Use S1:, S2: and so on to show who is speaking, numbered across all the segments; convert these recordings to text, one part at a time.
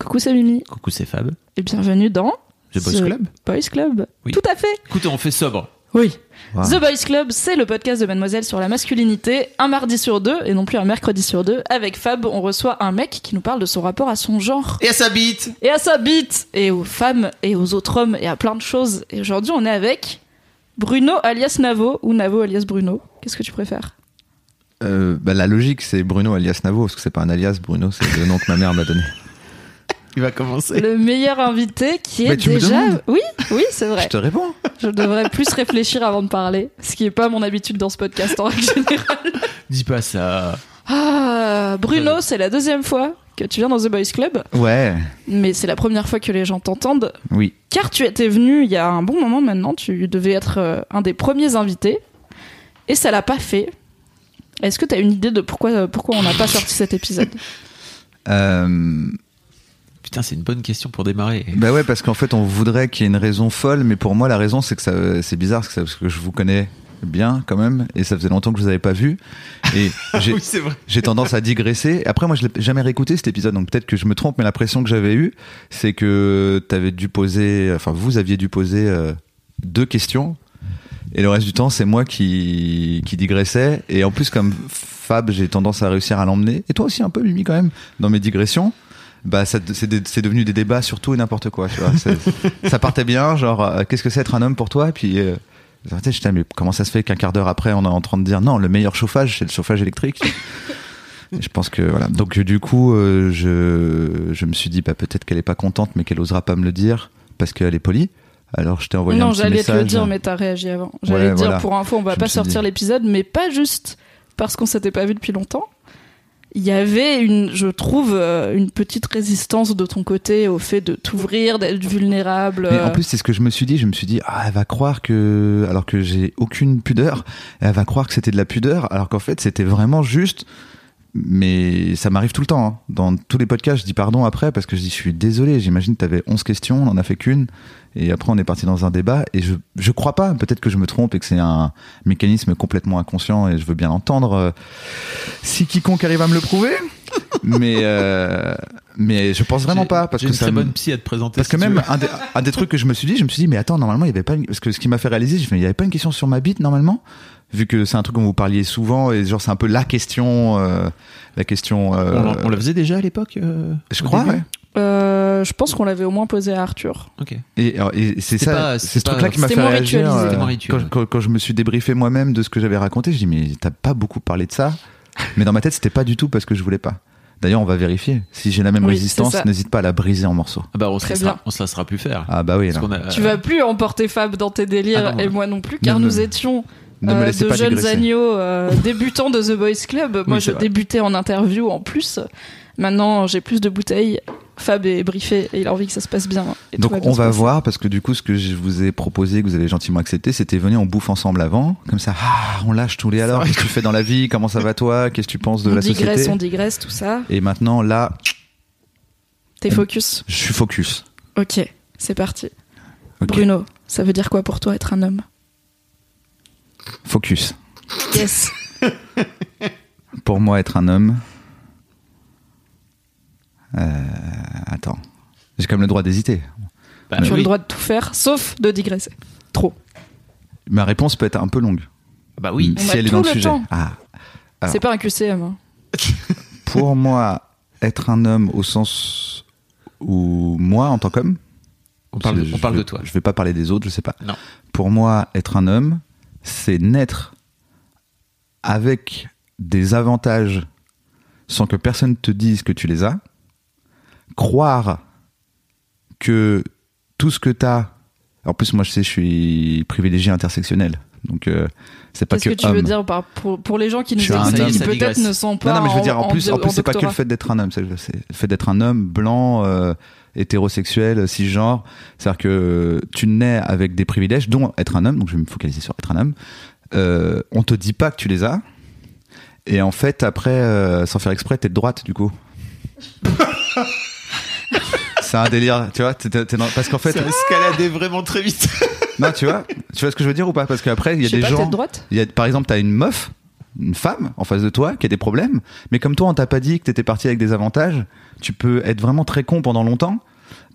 S1: Coucou, c'est Mimi
S2: Coucou, c'est Fab.
S1: et bienvenue dans
S2: The Boys Club
S1: Boys Club.
S2: Oui.
S1: Tout à fait.
S2: Écoute, on fait sobre.
S1: Oui.
S2: Wow.
S1: The Boys Club, c'est le podcast de Mademoiselle sur la masculinité, un mardi sur deux et non plus un mercredi sur deux. Avec Fab, on reçoit un mec qui nous parle de son rapport à son genre
S2: Et à sa bite
S1: et à sa bite et aux femmes et aux autres hommes et à plein de choses. Et aujourd'hui, on est avec Bruno alias Navo ou Navo alias Bruno. Qu'est-ce que tu préfères?
S3: Euh, bah, la logique, c'est Bruno alias Navo, parce que c'est pas un alias, Bruno, c'est le nom que ma mère m'a donné.
S2: Il va commencer.
S1: Le meilleur invité qui est
S3: Mais tu me
S1: déjà. Oui, oui, c'est vrai.
S3: Je te réponds.
S1: Je devrais plus réfléchir avant de parler, ce qui est pas mon habitude dans ce podcast en règle générale.
S2: Dis pas ça.
S1: Ah, Bruno, c'est la deuxième fois que tu viens dans The Boys Club,
S3: Ouais,
S1: mais c'est la première fois que les gens t'entendent,
S3: oui.
S1: car tu étais venu il y a un bon moment maintenant, tu devais être euh, un des premiers invités, et ça l'a pas fait. Est-ce que tu as une idée de pourquoi, pourquoi on n'a pas sorti cet épisode?
S3: Euh,
S2: Putain, c'est une bonne question pour démarrer.
S3: bah ouais, parce qu'en fait, on voudrait qu'il y ait une raison folle, mais pour moi, la raison, c'est que ça, c'est bizarre, parce que, ça- parce que je vous connais bien quand même, et ça faisait longtemps que je vous avais pas vu, et j'ai,
S2: oui, c'est vrai.
S3: j'ai tendance à digresser. Après, moi, je l'ai jamais réécouté cet épisode, donc peut-être que je me trompe, mais l'impression que j'avais eue, c'est que t'avais dû poser, enfin, vous aviez dû poser euh, deux questions, et le reste du temps, c'est moi qui, qui digressais. Et en plus, comme Fab, j'ai tendance à réussir à l'emmener, et toi aussi un peu, Mimi, quand même, dans mes digressions. Bah, c'est devenu des débats sur tout et n'importe quoi, tu vois. C'est- ça partait bien, genre, euh, qu'est-ce que c'est être un homme pour toi? Et puis, euh, j'étais, mais comment ça se fait qu'un quart d'heure après, on est en train de dire non, le meilleur chauffage, c'est le chauffage électrique? Je pense que voilà. Donc du coup, euh, je, je me suis dit, bah, peut-être qu'elle est pas contente, mais qu'elle osera pas me le dire parce qu'elle est polie. Alors je t'ai envoyé un
S1: Non, j'allais te le dire, mais t'as réagi avant. J'allais
S3: Ouais,
S1: te dire,
S3: voilà.
S1: pour info, on va
S3: Je
S1: pas sortir
S3: dit.
S1: l'épisode, mais pas juste parce qu'on s'était pas vu depuis longtemps. Il y avait une, je trouve, euh, une petite résistance de ton côté au fait de t'ouvrir, d'être vulnérable.
S3: Mais en plus, c'est ce que je me suis dit. Je me suis dit, ah, elle va croire que, alors que j'ai aucune pudeur, elle va croire que c'était de la pudeur, alors qu'en fait, c'était vraiment juste. Mais ça m'arrive tout le temps. hein. Dans tous les podcasts, je dis pardon après parce que je dis, je suis désolé. J'imagine que t'avais 11 questions, on en a fait qu'une. Et après, on est parti dans un débat. Et je, je crois pas. Peut-être que je me trompe et que c'est un mécanisme complètement inconscient et je veux bien l'entendre. euh, Si quiconque arrive à me le prouver. mais, euh, mais je pense vraiment pas parce que
S2: une
S3: ça
S2: très bonne psy à te présenter.
S3: parce
S2: si
S3: que
S2: tu
S3: même un des, un des trucs que je me suis dit, je me suis dit, mais attends, normalement, il y avait pas une... Parce que ce qui m'a fait réaliser, je me il y avait pas une question sur ma bite, normalement Vu que c'est un truc dont vous parliez souvent, et genre, c'est un peu la question, euh, la question... euh,
S2: On, on la faisait déjà à l'époque euh,
S3: je crois, ouais.
S1: euh, je pense qu'on l'avait au moins posé à Arthur.
S2: Ok.
S3: Et, c'est ça, c'est ce truc-là qui m'a fait réagir. euh, quand, quand- quand je me suis débriefé moi-même de ce que j'avais raconté, je dis, mais t'as pas beaucoup parlé de ça. Mais dans ma tête, c'était pas du tout parce que je voulais pas. D'ailleurs, on va vérifier. Si j'ai la même
S1: Oui,
S3: résistance, n'hésite pas à la briser en morceaux.
S2: Ah bah, on se,
S1: Très bien.
S2: on se laissera plus faire.
S3: Ah bah oui,
S2: Parce a-
S1: Tu vas plus emporter Fab dans tes délires
S2: Ah non,
S1: et moi non plus, car nous étions
S3: ne me
S1: euh,
S3: laissez
S1: de
S3: pas
S1: jeunes
S3: digresser.
S1: agneaux euh, débutants de The Boys Club. Moi,
S2: Oui,
S1: je
S2: vrai.
S1: débutais en interview en plus. Maintenant, j'ai plus de bouteilles. Fab est briefé et il a envie que ça se passe bien. et
S3: Donc
S1: bien
S3: on va voir parce que du coup ce que je vous ai proposé que vous avez gentiment accepté c'était venir on bouffe ensemble avant comme ça ah, on lâche tous les alors qu'est-ce que tu fais dans la vie? Comment ça va toi? Qu'est-ce que tu penses de
S1: on
S3: la
S1: digresse,
S3: société?
S1: on digresse, tout ça.
S3: et maintenant là
S1: T'es focus.
S3: je suis focus
S1: Ok, c'est parti. Bruno, ça veut dire quoi pour toi être un homme?
S3: Focus
S1: Yes.
S3: pour moi être un homme euh, attends j'ai quand même le droit d'hésiter
S2: Bah,
S1: tu as
S2: oui.
S1: le droit de tout faire, sauf de digresser. Trop.
S3: ma réponse peut être un peu longue
S2: Bah oui.
S1: On
S3: si
S1: a
S3: elle est
S1: tout
S3: dans le,
S1: le
S3: sujet ah.
S1: C'est pas un QCM. hein.
S3: pour moi être un homme au sens où moi en tant qu'homme
S2: On parle, de,
S3: je-
S2: on parle
S3: je
S2: de
S3: vais-
S2: toi.
S3: je vais pas parler des autres je sais pas
S2: Non.
S3: pour moi, être un homme, c'est naître avec des avantages sans que personne te dise que tu les as, croire que tout ce que tu as, en plus moi je sais, je suis privilégié intersectionnel, Donc euh, c'est pas
S1: Qu'est-ce
S3: que,
S1: que tu
S3: homme.
S1: veux dire par, pour, pour les gens qui nous écoutent qui peut-être ne sont pas
S3: Non, non, mais je veux dire, en, plus, en
S1: de-
S3: plus, c'est pas que le fait d'être un homme, c'est c'est le fait d'être un homme blanc, euh, hétérosexuel, cisgenre. C'est-à-dire que tu nais avec des privilèges, dont être un homme, donc je vais me focaliser sur être un homme. Euh, on te dit pas que tu les as. Et en fait, après, euh, sans faire exprès, t'es de droite, du coup. c'est un délire, tu vois, dans- parce qu'en fait,
S2: Ça a escaladé vraiment très vite.
S3: non, tu vois, tu vois ce que je veux dire ou pas? Parce qu'après, il y a des
S1: pas,
S3: gens.
S1: de droite?
S3: Il y a, par exemple, t'as une meuf, une femme en face de toi qui a des problèmes, mais comme toi, on t'a pas dit que t'étais parti avec des avantages, tu peux être vraiment très con pendant longtemps.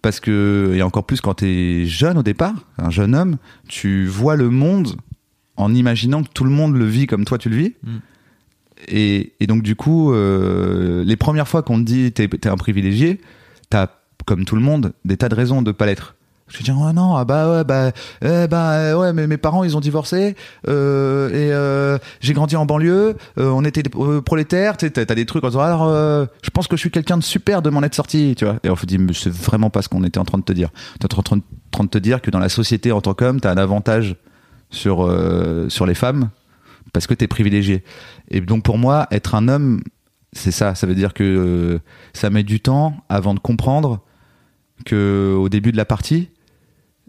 S3: Parce que, et encore plus quand t'es jeune au départ, un jeune homme, tu vois le monde en imaginant que tout le monde le vit comme toi tu le vis.
S2: Mm.
S3: Et, et donc, du coup, euh, les premières fois qu'on te dit t'es t'es un privilégié, t'as, comme tout le monde, des tas de raisons de pas l'être. Je vais dire, oh non, ah bah ouais, bah, eh bah euh, ouais, mais mes parents ils ont divorcé, euh, et euh, j'ai grandi en banlieue, euh, on était prolétaires, tu t'as des trucs en disant, alors je pense que je suis quelqu'un de super de m'en être sorti, tu vois. Et on se dit, mais c'est vraiment pas ce qu'on était en train de te dire. T'es en train, de te dire que dans la société en tant qu'homme, t'as un avantage sur, sur les femmes parce que t'es privilégié. Et donc pour moi, être un homme, c'est ça. Ça veut dire que ça met du temps avant de comprendre que au début de la partie,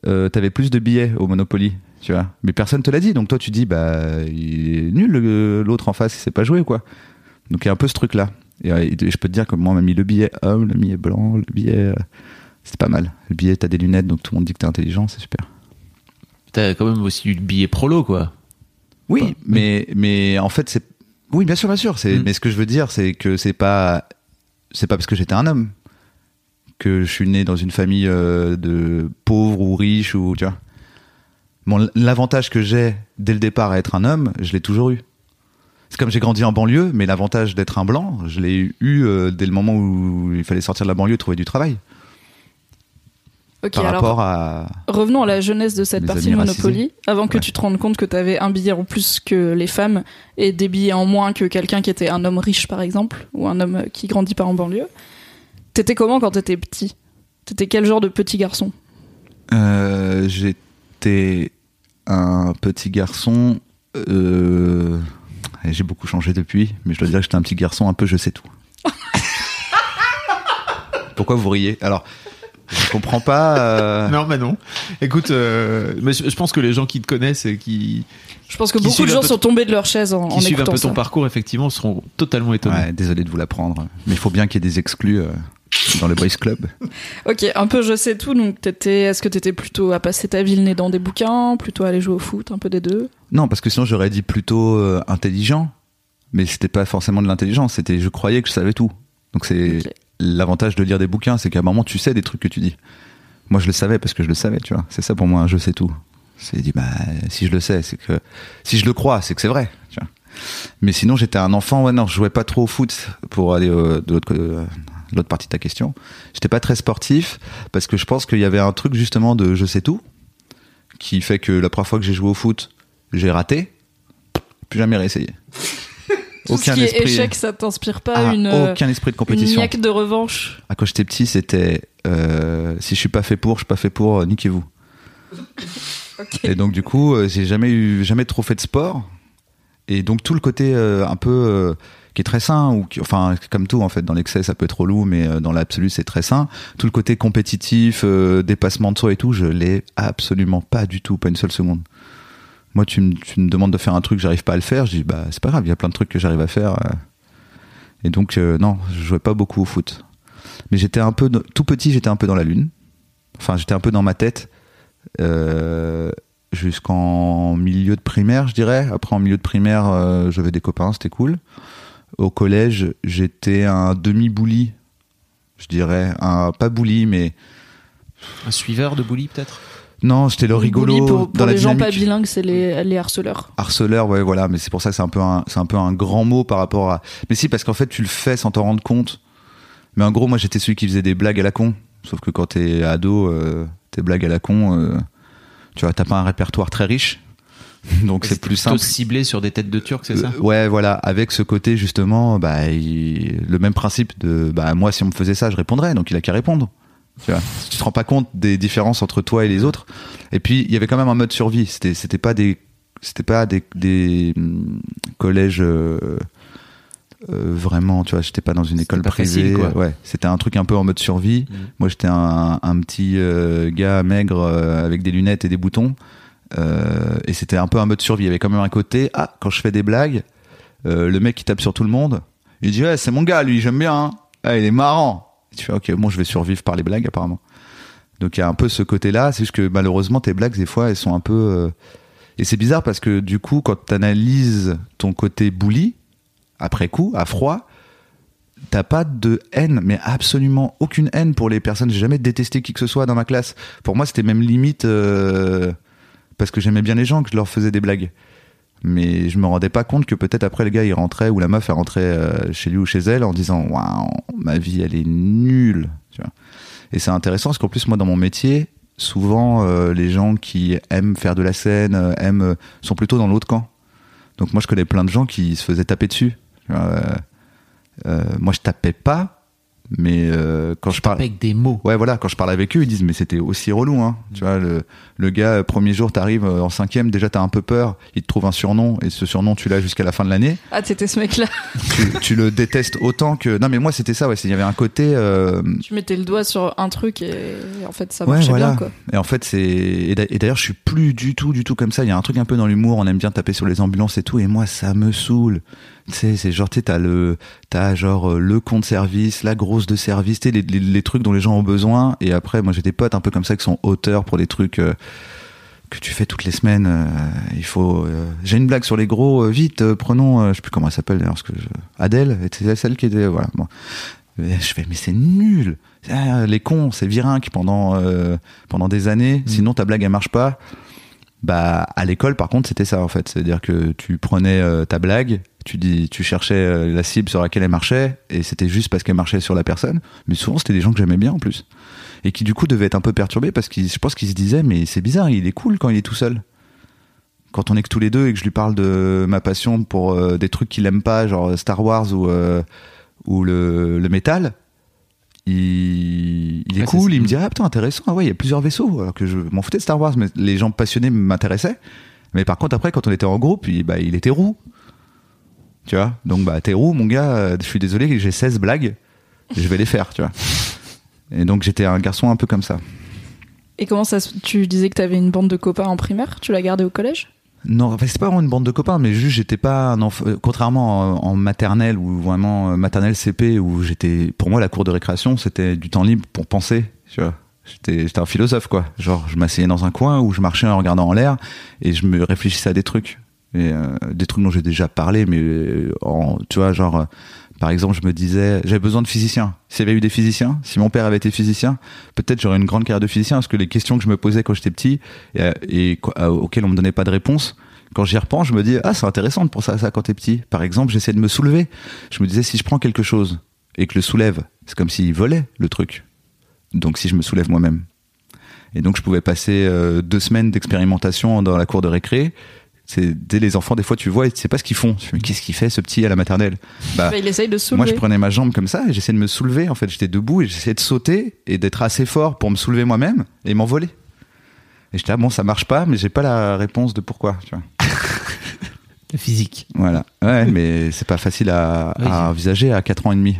S3: euh, t'avais plus de billets au Monopoly, tu vois. Mais personne te l'a dit, donc toi tu dis bah il est nul l'autre en face, il sait pas jouer quoi. Donc il y a un peu ce truc là. Et, euh, et je peux te dire que moi on m'a mis le billet homme, le billet blanc, le billet, euh, c'est pas mal. Le billet t'as des lunettes, donc tout le monde dit que t'es intelligent, c'est super.
S2: T'as quand même aussi eu le billet prolo, quoi.
S3: Oui,
S2: Pas-
S3: mais mais en fait c'est oui bien sûr bien sûr c'est
S2: Mm.
S3: mais ce que je veux dire c'est que c'est pas c'est pas parce que j'étais un homme que je suis né dans une famille euh, de pauvres ou riches ou tu vois. Bon l'avantage que j'ai dès le départ à être un homme, je l'ai toujours eu. C'est comme j'ai grandi en banlieue, mais l'avantage d'être un blanc, je l'ai eu euh, dès le moment où il fallait sortir de la banlieue et trouver du travail. Par
S1: alors
S3: rapport à
S1: revenons à la jeunesse de cette partie de Monopoly. Avant que tu te rendes compte que t'avais un billet en plus que les femmes et des billets en moins que quelqu'un qui était un homme riche par exemple ou un homme qui grandit pas en banlieue. T'étais comment quand t'étais petit? T'étais quel genre de petit garçon?
S3: Euh, J'étais un petit garçon. euh, J'ai beaucoup changé depuis, mais je dois dire que j'étais un petit garçon un peu je sais tout. Pourquoi vous riez? Alors, je comprends pas. euh,
S2: Non, bah non. Écoute, euh, mais je je pense que les gens qui te connaissent et qui,
S1: Je pense que beaucoup de gens sont tombés de leur chaise en,
S2: qui
S1: en
S2: suivent un peu ton
S1: ça.
S2: parcours, effectivement, seront totalement étonnés.
S3: Ouais, désolé de vous l'apprendre, mais il faut bien qu'il y ait des exclus euh, dans le boys club.
S1: Ok, un peu je sais tout. Donc t'étais, est-ce que t'étais plutôt à passer ta vie le nez dans des bouquins, plutôt à aller jouer au foot, un peu des deux?
S3: Non, parce que sinon j'aurais dit plutôt euh, intelligent, mais c'était pas forcément de l'intelligence. C'était je croyais que je savais tout. Donc c'est l'avantage de lire des bouquins, c'est qu'à un moment tu sais des trucs que tu dis. Moi je le savais parce que je le savais, tu vois. C'est ça pour moi, un je sais tout. C'est dit bah si je le sais, c'est que si je le crois, c'est que c'est vrai, tu vois. Mais sinon j'étais un enfant, ouais non, je jouais pas trop au foot pour aller euh, de l'autre côté- euh, l'autre partie de ta question. J'étais pas très sportif parce que je pense qu'il y avait un truc justement de je sais tout qui fait que la première fois que j'ai joué au foot, j'ai raté, plus jamais réessayé.
S1: Tout ce qui est échec, ça t'inspire pas
S3: Ah,
S1: une,
S3: aucun esprit de
S1: une
S3: compétition.
S1: niaque de revanche?
S3: Ah, quand j'étais petit, c'était euh, si je suis pas fait pour, je suis pas fait pour, euh, niquez-vous. Et donc du coup, euh, j'ai jamais eu, jamais trop fait de sport. Et donc tout le côté un peu qui est très sain ou enfin comme tout en fait dans l'excès ça peut être relou, mais euh, dans l'absolu c'est très sain. Tout le côté compétitif, euh, dépassement de soi et tout, je l'ai absolument pas du tout, pas une seule seconde. Moi, tu me, demandes de faire un truc, j'arrive pas à le faire, je dis bah c'est pas grave, il y a plein de trucs que j'arrive à faire. euh. Et donc non, je jouais pas beaucoup au foot. Mais j'étais un peu tout petit, j'étais un peu dans la lune. Enfin, j'étais un peu dans ma tête jusqu'en milieu de primaire, je dirais. Après, en milieu de primaire, j'avais des copains, c'était cool. Au collège, j'étais un demi-bouli, je dirais. Un, pas bouli, mais
S2: Un suiveur de bully, peut-être?
S3: Non, j'étais le rigolo
S1: Bully, pour, pour
S3: dans la
S1: les gens pas bilingues, c'est les, les harceleurs.
S3: Harceleur, ouais, voilà, mais c'est pour ça que c'est un peu un, c'est un peu un grand mot par rapport à. Mais si, parce qu'en fait, tu le fais sans t'en rendre compte. Mais en gros, moi, j'étais celui qui faisait des blagues à la con. Sauf que quand t'es ado, euh, tes blagues à la con, euh, tu vois, t'as pas un répertoire très riche. Donc c'est plus
S2: plutôt
S3: simple.
S2: ciblé sur des têtes de Turcs, c'est ça?
S3: Euh, ouais, voilà, avec ce côté justement, bah, il- le même principe de, bah, moi, si on me faisait ça, je répondrais. Donc il a qu'à répondre. Tu vois, tu te rends pas compte des différences entre toi et les autres. Et puis il y avait quand même un mode survie. C'était, c'était pas des c'était pas des, des hum, collèges euh, euh, vraiment, tu vois, j'étais pas dans une école
S2: pas
S3: privée.
S2: facile, quoi.
S3: Ouais, c'était un truc un peu en mode survie.
S2: Mm.
S3: Moi, j'étais un, un petit euh, gars maigre avec des lunettes et des boutons. Euh, et c'était un peu un mode survie. Il y avait quand même un côté, ah, quand je fais des blagues, euh, le mec qui tape sur tout le monde, il dit, ouais, c'est mon gars, lui, j'aime bien. hein. Ah, il est marrant. Et tu fais, ok, bon, je vais survivre par les blagues, apparemment. Donc il y a un peu ce côté-là. C'est juste que malheureusement, tes blagues, des fois, elles sont un peu. euh, Et c'est bizarre parce que du coup, quand tu analyses ton côté bully, après coup, à froid, t'as pas de haine, mais absolument aucune haine pour les personnes. J'ai jamais détesté qui que ce soit dans ma classe. Pour moi, c'était même limite parce que j'aimais bien les gens que je leur faisais des blagues. Mais je me rendais pas compte que peut-être après le gars il rentrait ou la meuf elle rentrait euh, chez lui ou chez elle en disant waouh ma vie elle est nulle. Tu vois. Et c'est intéressant parce qu'en plus moi dans mon métier souvent euh, les gens qui aiment faire de la scène euh, aiment sont plutôt dans l'autre camp. Donc moi je connais plein de gens qui se faisaient taper dessus. Moi je tapais pas, mais euh, quand je parle,
S2: Avec des mots.
S3: ouais voilà, quand je parle avec eux, ils disent mais c'était aussi relou, hein. Tu vois, le, le gars euh, premier jour t'arrives euh, en cinquième, déjà t'as un peu peur, il te trouve un surnom et ce surnom tu l'as jusqu'à la fin de l'année.
S1: Ah, t'étais ce mec-là.
S3: tu, tu le détestes autant que non mais moi c'était ça ouais, c'est- il y avait un côté euh,
S1: Tu mettais le doigt sur un truc et en fait ça
S3: Ouais,
S1: marchait
S3: voilà.
S1: bien quoi.
S3: Et en fait, c'est et d'ailleurs, je suis plus du tout, du tout comme ça. Il y a un truc un peu dans l'humour. On aime bien taper sur les ambulances et tout. Et moi, ça me saoule. Tu sais, c'est genre, tu sais, t'as le, t'as genre euh, le compte service, la grosse de service, tu sais, les, les, les trucs dont les gens ont besoin. Et après, moi, j'ai des potes un peu comme ça qui sont auteurs pour des trucs. euh, que tu fais toutes les semaines, euh, il faut. euh, J'ai une blague sur les gros, vite, prenons, je sais plus comment elle s'appelle d'ailleurs, parce que je- Adèle, c'est celle qui était, voilà. Bon. Je fais, mais c'est nul. Ah, les cons, c'est virin qui pendant euh, pendant des années, sinon ta blague elle marche pas. Bah à l'école par contre c'était ça en fait, c'est-à-dire que tu prenais euh, ta blague, tu dis, tu cherchais euh, la cible sur laquelle elle marchait et c'était juste parce qu'elle marchait sur la personne. Mais souvent c'était des gens que j'aimais bien en plus et qui du coup devaient être un peu perturbés parce qu'ils, je pense qu'ils se disaient mais c'est bizarre, il est cool quand il est tout seul. Quand on est que tous les deux et que je lui parle de ma passion pour euh, des trucs qu'il aime pas, genre Star Wars ou ou le, le métal, il, il est
S2: Ouais,
S3: cool, il me dit ah putain intéressant, ah ouais il y a plusieurs vaisseaux, alors que je m'en foutais de Star Wars, mais les gens passionnés m'intéressaient. Mais par contre après quand on était en groupe, il, bah, il était roux, tu vois. Donc bah t'es roux mon gars, euh, je suis désolé, j'ai 16 blagues, je vais les faire, tu vois. Et donc j'étais un garçon un peu comme ça.
S1: Et comment ça se- Tu disais que t'avais une bande de copains en primaire, tu l'as gardé au collège?
S3: Non, c'est pas vraiment une bande de copains, mais juste j'étais pas un enfant. euh, Contrairement en, maternelle ou vraiment euh, maternelle CP où j'étais, pour moi la cour de récréation c'était du temps libre pour penser. Tu vois, j'étais, un philosophe quoi. Genre je m'asseyais dans un coin où je marchais en regardant en l'air et je me réfléchissais à des trucs, et euh, des trucs dont j'ai déjà parlé, mais en, tu vois genre. Par exemple, je me disais, j'avais besoin de physiciens. S'il y avait eu des physiciens, si mon père avait été physicien, peut-être j'aurais une grande carrière de physicien, parce que les questions que je me posais quand j'étais petit et, euh, euh, auxquelles on me donnait pas de réponse, quand j'y repense, je me dis ah c'est intéressant penser à ça quand t'es petit. Par exemple, j'essayais de me soulever. Je me disais si je prends quelque chose et que le soulève, c'est comme s'il volait le truc. Donc si je me soulève moi-même. Et donc je pouvais passer euh, deux semaines d'expérimentation dans la cour de récré. C'est dès les enfants des fois tu vois et tu sais pas ce qu'ils font. Tu fais, mais qu'est-ce qu'il fait ce petit à la maternelle? Bah,
S1: Bah, Il essaye de se
S3: moi,
S1: soulever.
S3: je prenais ma jambe comme ça et j'essayais de me soulever. En fait, j'étais debout et j'essayais de sauter et d'être assez fort pour me soulever moi-même et m'envoler. Et j'étais là, bon, ça marche pas, mais j'ai pas la réponse de pourquoi. Tu vois.
S2: La physique.
S3: Voilà. Ouais, mais c'est pas facile à,
S2: Oui.
S3: à envisager à 4 ans et demi.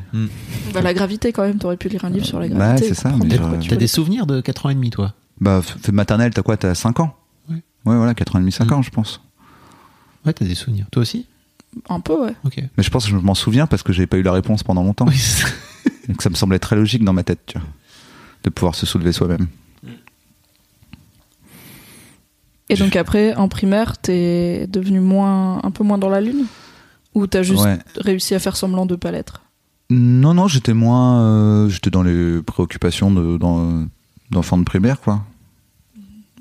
S1: Bah, la gravité quand même, t'aurais pu lire un livre sur la
S3: Ouais,
S1: gravité.
S3: c'est ça,
S1: comprendre
S3: mais
S1: pourquoi
S3: genre,
S1: tu
S2: T'as
S1: voulais-
S2: des souvenirs de 4 ans et demi, toi?
S3: Bah, maternelle, t'as quoi? T'as 5 ans?
S2: Ouais.
S3: Ouais, voilà, 4 ans et demi, 5
S2: Mm.
S3: ans, je pense.
S2: Ouais, t'as des souvenirs. Toi aussi?
S1: Un peu, ouais.
S2: Ok.
S3: Mais je pense que je m'en souviens parce que j'ai pas eu la réponse pendant longtemps.
S2: Oui, c'est ça.
S3: Donc ça me semblait très logique dans ma tête, tu vois, de pouvoir se soulever soi-même.
S1: Et donc après, en primaire, t'es devenu moins, un peu moins dans la lune? Ou t'as juste
S3: Ouais.
S1: réussi à faire semblant de pas l'être?
S3: Non, non, j'étais moins. euh, j'étais dans les préoccupations de, dans- d'enfants de primaire, quoi.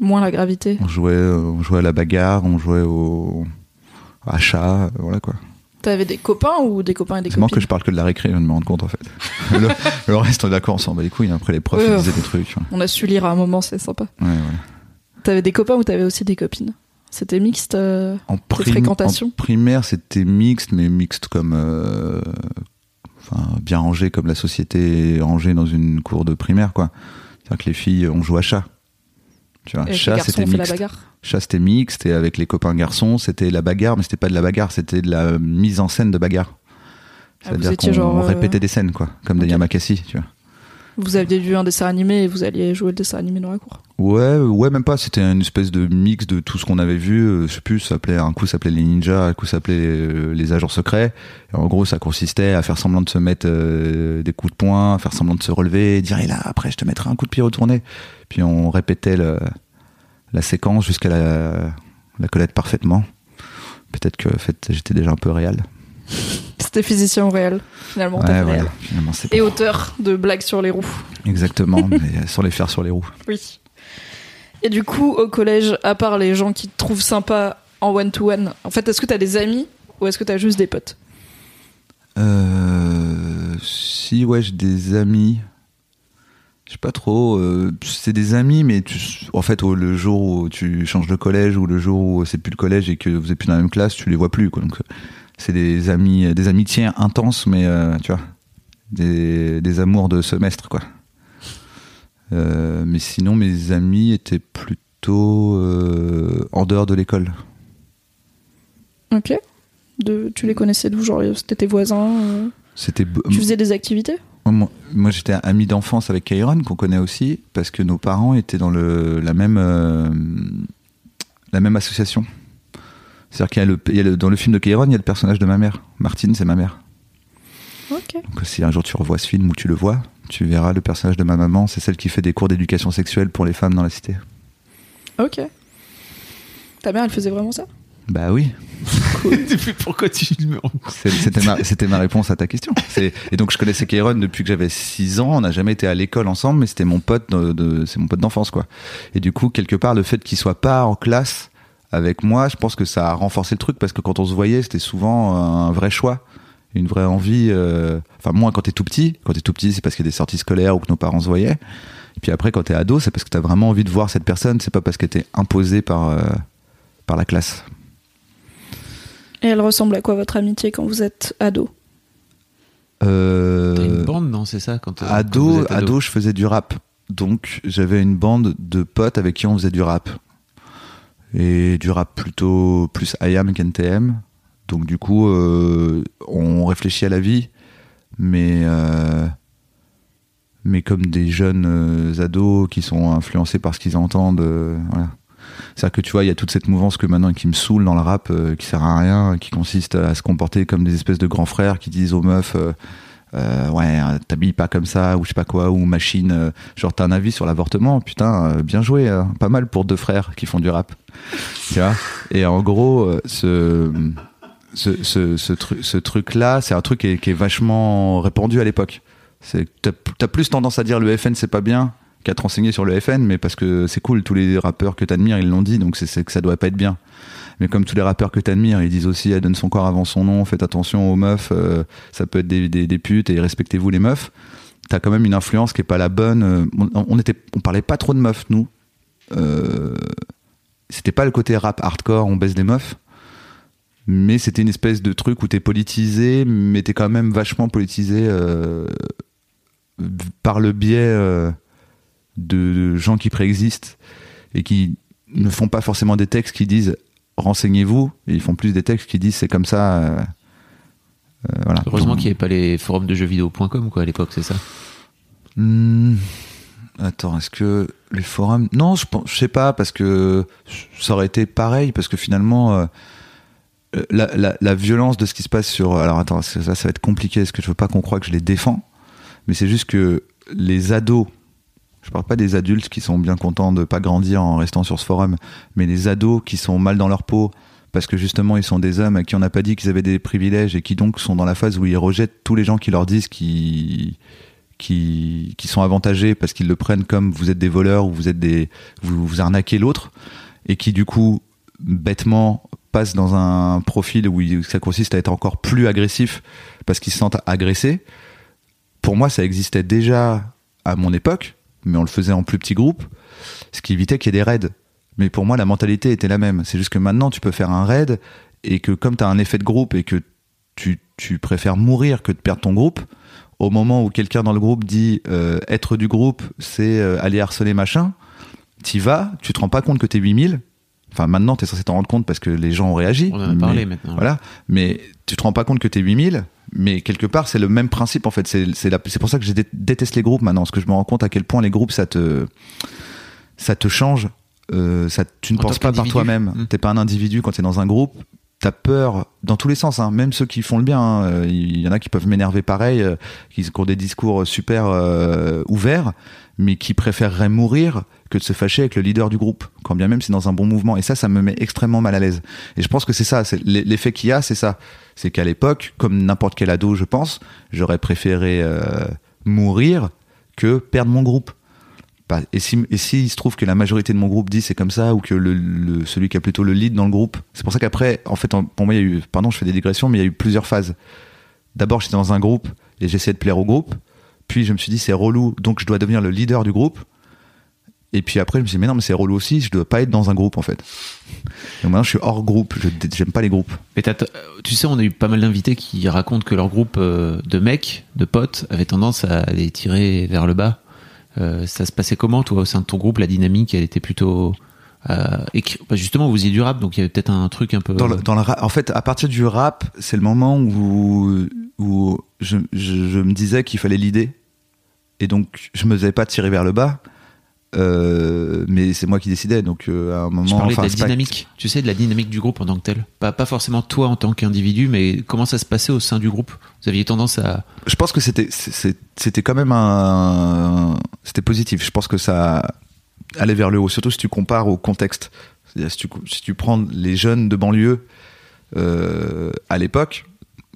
S1: Moins la gravité?
S3: On jouait, euh, on jouait à la bagarre, on jouait au à chat, euh, voilà quoi.
S1: T'avais des copains ou des copains et des
S3: C'est marrant que
S1: copines
S3: je parle que de la récré, je viens de me rendre compte en fait. le, le reste, on est d'accord, on s'en bat les couilles. Après, les profs,
S1: Ouais,
S3: ils disaient des trucs. Ouais,
S1: On a su lire à un moment, c'est sympa.
S3: ouais.
S1: T'avais des copains ou t'avais aussi des copines? C'était mixte euh,
S3: En, prim-
S1: fréquentation
S3: en primaire, c'était mixte, mais mixte comme. euh, Enfin, bien rangé comme la société est rangée dans une cour de primaire, quoi. C'est-à-dire que les filles, on joue à chat. Tu vois, chat, c'était mixte. Chat, c'était mixte. C'était avec les copains garçons. C'était la bagarre, mais c'était pas de la bagarre. C'était de la mise en scène de bagarre.
S1: Ah,
S3: C'est-à-dire qu'on
S1: euh,
S3: répétait des scènes, quoi. Comme
S1: ok.
S3: Yamakasi, tu vois.
S1: Vous aviez vu un dessin animé et vous alliez jouer le dessin animé dans la cour.
S3: Ouais, ouais, même pas. C'était une espèce de mix de tout ce qu'on avait vu. Euh, Je sais plus, ça s'appelait, un coup ça s'appelait les ninjas, un coup ça s'appelait euh, les agents secrets. Et en gros, ça consistait à faire semblant de se mettre euh, des coups de poing, à faire semblant de se relever, et dire, et là, après, je te mettrai un coup de pied retourné. Puis on répétait la séquence jusqu'à la, la parfaitement. Peut-être que, j'étais déjà un peu réel.
S1: C'était physicien au réel, finalement.
S3: Ouais,
S1: Et auteur de blagues sur les roues.
S3: exactement, mais sans les faire sur les roues.
S1: Oui. Et du coup, au collège, à part les gens qui te trouvent sympa en one-to-one, en fait, est-ce que t'as des amis ou est-ce que t'as juste des potes?
S3: Euh, si, ouais, j'ai des amis. Je sais pas trop. euh, c'est des amis, mais tu, en fait, le jour où tu changes de collège ou le jour où c'est plus le collège et que vous êtes plus dans la même classe, tu les vois plus. Quoi. Donc, euh, c'est des amis, des amitiés intenses, mais euh, tu vois, des, des amours de semestre, quoi. Euh, mais sinon, mes amis étaient plutôt euh, en dehors de l'école.
S1: Ok. De, tu les connaissais d'où Genre, c'était tes voisins
S3: C'était
S1: Tu faisais des activités?
S3: Moi, moi, j'étais ami d'enfance avec Kairon, qu'on connaît aussi, parce que nos parents étaient dans le, la, même, la même association. C'est-à-dire qu'il y a le, il y a le- dans le film de Kairon, il y a le personnage de ma mère. Martine, c'est ma mère.
S1: Ok.
S3: Donc si un jour tu revois ce film ou tu le vois, tu verras le personnage de ma maman, c'est celle qui fait des cours d'éducation sexuelle pour les femmes dans la cité.
S1: Ok. Ta mère, elle faisait vraiment ça?
S3: Bah oui,
S2: Pourquoi tu me
S3: c'était ma, c'était ma réponse à ta question. C'est- Et donc je connaissais Kairon depuis que j'avais 6 ans, on n'a jamais été à l'école ensemble, mais c'était mon pote de, de- c'est mon pote d'enfance quoi. Et du coup, quelque part, le fait qu'il soit pas en classe avec moi, je pense que ça a renforcé le truc parce que quand on se voyait, c'était souvent un vrai choix, une vraie envie. euh, Enfin, moins quand t'es tout petit. Quand t'es tout petit, c'est parce qu'il y a des sorties scolaires ou que nos parents se voyaient. Et puis après, quand t'es ado, c'est parce que t'as vraiment envie de voir cette personne. C'est pas parce qu'elle t'est imposée par euh, par la classe.
S1: Et elle ressemble à quoi votre amitié quand vous êtes ado?
S3: Euh,
S2: T'as une bande, non C'est ça quand, euh, quand
S3: ado, ado, je faisais du rap. Donc j'avais une bande de potes avec qui on faisait du rap. Et du rap plutôt plus IAM qu'NTM. Donc du coup, euh, on réfléchit à la vie, mais, euh, mais comme des jeunes euh, ados qui sont influencés par ce qu'ils entendent. C'est-à-dire que tu vois, il y a toute cette mouvance que maintenant qui me saoule dans le rap, qui sert à rien, qui consiste à se comporter comme des espèces de grands frères qui disent aux meufs, euh, ouais, euh, t'habilles pas comme ça, ou je sais pas quoi, ou machine, euh, genre t'as un avis sur l'avortement, putain, euh, bien joué, hein. pas mal pour deux frères qui font du rap. tu vois Et en gros, ce, ce, ce, ce, tru- ce truc-là, c'est un truc qui est, vachement répandu à l'époque. T'as plus tendance à dire le FN c'est pas bien qu'à te renseigner sur le FN, mais parce que c'est cool, tous les rappeurs que t'admires, ils l'ont dit, donc c'est que ça doit pas être bien. Mais comme tous les rappeurs que t'admires, ils disent aussi, elle donne son corps avant son nom, faites attention aux meufs, euh, ça peut être des, des, putes et respectez-vous les meufs. T'as quand même une influence qui est pas la bonne. euh, On, on était, on parlait pas trop de meufs, nous. Euh, c'était pas le côté rap hardcore, on baisse des meufs. Mais c'était une espèce de truc où t'es politisé, mais t'es quand même vachement politisé par le biais de gens qui préexistent et qui ne font pas forcément des textes qui disent renseignez-vous, ils font plus des textes qui disent c'est comme ça. euh, euh, voilà.
S2: Heureusement
S3: Donc,
S2: qu'il n'y avait pas les forums de jeuxvideo.com quoi à l'époque, c'est ça?
S3: Hmm, Attends, est-ce que les forums? Non, je, je sais pas parce que ça aurait été pareil parce que finalement euh, la, la- la violence de ce qui se passe sur. Alors attends, ça, ça va être compliqué parce que je veux pas qu'on croie que je les défends, mais c'est juste que les ados. Je parle pas des adultes qui sont bien contents de pas grandir en restant sur ce forum, mais les ados qui sont mal dans leur peau parce que justement ils sont des hommes à qui on n'a pas dit qu'ils avaient des privilèges et qui donc sont dans la phase où ils rejettent tous les gens qui leur disent qu'ils qui, qui sont avantagés parce qu'ils le prennent comme vous êtes des voleurs ou vous êtes des vous, vous arnaquez l'autre et qui du coup bêtement passent dans un profil où ça consiste à être encore plus agressif parce qu'ils se sentent agressés. Pour moi, ça existait déjà à mon époque, mais on le faisait en plus petit groupe, ce qui évitait qu'il y ait des raids. Mais pour moi, la mentalité était la même. C'est juste que maintenant, tu peux faire un raid et que comme tu as un effet de groupe et que tu, tu préfères mourir que de perdre ton groupe, au moment où quelqu'un dans le groupe dit euh, être du groupe, c'est euh, aller harceler machin, t'y vas, tu te rends pas compte que t'es 8000. Enfin, maintenant, t'es censé t'en rendre compte parce que les gens ont réagi.
S2: On en a parlé
S3: mais-
S2: maintenant.
S3: Voilà. Mais tu te rends pas compte que t'es 8000. Mais quelque part, c'est le même principe en fait. C'est pour ça que je dé- déteste les groupes maintenant, parce que je me rends compte à quel point les groupes ça te ça te change. Euh, ça, tu ne
S2: En
S3: penses pas par toi-même.
S2: Mm.
S3: T'es pas un individu quand t'es dans un groupe. T'as peur dans tous les sens, hein. même ceux qui font le bien. hein. Euh, Il y en a qui peuvent m'énerver pareil, euh, qui ont des discours super euh, ouverts, mais qui préféreraient mourir que de se fâcher avec le leader du groupe, quand bien même c'est dans un bon mouvement. Et ça, ça me met extrêmement mal à l'aise. Et je pense que c'est ça, c'est l'effet qu'il y a, c'est ça. C'est qu'à l'époque, comme n'importe quel ado, je pense, j'aurais préféré euh, mourir que perdre mon groupe. Bah, et si et s'il se trouve que la majorité de mon groupe dit c'est comme ça ou que le, celui qui a plutôt le lead dans le groupe, c'est pour ça qu'après, en fait, pour moi, il y a eu, pardon, je fais des digressions, mais il y a eu plusieurs phases. D'abord, j'étais dans un groupe et j'essayais de plaire au groupe. Puis je me suis dit c'est relou, donc je dois devenir le leader du groupe. Et puis après, je me suis dit mais non, mais c'est relou aussi, je dois pas être dans un groupe en fait. Donc maintenant, je suis hors groupe, je j'aime pas les groupes.
S2: Mais tu sais, on a eu pas mal d'invités qui racontent que leur groupe euh, de mecs, de potes, avait tendance à les tirer vers le bas. Euh, ça se passait comment, toi, au sein de ton groupe La dynamique, elle était plutôt. Euh, bah, justement, vous y du rap, donc il y avait peut-être un truc un peu.
S3: Dans le, dans le rap- en fait, à partir du rap, c'est le moment où, où je, je, je me disais qu'il fallait l'idée. Et donc, je me faisais pas tirer vers le bas. Euh, mais c'est moi qui décidais. Donc, euh, à un moment.
S2: Je parlais
S3: enfin,
S2: de la dynamique, tu sais, de la dynamique du groupe en tant que tel. Pas, pas forcément toi en tant qu'individu, mais comment ça se passait au sein du groupe? Vous aviez tendance à.
S3: je pense que c'était c'était quand même un c'était positif je pense que ça allait vers le haut surtout si tu compares au contexte si tu si tu prends les jeunes de banlieue euh, à l'époque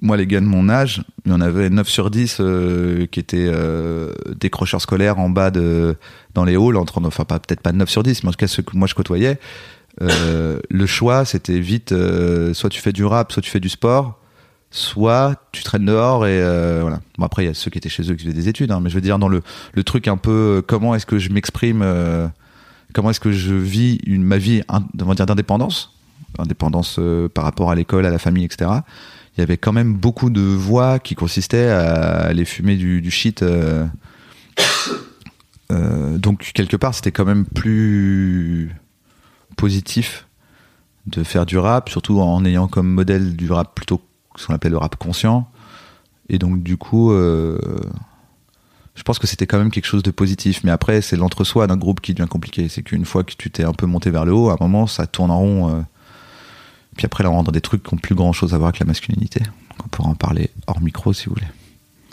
S3: moi les gars de mon âge il y en avait 9 sur 10 euh, qui étaient euh, décrocheurs scolaires en bas de dans les halls entre enfin pas peut-être pas 9 sur 10 mais en tout cas ceux que moi je côtoyais euh, le choix c'était vite soit tu fais du rap soit tu fais du sport soit tu traînes dehors et voilà. Bon après il y a ceux qui étaient chez eux qui faisaient des études, hein, mais je veux dire dans le le truc un peu comment est-ce que je m'exprime, comment est-ce que je vis une ma vie on va dire d'indépendance, indépendance par rapport à l'école, à la famille, etc. Il y avait quand même beaucoup de voix qui consistaient à aller fumer du, shit. euh, euh, donc quelque part c'était quand même plus positif de faire du rap, surtout en ayant comme modèle du rap plutôt ce qu'on appelle le rap conscient. Et donc, du coup, euh, je pense que c'était quand même quelque chose de positif. Mais après, c'est l'entre-soi d'un groupe qui devient compliqué. C'est qu'une fois que tu t'es un peu monté vers le haut, à un moment, ça tourne en rond. Puis après, là, on rentre dans des trucs qui ont plus grand chose à voir avec la masculinité. Donc, on pourra en parler hors micro si vous voulez.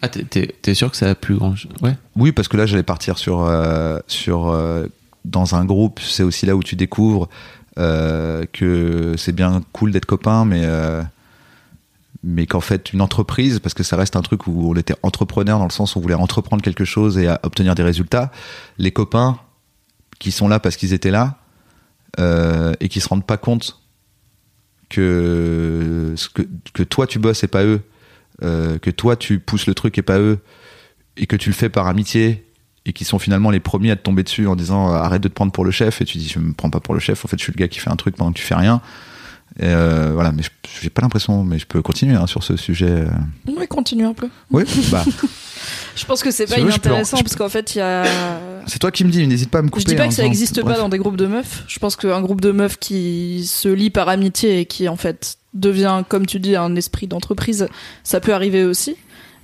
S2: Ah, t'es- sûr que ça a plus grand. Ouais.
S3: Oui, parce que là, j'allais partir sur, euh, sur euh, dans un groupe. C'est aussi là où tu découvres euh, que c'est bien cool d'être copain, mais mais qu'en fait, une entreprise, parce que ça reste un truc où on était entrepreneur dans le sens où on voulait entreprendre quelque chose et à obtenir des résultats. Les copains qui sont là parce qu'ils étaient là euh, et qui se rendent pas compte que que, que toi tu bosses et pas eux, euh, que toi tu pousses le truc et pas eux, et que tu le fais par amitié et qui sont finalement les premiers à te tomber dessus en disant euh, arrête de te prendre pour le chef et tu dis je me prends pas pour le chef en fait je suis le gars qui fait un truc pendant que tu fais rien et euh, voilà mais je- j'ai pas l'impression mais je peux continuer hein, sur ce sujet euh.
S1: Oui, continue un peu.
S3: oui bah
S1: Je pense que c'est pas
S3: peux
S1: inintéressant parce qu'en fait, il y a.
S3: c'est toi qui me dis n'hésite pas à me couper
S1: Je dis pas
S3: en
S1: que ça
S3: disant-
S1: existe
S3: Bref.
S1: pas dans des groupes de meufs. Je pense qu'un groupe de meufs qui se lie par amitié et qui en fait devient, comme tu dis, un esprit d'entreprise, ça peut arriver aussi.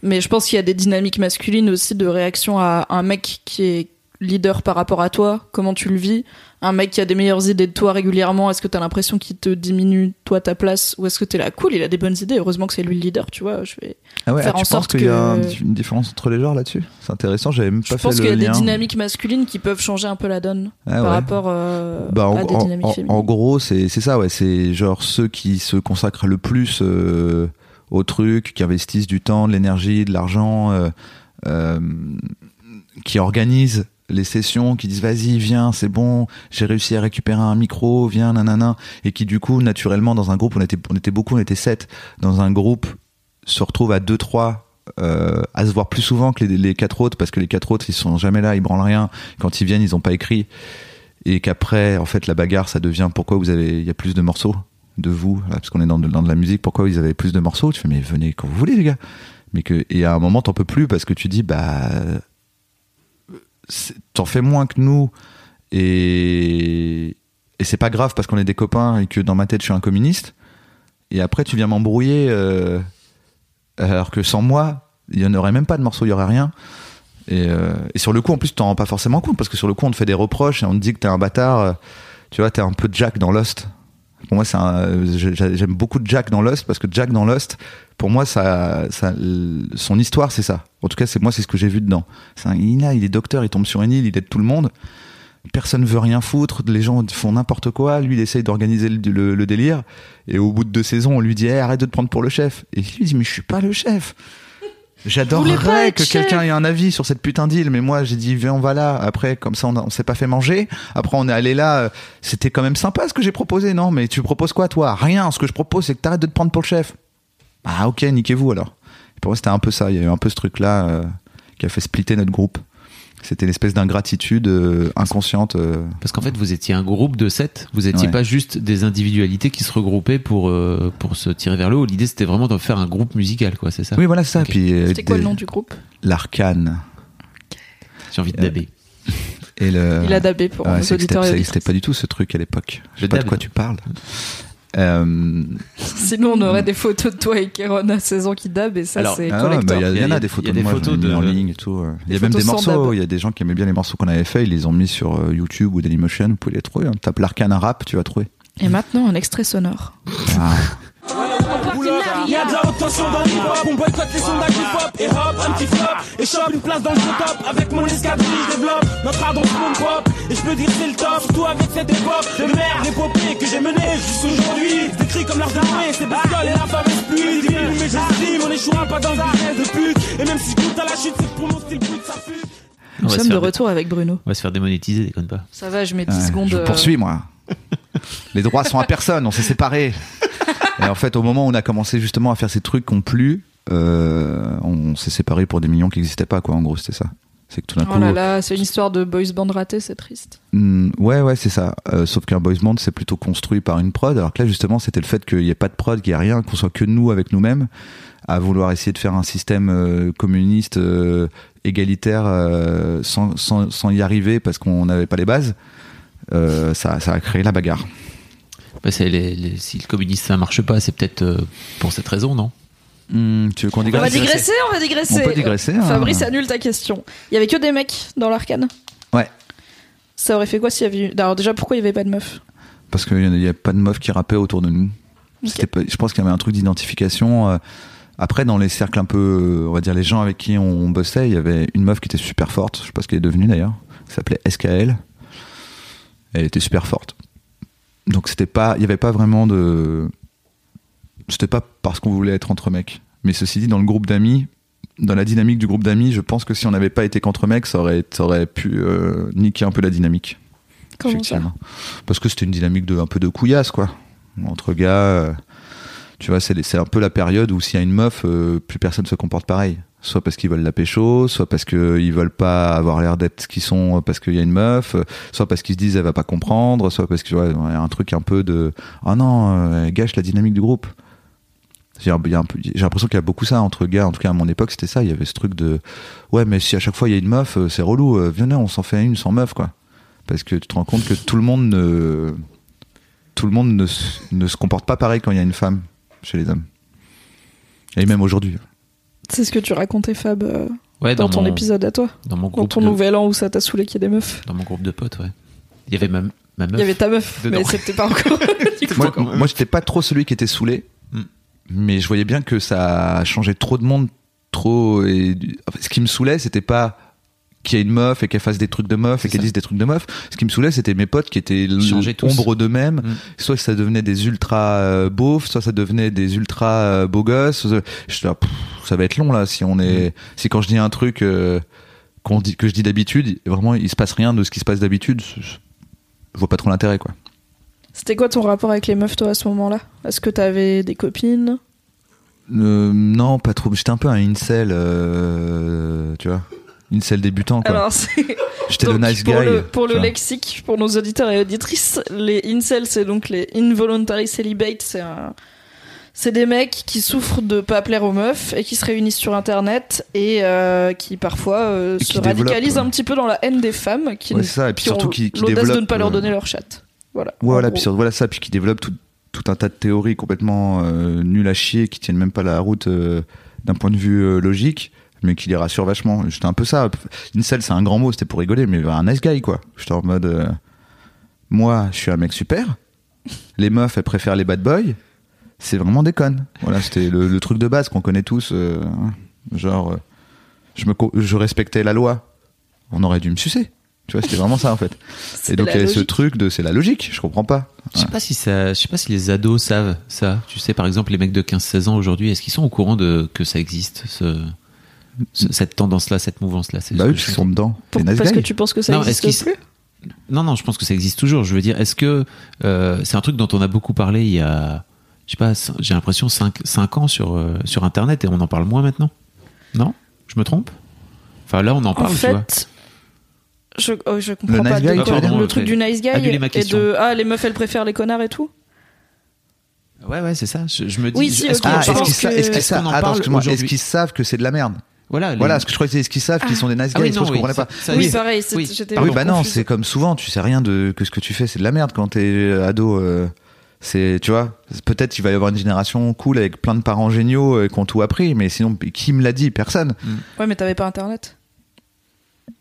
S1: Mais je pense qu'il y a des dynamiques masculines aussi de réaction à un mec qui est leader par rapport à toi, comment tu le vis, un mec qui a des meilleures idées de toi régulièrement, est-ce que t'as l'impression qu'il te diminue toi ta place ou est-ce que t'es là? Cool, il a des bonnes idées, heureusement que c'est lui le leader, tu vois, je vais
S3: ah ouais,
S1: faire
S3: ah,
S1: en
S3: tu
S1: sorte
S3: qu'il y a
S1: que-
S3: un- une différence entre les genres là-dessus? C'est intéressant j'avais même
S1: je
S3: pas fait
S1: pense
S3: le
S1: qu'il y a des
S3: lien.
S1: dynamiques masculines qui peuvent changer un peu la donne
S3: Ah
S1: par
S3: ouais.
S1: rapport euh,
S3: Bah, en,
S1: à des dynamiques
S3: en-
S1: féminines.
S3: en gros, c'est c'est ça, ouais. C'est genre ceux qui se consacrent le plus euh, au truc, qui investissent du temps, de l'énergie, de l'argent, euh, qui organisent les sessions, qui disent vas-y, viens, c'est bon, j'ai réussi à récupérer un micro, viens, nanana, et qui du coup, naturellement, dans un groupe, on était, on était beaucoup, on était sept, dans un groupe, se retrouvent à deux, trois. euh, à se voir plus souvent que les, quatre autres parce que les quatre autres ils sont jamais là ils branlent rien. Quand ils viennent ils ont pas écrit. Et qu'après en fait la bagarre ça devient pourquoi vous avez il y a plus de morceaux de vous parce qu'on est dans de, dans de la musique pourquoi vous avez plus de morceaux? Tu fais mais venez quand vous voulez les gars. Mais que et à un moment t'en peux plus parce que tu dis bah t'en fais moins que nous Et, et c'est pas grave parce qu'on est des copains et que dans ma tête je suis un communiste. Et après tu viens m'embrouiller euh, alors que sans moi, il y en aurait même pas de morceau, il y aurait rien. Et, euh, et sur le coup, en plus, tu t'en rends pas forcément compte parce que sur le coup, on te fait des reproches et on te dit que t'es un bâtard. Tu vois, t'es un peu Jack dans Lost. Pour moi, c'est j'aime beaucoup Jack dans Lost parce que Jack dans Lost, pour moi, ça, son histoire, c'est ça. En tout cas, c'est moi, c'est ce que j'ai vu dedans. Il, il est docteur, il tombe sur une île, il aide tout le monde. Personne veut rien foutre, les gens font n'importe quoi. Lui, il essaye d'organiser le, délire. Et au bout de deux saisons, on lui dit Eh, arrête de te prendre pour le chef. Et lui dit mais je suis pas le chef. J'adorerais que quelqu'un ait un avis sur cette putain d'île, mais moi j'ai dit viens on va là. Après comme ça on, s'est pas fait manger. Après on est allé là. euh, C'était quand même sympa ce que j'ai proposé, non? Mais tu proposes quoi toi? Rien. Ce que je propose c'est que t'arrêtes de te prendre pour le chef. Ah ok, niquez-vous alors. Et pour moi c'était un peu ça. Il y a eu un peu ce truc là qui a fait splitter notre groupe. C'était l'espèce d'ingratitude euh, inconsciente. euh.
S2: Parce qu'en fait, vous étiez un groupe de sept. Vous étiez
S3: Ouais.
S2: pas juste des individualités qui se regroupaient pour, euh, pour se tirer vers le haut. L'idée, c'était vraiment de faire un groupe musical, quoi, c'est ça
S3: Oui voilà ça.
S2: Ok.
S3: Puis euh,
S1: C'était quoi
S3: des-
S1: le nom du groupe?
S3: L'arcane.
S2: J'ai envie de daber.
S3: Et le...
S1: Il a dabé pour
S3: Ouais,
S1: nos auditeurs
S3: ça n'existait pas du tout ce truc à l'époque. Je sais
S2: Le
S3: pas de quoi tu parles. Euh,
S1: Sinon, on aurait des photos de toi et Kéron à 16 ans qui dab et ça, c'est
S3: ah
S1: collector.
S3: bah, il y, en
S2: a-
S3: a des
S2: il y a
S3: photos
S2: des
S3: de moi,
S2: photos de-
S3: en ligne et tout. Il y a même des morceaux, il y a des gens qui aimaient bien les morceaux qu'on avait fait, ils les ont mis sur euh, YouTube ou Dailymotion, vous pouvez les trouver. hein. Tape l'arcane rap, tu vas trouver.
S1: Et maintenant, un extrait sonore.
S3: Ah.
S4: Il y a de la haute tension dans l'hip-hop, on boycotte les sondages hip-hop Et hop, un petit flop, et chope une place dans le top. Avec mon escadrille, je développe notre art dans mon pop Et je peux dire c'est le top, surtout avec cette époque. De merde, l'épopée que j'ai menée jusqu'aujourd'hui Je décris comme l'art d'armée, c'est bestiole et la fameuse pluie Dis mais j'estime, on échouera pas dans le business de pute. Et même si je goûte à la chute, c'est pour mon style pute, ça pue.
S1: Nous sommes de
S2: dé-
S1: retour avec Bruno.
S2: On va se faire démonétiser, déconne pas.
S1: Ça va, je mets 10
S3: Ouais,
S1: secondes.
S3: je
S1: euh,
S3: poursuis moi. Les droits sont à personne, on s'est séparés. Et en fait, au moment où on a commencé justement à faire ces trucs qui ont plu, euh, on s'est séparés pour des millions qui n'existaient pas, quoi. En gros, c'était ça. C'est que tout d'un
S1: Oh
S3: coup.
S1: là là, c'est une histoire de boys band raté, c'est triste.
S3: Hmm, ouais, ouais, c'est ça. Euh, sauf qu'un boys band, c'est plutôt construit par une prod. Alors que là, justement, c'était le fait qu'il n'y ait pas de prod, qu'il n'y ait rien, qu'on soit que nous avec nous-mêmes, à vouloir essayer de faire un système euh, communiste, égalitaire, sans, sans, sans y arriver parce qu'on n'avait pas les bases. Euh, ça, ça a créé la bagarre.
S2: Bah, c'est les- les- si le communisme ça marche pas, c'est peut-être euh, pour cette raison, non?
S3: Hmm, tu veux qu'on
S1: On va
S3: digresse
S1: digresser, on va digresser.
S3: On peut digresser, hein.
S1: Fabrice annule ta question. Il y avait que des mecs dans l'arcane
S3: Ouais.
S1: Ça aurait fait quoi s'il y avait eu. Alors, déjà, pourquoi il y avait pas de meufs?
S3: Parce qu'il n'y a pas de meufs qui rappaient autour de nous. Pas- je pense qu'il y avait un truc d'identification. euh, Après, dans les cercles un peu, on va dire les gens avec qui on bossait, il y avait une meuf qui était super forte. Je sais pas ce qu'elle est devenue d'ailleurs. qui s'appelait SKL. Elle était super forte. Donc c'était pas, il y avait pas vraiment de, c'était pas parce qu'on voulait être entre mecs. Mais ceci dit, dans le groupe d'amis, dans la dynamique du groupe d'amis, je pense que si on n'avait pas été qu'entre mecs, ça aurait, ça aurait pu euh, niquer un peu la dynamique.
S1: Comment ça
S3: Effectivement. Parce que c'était une dynamique de un peu de couillasse, quoi. Entre gars, euh, tu vois, c'est c'est un peu la période où s'il y a une meuf, euh, plus personne se comporte pareil. Soit parce qu'ils veulent la pécho, soit parce qu'ils veulent pas avoir l'air d'être ce qu'ils sont euh, parce qu'il y a une meuf, euh, soit parce qu'ils se disent elle va pas comprendre, soit parce que tu vois, il y a un truc un peu de ah non, euh, elle gâche la dynamique du groupe. J'ai l'impression qu'il y a beaucoup ça entre gars, en tout cas à mon époque c'était ça, il y avait ce truc de ouais mais si à chaque fois il y a une meuf, euh, c'est relou, euh, venez on s'en fait une sans meuf quoi parce que tu te rends compte que tout le monde ne tout le monde ne se comporte pas pareil quand il y a une femme chez les hommes. Et même aujourd'hui
S1: C'est ce que tu racontais, Fab, euh,
S2: Ouais,
S1: dans,
S2: dans,
S1: ton
S2: mon,
S1: épisode à toi.
S2: dans mon
S1: Dans
S2: groupe
S1: ton
S2: de,
S1: nouvel an où ça t'a saoulé qu'il y ait des meufs.
S2: dans mon groupe de potes, ouais. Il y avait ma, ma meuf.
S1: Il y avait ta meuf,
S2: Dedans.
S1: mais c'était pas encore.
S3: moi, moi j'étais pas trop celui qui était saoulé mais je voyais bien que ça a changé trop de monde trop et enfin, ce qui me saoulait c'était pas qu'il y ait une meuf et qu'elle fasse des trucs de meuf et qu'elle dise des trucs de meuf ce qui me saoulait c'était mes potes qui étaient l'ombre d'eux-mêmes
S2: Mm.
S3: soit ça devenait des ultra euh, beaufs, soit ça devenait des ultra euh, beaux gosses. Je suis là, pff, ça va être long là si on est, si quand je dis un truc euh, qu'on dit que je dis d'habitude, vraiment il se passe rien de ce qui se passe d'habitude. Je, je vois pas trop l'intérêt quoi.
S1: C'était quoi ton rapport avec les meufs, toi, à ce moment-là? Est-ce que t'avais des copines?
S3: Euh, non, pas trop. J'étais un peu un incel, euh, tu vois, incel débutant quoi.
S1: Alors.
S3: J'étais le nice
S1: pour
S3: guy.
S1: Le, pour le
S3: vois.
S1: lexique, pour nos auditeurs et auditrices, les incels, c'est donc les involuntary celibate, c'est un. C'est des mecs qui souffrent de pas plaire aux meufs et qui se réunissent sur internet et euh, qui parfois euh, se
S3: qui développent,
S1: radicalisent un petit peu dans la haine des femmes qui,
S3: Ouais, ça, et puis
S1: qui
S3: surtout
S1: ont
S3: qui, qui
S1: l'audace
S3: développent.
S1: de ne pas leur
S3: euh,
S1: donner leur chatte. Voilà.
S3: Voilà, puis voilà ça, puis qui développe tout, tout un tas de théories complètement nulles à chier, qui tiennent même pas la route d'un point de vue logique, mais qui les rassurent vachement. J'étais un peu ça. Incel, c'est un grand mot, c'était pour rigoler, mais un nice guy, quoi. J'étais en mode, euh, moi, je suis un mec super. Les meufs, elles préfèrent les bad boys. C'est vraiment des connes. Voilà, c'était le, le truc de base qu'on connaît tous. euh, genre, euh, je, me, je respectais la loi. On aurait dû me sucer. Tu vois, c'était vraiment ça, en fait. Et donc, il y a ce truc de c'est la logique, je comprends pas.
S2: Je sais pas si ça, je sais pas si les ados savent ça. Tu sais, par exemple, les mecs de 15-16 ans aujourd'hui, est-ce qu'ils sont au courant de que ça existe, ce- cette tendance-là, cette mouvance-là C'est
S3: Bah
S2: ce
S3: oui, qu'ils sont dedans.
S1: Pour-
S3: Les nice
S1: parce que tu penses que ça
S2: Non, est-ce
S1: existe
S2: qu'ils-
S1: plus?
S2: Non, non, je pense que ça existe toujours. Je veux dire, est-ce que euh, c'est un truc dont on a beaucoup parlé il y a, je sais pas, j'ai l'impression 5, ans sur, euh, sur Internet et on en parle moins maintenant Non? Je me trompe? Enfin, là, on en
S1: En
S2: parle, tu vois.
S1: je, oh, je comprends
S3: Le
S1: pas.
S3: nice guy,
S1: le truc du nice guy et de ah les meufs elles préfèrent les connards et tout?
S2: Ouais, ouais, c'est ça. Je, je me dis,
S1: Oui, si,
S2: est-ce qu'on
S3: Ah, est-ce
S2: en parle
S3: qu'ils savent que c'est de la merde?
S2: Voilà, les-
S3: Voilà, ce que je croyais, c'est est-ce qu'ils savent qu'ils sont des nice
S2: Ah oui,
S3: guys,
S2: non,
S3: je
S2: oui,
S3: comprenais pas.
S2: ça,
S1: oui,
S2: oui.
S1: pareil, c'est-
S2: Oui.
S1: j'étais
S3: Ah oui, bah non, c'est comme souvent, tu sais rien de que ce que tu fais, c'est de la merde quand t'es ado. euh, c'est, tu vois, peut-être il va y avoir une génération cool avec plein de parents géniaux euh, qui ont tout appris, mais sinon, qui me l'a dit? Personne.
S1: Ouais, mais t'avais pas internet.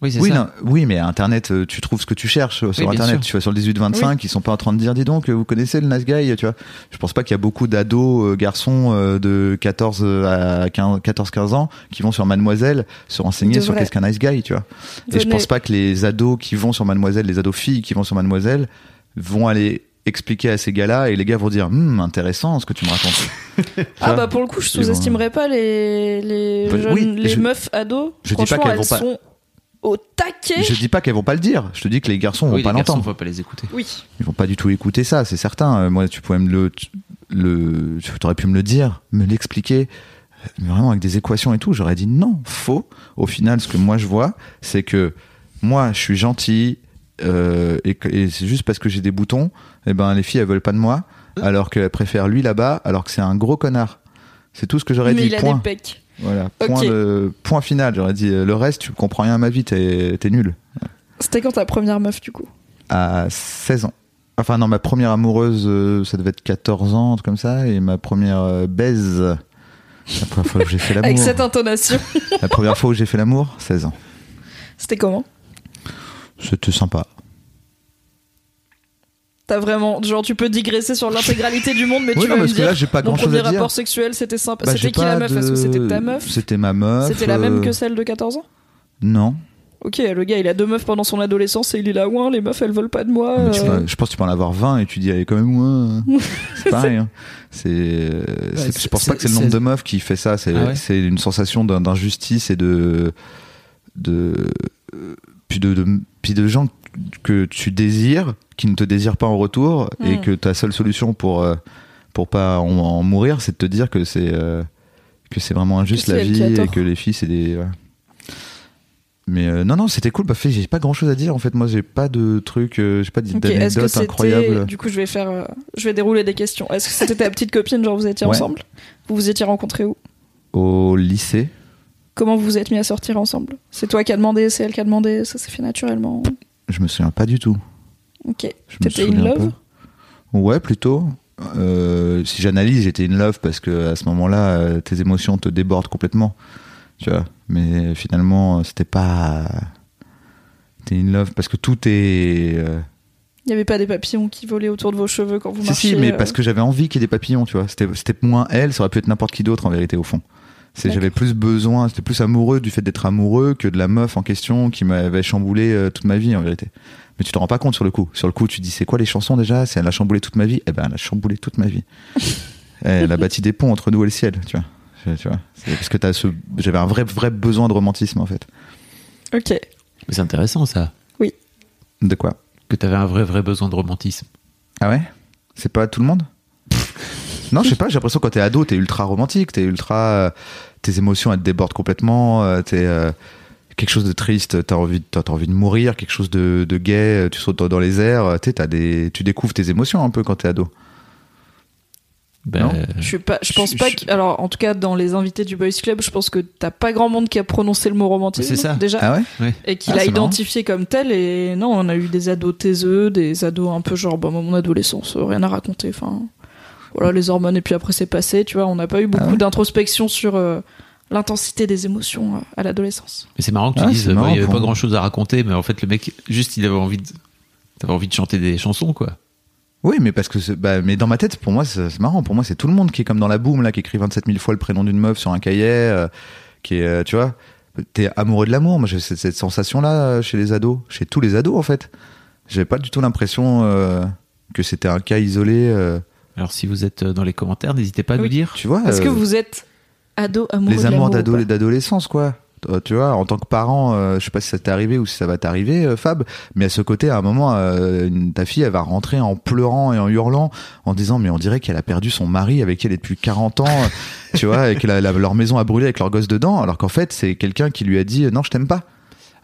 S2: Oui,
S3: Oui,
S2: ça.
S3: non, oui, mais Internet, euh, tu trouves ce que tu cherches euh, sur Internet.
S2: sûr.
S3: Tu vas sur le 18-25, ils sont pas en train de dire, dis donc, euh, vous connaissez le nice guy, tu vois. Je pense pas qu'il y a beaucoup d'ados, euh, garçons euh, de 14 à 15 14-15 ans qui vont sur Mademoiselle se renseigner sur qu'est-ce qu'un nice guy, tu vois. Et je pense pas que les ados qui vont sur Mademoiselle, les ados filles qui vont sur Mademoiselle, vont aller expliquer à ces gars-là et les gars vont dire, Hum, intéressant ce que tu me racontes.
S1: Ah bah pour le coup, je sous-estimerais pas les les
S3: Bah,
S1: jeunes,
S3: oui,
S1: les
S3: je-
S1: meufs ados.
S3: je dis pas
S1: Franchement,
S3: qu'elles
S1: elles
S3: vont pas-
S1: sont au taquet.
S3: Je dis pas qu'elles vont pas le dire. Je te dis que les garçons vont
S2: Oui,
S3: pas
S2: les garçons,
S3: l'entendre.
S2: faut pas les écouter.
S1: Oui.
S3: Ils vont pas du tout écouter ça, c'est certain. Euh, Moi, tu pourrais me le, le, tu aurais pu me le dire, me l'expliquer, mais vraiment avec des équations et tout. J'aurais dit non, faux. Au final, ce que moi je vois, c'est que moi, je suis gentil euh, et, c'est juste parce que j'ai des boutons, et ben les filles elles veulent pas de moi, alors qu'elles préfèrent lui là-bas, alors que c'est un gros connard. C'est tout ce que j'aurais dit.
S1: il a
S3: Point.
S1: des.
S3: Voilà. Point, final. J'aurais dit euh, le reste, tu comprends rien à ma vie, t'es nul.
S1: C'était quand ta première meuf du coup?
S3: À 16 ans. Enfin non, ma première amoureuse, euh, ça devait être 14 ans, comme ça, et ma première euh, baise, la première fois que j'ai fait
S1: Avec
S3: l'amour,
S1: cette intonation.
S3: la première fois où j'ai fait l'amour, 16 ans.
S1: C'était comment?
S3: C'était sympa.
S1: T'as vraiment genre tu peux digresser sur l'intégralité du monde, mais
S3: Oui,
S1: tu
S3: non,
S1: vas me
S3: parce que
S1: dire
S3: là, j'ai pas
S1: mon
S3: grand chose
S1: premier
S3: à dire.
S1: rapport sexuel c'était sympa.
S3: Bah,
S1: c'était qui la meuf? Est-ce que
S3: de-
S1: c'était ta meuf?
S3: C'était ma meuf.
S1: C'était la même
S3: euh,
S1: que celle de 14 ans?
S3: Non.
S1: Ok, le gars il a deux meufs pendant son adolescence et il est là, ouin, les meufs elles veulent pas de moi.
S3: Mais tu
S1: euh.
S3: peux- je pense que tu peux en avoir 20 et tu dis, allez, quand même, ouais. c'est pareil. hein. C'est, c'est- je
S2: c'est-
S3: pense pas que c'est le nombre
S2: c'est-
S3: de meufs qui fait ça. C'est,
S2: Ah ouais
S3: c'est une sensation d'in- d'injustice et de, de, euh, puis de, de- puis de gens que tu désires, qui ne te désirent pas en retour, et
S1: Mm.
S3: que ta seule solution pour, euh, pour pas en, en mourir, c'est de te dire que c'est, euh, que c'est vraiment injuste la vie et que les filles, c'est des, ouais. Mais euh, non, non, c'était cool. Bah, j'ai pas grand chose à dire en fait. Moi, j'ai pas de trucs, euh, j'ai pas
S1: Ok, est-ce que
S3: d'anecdotes
S1: c'était.
S3: incroyables.
S1: Du coup, je vais faire. Je vais dérouler des questions. Est-ce que c'était ta petite copine, genre vous étiez
S3: Ouais.
S1: ensemble? Vous vous étiez rencontrés où?
S3: Au lycée,
S1: Comment vous vous êtes mis à sortir ensemble? C'est toi qui as demandé, c'est elle qui a demandé, ça s'est fait naturellement
S3: je me souviens pas du tout.
S1: Ok. T'étais in love
S3: pas. Ouais, plutôt. Euh, si j'analyse, j'étais in love parce que à ce moment-là, euh, tes émotions te débordent complètement. Tu vois. Mais finalement, euh, c'était pas. T'es in love parce que tout est.
S1: Il n'y avait pas des papillons qui volaient autour de vos cheveux quand vous
S3: Si,
S1: marchiez
S3: si, mais
S1: euh,
S3: parce que j'avais envie qu'il y ait des papillons, tu vois. C'était moins elle, ça aurait pu être n'importe qui d'autre en vérité, au fond. C'est. J'avais plus besoin, c'était plus amoureux du fait d'être amoureux que de la meuf en question qui m'avait chamboulé euh, toute ma vie en vérité. Mais tu te rends pas compte sur le coup. Sur le coup, tu dis c'est quoi les chansons déjà? C'est elle a chamboulé toute ma vie. Eh ben, elle a chamboulé toute ma vie. elle a bâti des ponts entre nous et le ciel, tu vois. Tu vois. C'est parce que t'as ce, j'avais un vrai vrai besoin de romantisme en fait.
S1: Ok.
S2: Mais c'est intéressant ça,
S3: De quoi?
S2: Que t'avais un vrai vrai besoin de romantisme.
S3: Ah ouais? C'est pas tout le monde? Non, je sais pas, j'ai l'impression que quand t'es ado, t'es ultra romantique, t'es ultra. euh, tes émotions, elles te débordent complètement, euh, t'es. euh, quelque chose de triste, t'as envie, envie de mourir, quelque chose de, de euh, tu sautes dans, les airs, des, tu découvres tes émotions un peu quand t'es ado.
S2: Ben,
S3: Non
S1: Je suis pas, je pense
S2: Je-
S1: pas
S2: je-
S1: que, alors, en tout cas, dans les invités du Boys Club, je pense que t'as pas grand monde qui a prononcé le mot romantisme.
S2: Ça.
S1: Déjà.
S3: Ah ouais
S1: et qu'il
S3: Ah,
S1: a
S3: c'est marrant.
S1: identifié comme tel. Et non, on a eu des ados taiseux, des ados un peu genre, bah, moi, mon adolescence, rien à raconter. Enfin, voilà, les hormones, et puis après, c'est passé, tu vois. On n'a pas eu beaucoup
S3: Ah ouais
S1: d'introspection sur euh, l'intensité des émotions euh, à l'adolescence.
S2: Mais c'est marrant que tu
S3: Ah,
S2: dises, il y avait pas grand chose à raconter, mais en fait, le mec, juste, il avait envie de, envie de chanter des chansons, quoi.
S3: Oui, mais parce que c'est- bah, mais dans ma tête, pour moi, c'est c'est marrant. Pour moi, c'est tout le monde qui est comme dans la boom là, qui écrit 27 000 fois le prénom d'une meuf sur un cahier, euh, qui est, euh, tu vois, t'es amoureux de l'amour. Moi, j'ai cette, cette sensation-là chez les ados, chez tous les ados en fait. J'avais pas du tout l'impression euh, que c'était un cas isolé. Euh,
S2: Alors, si vous êtes dans les commentaires, n'hésitez pas à nous dire.
S3: tu vois,
S1: Est-ce que
S3: euh,
S1: vous êtes ado amoureux
S3: les amours d'adolescence, quoi. Euh, Tu vois, en tant que parent, euh, je sais pas si ça t'est arrivé ou si ça va t'arriver, euh, Fab, mais à ce côté, à un moment, euh, une- ta fille, elle va rentrer en pleurant et en hurlant, en disant, mais on dirait qu'elle a perdu son mari avec qui elle est depuis 40 ans, euh, tu vois, et que la- la- leur maison a brûlé avec leur gosse dedans, alors qu'en fait, c'est quelqu'un qui lui a dit, non, je t'aime pas.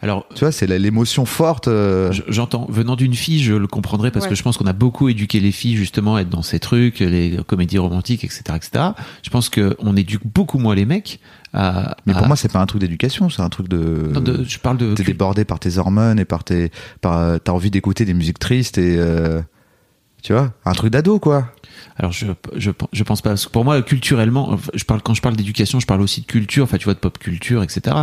S2: Alors,
S3: Tu vois, c'est l'émotion forte. euh,
S2: Je- J'entends, venant d'une fille, je le comprendrais parce
S1: Ouais.
S2: que je pense qu'on a beaucoup éduqué les filles justement à être dans ces trucs, les comédies romantiques, etc., etc. Je pense qu'on éduque beaucoup moins les mecs à.
S3: Mais pour
S2: à-
S3: moi, c'est pas un truc d'éducation, c'est un truc de.
S2: non, de- je parle de.
S3: T'es débordé par tes hormones et par tes, par, euh, t'as envie d'écouter des musiques tristes et, euh, tu vois, un truc d'ado, quoi.
S2: Alors je, je je pense pas parce que pour moi culturellement, je parle quand je parle d'éducation, je parle aussi de culture, enfin tu vois de pop culture, etc.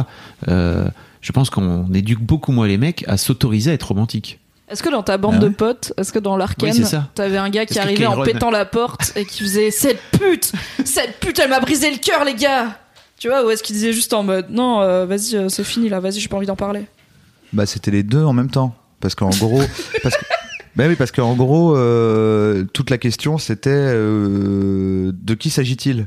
S2: Euh, je pense qu'on éduque beaucoup moins les mecs à s'autoriser à être romantique.
S1: Est-ce que dans ta bande
S3: Ah
S1: de potes, est-ce que dans l'arcane,
S2: Oui,
S1: t'avais un gars qui arrivait en pétant la porte et qui faisait cette pute, cette pute, elle m'a brisé le cœur, les gars. Tu vois, ou est-ce qu'il disait juste en mode non, euh, vas-y, euh, c'est fini là, vas-y, j'ai pas envie d'en parler.
S3: Bah, c'était les deux en même temps. Parce qu'en gros, parce que, bah oui, parce qu'en gros, euh, toute la question c'était euh, de qui s'agit-il?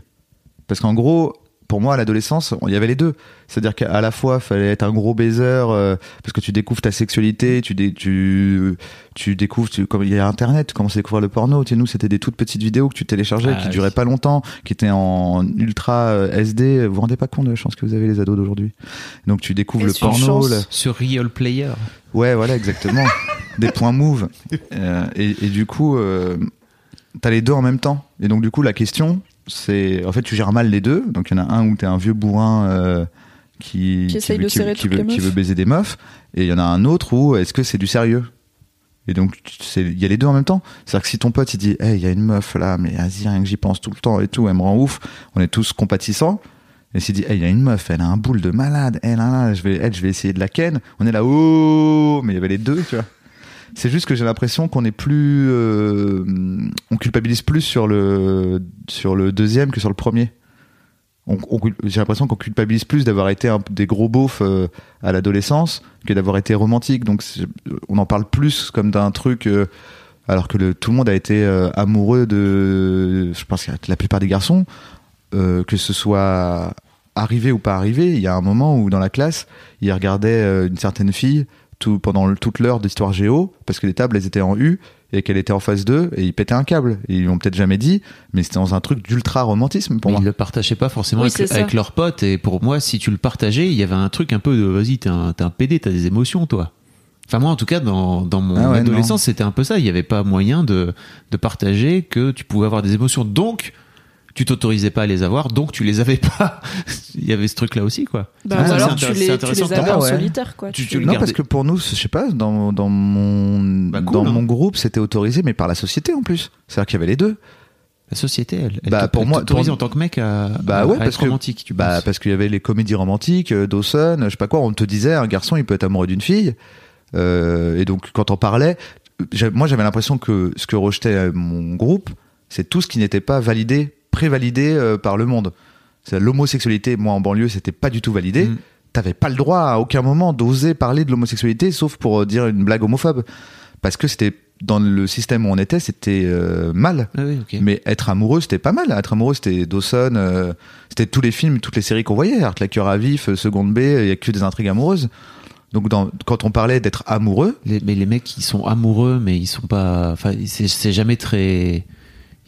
S3: Parce qu'en gros, pour moi, à l'adolescence, il y avait les deux. C'est-à-dire qu'à la fois, fallait être un gros baiser euh, parce que tu découvres ta sexualité, tu, dé- tu, tu découvres, tu, comme il y a Internet, tu commences à découvrir le porno. Tu sais, nous, c'était des toutes petites vidéos que tu téléchargeais,
S2: Ah
S3: qui
S2: oui.
S3: duraient pas longtemps, qui étaient en ultra euh, SD. Vous vous rendez pas compte de la chance que vous avez les ados d'aujourd'hui Donc tu découvres
S1: Et
S3: le porno,
S1: chance.
S3: le-
S2: Sur Real Player.
S3: Ouais, voilà, exactement. des points move. Euh, et, et du coup, euh, t'as les deux en même temps. Et donc, du coup, la question, c'est. En fait, tu gères mal les deux. Donc, il y en a un où t'es un vieux bourrin euh, qui,
S1: Qui essaye
S3: veut, qui, veut, qui veut baiser des meufs. Et il y en a un autre où est-ce que c'est du sérieux? Et donc, il y a les deux en même temps. C'est-à-dire que si ton pote, il dit, hey, il y a une meuf là, mais vas-y, rien que j'y pense tout le temps et tout, elle me rend ouf, on est tous compatissants. Et s'il dit, hey, il y a une meuf, elle a un boule de malade, elle, là, là, je vais, elle, je vais essayer de la ken. On est là, oh, mais il y avait les deux, tu vois. C'est juste que j'ai l'impression qu'on est plus, euh, on culpabilise plus sur le, sur le deuxième que sur le premier. J'ai l'impression qu'on culpabilise plus d'avoir été un- des gros beaufs euh, à l'adolescence que d'avoir été romantique. Donc on en parle plus comme d'un truc, euh, alors que tout le monde a été amoureux de, je pense que la plupart des garçons, que ce soit arrivé ou pas arrivé, il y a un moment où dans la classe, ils regardaient euh, une certaine fille tout, pendant le- toute l'heure d'histoire géo, parce que les tables elles étaient en U et qu'elle était en face d'eux, et ils pétaient un câble. Ils l'ont peut-être jamais dit, mais c'était dans un truc d'ultra romantisme pour
S2: Mais
S3: moi.
S2: ils le partageaient pas forcément
S1: Oui,
S2: avec, leurs potes. Et pour moi, si tu le partageais, il y avait un truc un peu de vas-y, t'es un, t'es un PD, t'as des émotions, toi. Enfin, moi, en tout cas, dans, dans mon
S3: Ah ouais,
S2: adolescence, c'était un peu ça. Il n'y avait pas moyen de, de partager que tu pouvais avoir des émotions. Donc, tu t'autorisais pas à les avoir, donc tu les avais pas. il y avait ce truc-là aussi, quoi.
S1: Bah,
S3: Ah,
S1: ou alors tu les, tu
S2: intéressant
S1: les avais en
S3: Ah ouais.
S1: solitaire, quoi.
S2: Tu-
S1: Tu-
S2: tu le
S3: Non,
S2: gardais.
S3: parce que pour nous, je sais pas, dans, dans mon,
S2: Bah, cool,
S3: dans
S2: hein.
S3: mon groupe, c'était autorisé, mais par la société en plus. C'est-à-dire qu'il y avait les deux.
S2: La société, elle, elle
S3: Bah, pour moi- pour-
S2: en tant que mec à,
S3: Bah
S2: à-
S3: ouais,
S2: à
S3: parce
S2: être
S3: que-
S2: romantique, tu
S3: Bah,
S2: penses.
S3: parce qu'il y avait les comédies romantiques, euh, Dawson, je sais pas quoi, on te disait, un garçon, il peut être amoureux d'une fille. Euh, et donc, quand on parlait, moi, j'avais l'impression que ce que rejetait euh, mon groupe, c'est tout ce qui n'était pas validé, prévalidé euh, par le monde. L'homosexualité, moi, en banlieue, c'était pas du tout validé.
S2: Mm.
S3: T'avais pas le droit à aucun moment d'oser parler de l'homosexualité, sauf pour euh, dire une blague homophobe. Parce que c'était, dans le système où on était, c'était euh, mal.
S2: Ah oui.
S3: Mais être amoureux, c'était pas mal. Être amoureux, c'était Dawson, euh, c'était tous les films, toutes les séries qu'on voyait. Art, la cœur à vif, Seconde B, il y a que des intrigues amoureuses. Donc, dans, quand on parlait d'être amoureux,
S2: Les- mais les mecs qui sont amoureux, mais ils sont pas. Enfin, c'est jamais très.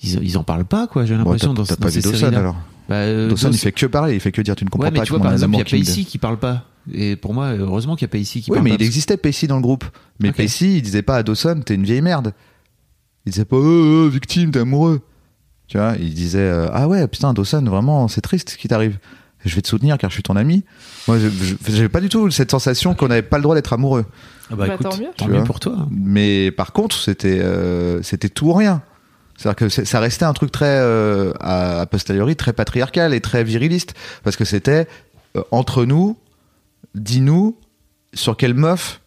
S2: Ils, ils en parlent pas, quoi. J'ai
S3: bon,
S2: l'impression
S3: t'as
S2: dans,
S3: t'as
S2: dans
S3: pas
S2: ces
S3: vu Dawson
S2: séries-là.
S3: alors.
S2: Bah, euh,
S3: Dawson, il fait que parler, il fait que dire tu ne comprends
S2: Ouais, mais
S3: pas
S2: tu vois, par exemple, il y a Pacey qui parle pas. Et pour moi, heureusement qu'il y a Pacey qui
S3: Oui,
S2: parle
S3: mais
S2: pas.
S3: il existait Pacey dans le groupe. Mais
S2: Ok.
S3: Pacey, il disait pas à Dawson, t'es une vieille merde. Il disait pas, oh, oh, victime, t'es amoureux. Tu vois, il disait euh, ah ouais putain Dawson vraiment c'est triste ce qui t'arrive. Je vais te soutenir car je suis ton ami. Moi, j'avais pas du tout cette sensation qu'on n'avait pas le droit d'être amoureux.
S2: Ah bah,
S1: Bah,
S2: écoute,
S1: tant mieux.
S2: tant mieux pour toi. hein.
S3: Mais par contre, c'était euh, c'était tout ou rien. C'est-à-dire que ça restait un truc très euh, à, a posteriori très patriarcal et très viriliste parce que c'était euh, entre nous, dis-nous sur quelle meuf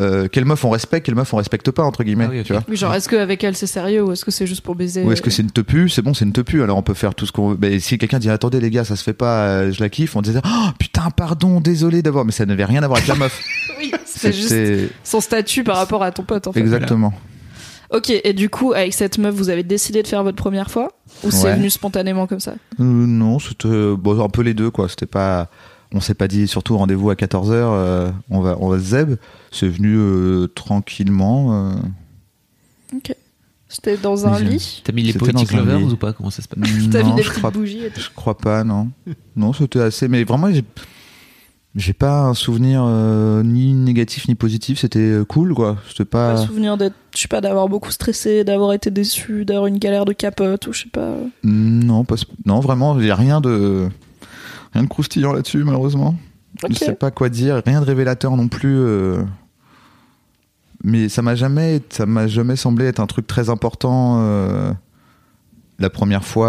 S3: euh, quelle meuf on respecte, quelle meuf on respecte pas entre guillemets,
S2: Ah oui,
S3: tu vois.
S1: Oui, genre, est-ce qu'avec elle c'est sérieux ou est-ce que c'est juste pour baiser
S3: Ou est-ce que c'est une tepu C'est bon, c'est une tepu. Alors on peut faire tout ce qu'on. Mais si quelqu'un dit attendez les gars, ça se fait pas, euh, je la kiffe, on disait oh putain pardon, désolé d'avoir. Mais ça n'avait rien à voir avec la meuf.
S1: Oui, c'est juste son statut par rapport à ton pote en fait.
S3: exactement.
S1: Ok, et du coup, avec cette meuf, vous avez décidé de faire votre première fois Ou c'est
S3: Ouais.
S1: venu spontanément comme ça
S3: Euh, non, c'était bon, un peu les deux quoi. C'était pas. On s'est pas dit surtout rendez-vous à 14h, on va on va se zeb. C'est venu euh, tranquillement. euh.
S1: Ok. C'était dans un lit
S2: T'as mis les Poetic Lovers ou pas? Comment ça se passe?
S1: T'as mis
S3: Non,
S1: des
S3: je
S1: petites
S3: crois,
S1: bougies et tout
S3: je crois pas, non. Non, c'était assez. Mais vraiment, j'ai pas un souvenir euh, ni négatif ni positif. C'était euh, cool quoi. C'était
S1: Pas
S3: pas.
S1: souvenir d'être, je sais pas, d'avoir beaucoup stressé, d'avoir été déçu, d'avoir une galère de capote ou je sais pas.
S3: Non, pas, non, vraiment, il y a rien de rien de croustillant là-dessus, malheureusement.
S1: Ok.
S3: Je sais pas quoi dire, rien de révélateur non plus. euh. Mais ça m'a jamais, ça m'a jamais semblé être un truc très important. euh, La première fois,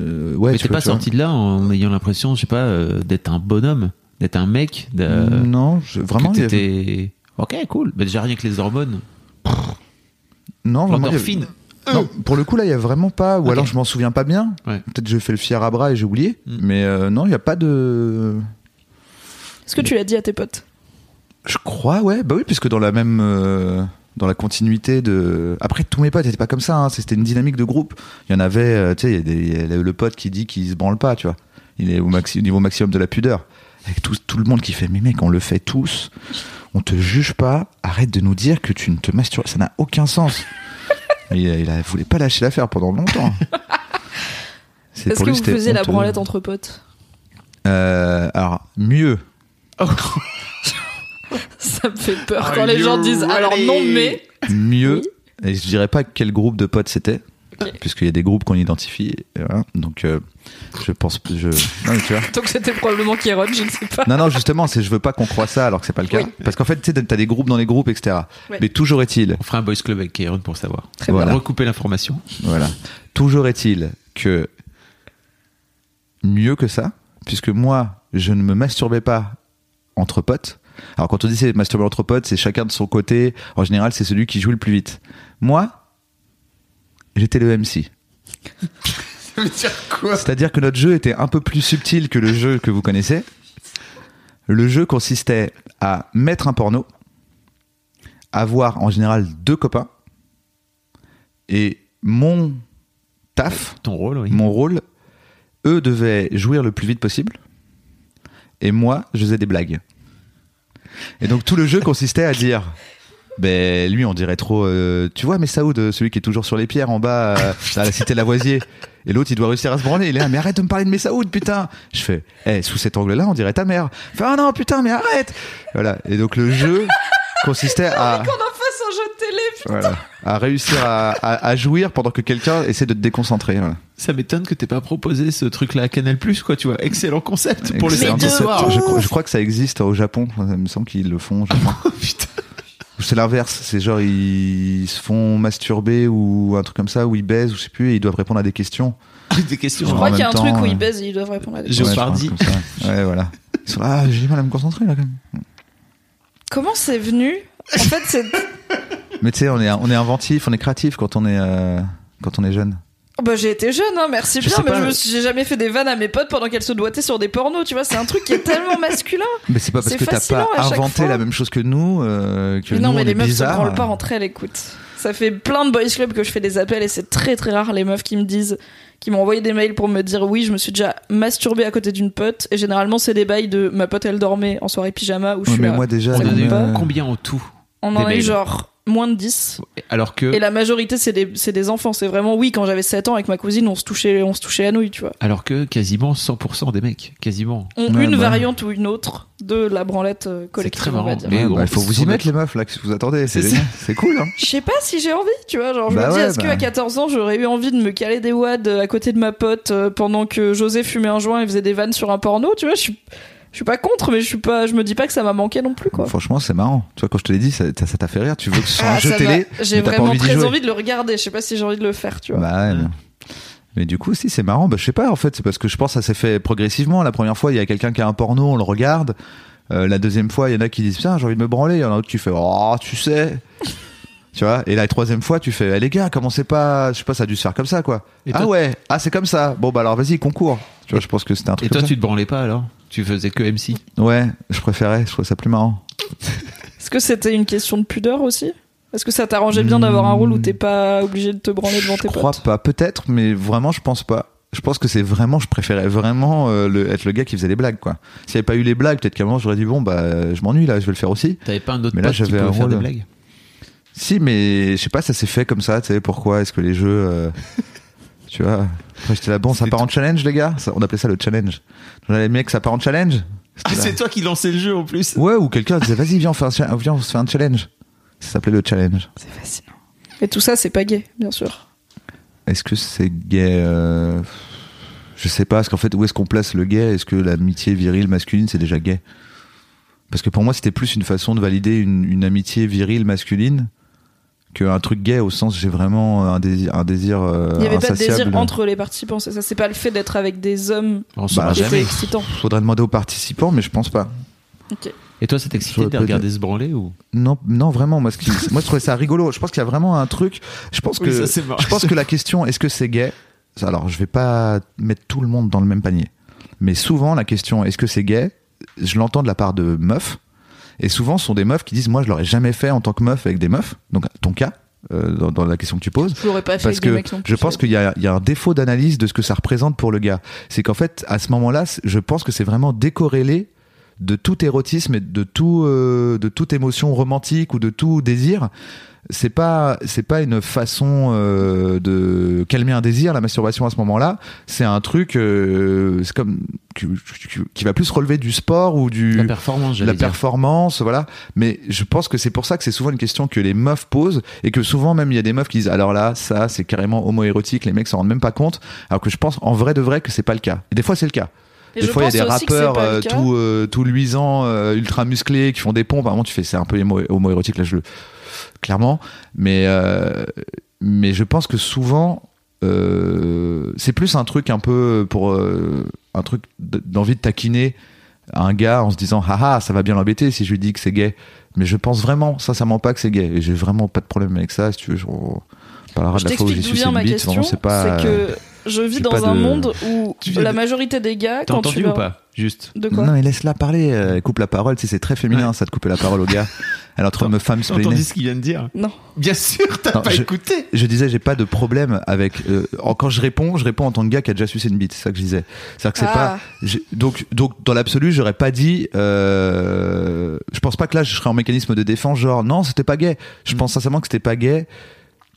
S3: Euh, ouais,
S2: Mais t'es pas sorti de là en ayant l'impression, je sais pas, euh, d'être un bonhomme, d'être un mec.
S3: Non, je, vraiment,
S2: que
S3: avait-.
S2: Ok, cool. Bah, déjà rien que les hormones.
S3: non, vraiment, avait-. Non, pour le coup là, il y a vraiment pas. Ou alors je m'en souviens pas bien.
S2: Ouais.
S3: Peut-être j'ai fait le fier à bras et j'ai oublié.
S2: Mm.
S3: Mais euh, non, il y a pas de.
S1: Est-ce que tu l'as dit à tes potes?
S3: Je crois, ouais. Bah oui, puisque dans la même. Dans la continuité de. Après, tous mes potes n'étaient pas comme ça. hein. C'était une dynamique de groupe. Il y en avait, euh, tu sais, il y a le pote qui dit qu'il se branle pas, tu vois. Il est au, maxi- niveau maximum de la pudeur. Avec tout, tout le monde qui fait, mais mec, on le fait tous. On te juge pas. Arrête de nous dire que tu ne te masturbes. Ça n'a aucun sens. il, il a- voulait pas lâcher l'affaire pendant longtemps.
S1: Est-ce que
S3: lui,
S1: vous faisiez la
S3: honteux.
S1: branlette entre potes?
S3: Euh, Alors, mieux.
S1: Ça me fait peur quand les gens disent alors non mais.
S3: mieux. Et je dirais pas quel groupe de potes c'était, puisqu'il y a des groupes qu'on identifie. voilà. Donc, euh, je pense, je. Non, mais tu vois.
S1: Donc c'était probablement Kéron, je ne sais pas.
S3: Non, non, justement, c'est je veux pas qu'on croie ça alors que c'est pas le cas.
S1: Oui.
S3: Parce qu'en fait, tu sais, t'as des groupes dans les groupes, etc.
S1: Ouais.
S3: Mais toujours est-il,
S2: On fera un boys club avec Kairon pour savoir.
S1: Très
S3: Voilà.
S2: Recouper l'information.
S3: voilà, toujours est-il que mieux que ça, puisque moi, je ne me masturbais pas entre potes. Alors quand on dit c'est entre potes, c'est chacun de son côté. En général, c'est celui qui joue le plus vite. Moi, j'étais le MC. C'est-à-dire que notre jeu était un peu plus subtil que le jeu que vous connaissez. Le jeu consistait à mettre un porno, avoir en général deux copains, et mon taf,
S2: Ton rôle, oui.
S3: mon rôle, eux devaient jouir le plus vite possible, et moi, je faisais des blagues. Et donc tout le jeu consistait à dire, ben lui, on dirait trop, euh, tu vois, mais Saoud, celui qui est toujours sur les pierres en bas, euh, à la cité Lavoisier, et l'autre, il doit réussir à se branler. Il est là, mais arrête de me parler de mes Saoud, putain. Je fais, eh, sous cet angle-là, on dirait ta mère. Fait, ah non, putain, mais arrête. Voilà. Et donc le jeu consistait à voilà, à réussir à, à- à jouir pendant que quelqu'un essaie de te déconcentrer. Voilà.
S2: Ça m'étonne que t'aies pas proposé ce truc-là à Canal quoi, tu vois. Excellent concept pour le
S3: Excellent
S2: samedi
S3: concept.
S2: soir.
S3: Je, crois- je crois que ça existe au Japon. Il me semble qu'ils le font.
S2: putain.
S3: C'est l'inverse. C'est genre ils se font masturber ou un truc comme ça, ou ils baisent, ou je sais plus, et ils doivent répondre à des questions.
S2: Des questions.
S1: Je crois qu'il y a un
S3: temps,
S1: truc où
S3: euh,
S1: ils baisent et ils doivent répondre à des
S2: Je-
S1: questions.
S3: Ouais, comme ça. Ouais, voilà. Ils sont là, ah, j'ai du mal à me concentrer là quand même.
S1: Comment c'est venu? En fait, c'est.
S3: Mais tu sais, on est, on est inventif, on est créatif quand on est, euh, quand on est jeune.
S1: Oh Bah j'ai été jeune, hein, merci
S2: Je
S1: bien, mais
S2: pas.
S1: je j'ai jamais fait des vannes à mes potes pendant qu'elles se doigtaient sur des pornos, tu vois, c'est un truc qui est tellement masculin.
S3: Mais c'est pas parce
S1: C'est
S3: que t'as pas inventé la même chose que nous euh, que
S1: Mais non,
S3: nous,
S1: mais
S3: on
S1: les
S3: est
S1: meufs
S3: bizarres.
S1: se branlent pas entre elles, écoute. Ça fait plein de boys clubs que je fais des appels et c'est très très rare les meufs qui me disent, qui m'ont envoyé des mails pour me dire oui, je me suis déjà masturbée à côté d'une pote et généralement c'est des bails de ma pote elle dormait en soirée pyjama où je suis
S3: mais
S1: là.
S3: moi déjà,
S1: Ça
S2: On en a
S1: compte
S2: eu
S1: pas.
S2: combien en tout
S1: On en a eu
S2: mails.
S1: genre moins de 10
S2: Alors que,
S1: et la majorité c'est des, c'est des enfants. C'est vraiment oui, quand j'avais 7 ans avec ma cousine, on se touchait, on se touchait la nouille, tu vois.
S2: alors que quasiment 100% des mecs, quasiment.
S1: Ont
S3: Ouais,
S1: une
S3: bah.
S1: variante ou une autre de la branlette euh, collective,
S2: très
S1: on va
S2: marrant.
S1: dire.
S2: Mais
S3: Ouais,
S2: bon,
S3: bah, il faut vous y mettre les meufs là que vous attendez, c'est
S2: C'est
S3: c'est cool hein.
S1: Je sais pas si j'ai envie, tu vois. Genre, je
S3: Bah
S1: me dis,
S3: ouais,
S1: est-ce
S3: bah.
S1: qu'à 14 ans, j'aurais eu envie de me caler des wads à côté de ma pote euh, pendant que José fumait un joint et faisait des vannes sur un porno, tu vois Je suis, je suis pas contre, mais je suis pas, je me dis pas que ça m'a manqué non plus, quoi.
S3: Franchement, c'est marrant. Tu vois, quand je te l'ai dit, ça t'a fait rire. Tu veux que ce soit
S1: Ah,
S3: un jeu
S1: ça
S3: télé,
S1: J'ai vraiment
S3: envie
S1: très
S3: jouer.
S1: envie de le regarder. Je sais pas si j'ai envie de le faire, tu vois.
S3: Bah ouais, mais... mais du coup, si c'est marrant, bah, je sais pas en fait, c'est parce que je pense que ça s'est fait progressivement. La première fois, il y a quelqu'un qui a un porno, on le regarde. Euh, la deuxième fois, il y en a qui disent putain, j'ai envie de me branler. Il y en a d'autres qui fait oh, tu sais. tu vois? Et la troisième fois, tu fais eh, les gars, commencez pas. Je sais pas, ça a dû se faire comme ça quoi.
S2: Et
S3: ah
S2: toi-
S3: ouais, ah c'est comme ça. Bon bah alors vas-y, concours. Tu vois, je pense que c'était un
S2: Et
S3: truc.
S2: toi,
S3: comme
S2: tu te branlais pas alors? Tu faisais que MC.
S3: Ouais, je préférais. Je trouvais ça plus marrant.
S1: Est-ce que c'était une question de pudeur aussi? Est-ce que ça t'arrangeait bien d'avoir un rôle où t'es pas obligé de te branler devant
S3: Je
S1: tes
S3: crois
S1: potes
S3: pas, peut-être, mais vraiment, je pense pas. Je pense que c'est vraiment, je préférais vraiment euh, le, être le gars qui faisait les blagues, quoi. S'il n'y avait pas eu les blagues, peut-être qu'à un moment, j'aurais dit, bon, bah, je m'ennuie, là, je vais le faire aussi.
S2: T'avais pas un autre
S3: Mais là,
S2: pote qui pouvait
S3: un
S2: faire des
S3: rôle.
S2: blagues?
S3: Si, mais je sais pas, ça s'est fait comme ça, tu sais, pourquoi est-ce que les jeux. euh, tu vois. Après, j'étais là, bon, ça part en challenge, les gars Ça, On appelait ça le challenge. J'en avais, mec, ça part en challenge
S2: Ah, c'est toi qui lançais le jeu en plus
S3: Ouais, ou quelqu'un disait, vas-y, viens, on, fait un, viens, on se fait un challenge. Ça s'appelait le challenge.
S1: C'est fascinant. Et tout ça, c'est pas gay, bien sûr.
S3: Est-ce que c'est gay euh, Je sais pas, parce qu'en fait, où est-ce qu'on place le gay? Est-ce que l'amitié virile masculine, c'est déjà gay? Parce que pour moi, c'était plus une façon de valider une, une amitié virile masculine qu'un truc gay au sens j'ai vraiment un désir, un désir euh,
S1: Il y avait pas de
S3: insatiable.
S1: désir entre les participants, c'est ça. C'est pas le fait d'être avec des hommes
S2: On
S3: Bah,
S2: jamais.
S1: excitant.
S3: Faudrait demander aux participants, mais je pense pas.
S2: Et toi, ça t'excitait de regarder se branler ou?
S3: Non, non, vraiment. Moi, ce qui- moi, je trouvais ça rigolo. Je pense qu'il y a vraiment un truc. Je pense que, je pense que la question, est-ce que c'est gay? Alors, je vais pas mettre tout le monde dans le même panier, mais souvent la question, est-ce que c'est gay? Je l'entends de la part de meufs, et souvent, ce sont des meufs qui disent, moi, je l'aurais jamais fait en tant que meuf avec des meufs. Donc, ton cas, euh, dans, dans la question que tu poses.
S1: Je l'aurais pas fait
S3: Parce
S1: des
S3: que je pense qu'il y y a un défaut d'analyse de ce que ça représente pour le gars. C'est qu'en fait, à ce moment-là, je pense que c'est vraiment décorrélé de tout érotisme et de tout, euh, de toute émotion romantique ou de tout désir. C'est pas, c'est pas une façon euh, de calmer un désir, la masturbation à ce moment-là. C'est un truc, euh, c'est comme qui, qui va plus relever du sport ou du
S2: la performance,
S3: la
S2: j'allais dire.
S3: performance, voilà. Mais je pense que c'est pour ça que c'est souvent une question que les meufs posent et que souvent même il y a des meufs qui disent alors là ça c'est carrément homoérotique, les mecs s'en rendent même pas compte. Alors que je pense en vrai de vrai que c'est pas le cas. Et des fois c'est le cas.
S1: Et
S3: des fois il y a des rappeurs euh, tout euh, tout luisants, euh, ultra musclés qui font des pompes. À un moment tu fais c'est un peu homo- homoérotique là je le clairement. Mais euh, mais je pense que souvent euh, c'est plus un truc un peu pour euh, un truc d'envie de taquiner un gars en se disant haha ça va bien l'embêter si je lui dis que c'est gay. Mais je pense vraiment sincèrement pas que c'est gay. Et j'ai vraiment pas de problème avec ça. Si tu veux je- on parlera de la fois où j'ai sucé
S1: ma
S3: bite.
S1: Question.
S3: c'est pas
S1: C'est que je vis dans un
S3: de-
S1: monde où
S2: Tu
S1: la
S2: de-
S1: majorité des gars,
S2: T'as
S1: quand tu
S2: entendu
S1: vas...
S2: ou pas? Juste.
S1: De quoi?
S3: Non mais laisse-la parler euh, elle coupe la parole. Tu sais, c'est très féminin ça de couper la parole au gars elle est en train de me femme
S2: T'as entendu ce qu'il vient de dire
S1: Non.
S2: Bien sûr, t'as
S3: Non,
S2: pas
S3: je-
S2: écouté.
S3: je disais j'ai pas de problème avec euh, en- quand je réponds je réponds en tant que gars qui a déjà sucé une bite c'est ça que je disais c'est à dire que c'est
S1: Ah.
S3: pas j'ai- donc donc dans l'absolu j'aurais pas dit euh, je pense pas que là je serais en mécanisme de défense genre non c'était pas gay je
S2: Mm.
S3: pense sincèrement que c'était pas gay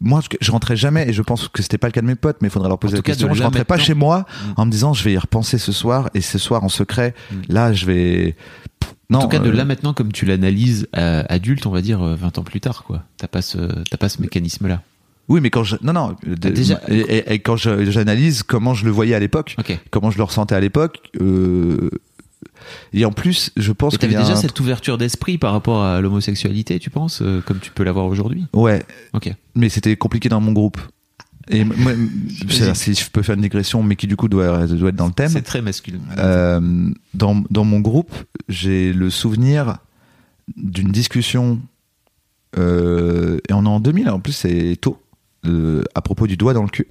S3: moi je, je rentrais jamais et je pense que c'était pas le cas de mes potes mais il faudrait leur poser
S2: En
S3: la
S2: tout cas,
S3: question je rentrais pas
S2: maintenant.
S3: chez moi
S2: Mm.
S3: en me disant je vais y repenser ce soir et ce soir en secret
S2: Mm.
S3: là je vais non
S2: en tout cas, de
S3: euh,
S2: là maintenant, comme tu l'analyses euh, adulte, on va dire euh, 20 ans plus tard, quoi. T'as pas ce, t'as pas ce mécanisme-là.
S3: oui mais quand je non non
S2: déjà-
S3: et, quand j'analyse comment je le voyais à l'époque comment je le ressentais à l'époque. euh, et en plus, je pense
S2: Et
S3: qu'il y
S2: t'avais
S3: a
S2: déjà
S3: un-
S2: cette ouverture d'esprit par rapport à l'homosexualité, tu penses, euh, comme tu peux l'avoir aujourd'hui?
S3: Ouais,
S2: Ok.
S3: mais c'était compliqué dans mon groupe. Et moi, si je peux faire une digression, mais qui du coup doit, doit être dans le thème.
S2: C'est très masculin.
S3: Euh, dans, dans mon groupe, j'ai le souvenir d'une discussion, euh, et on est en 2000, en plus c'est tôt, euh, à propos du doigt dans le cul.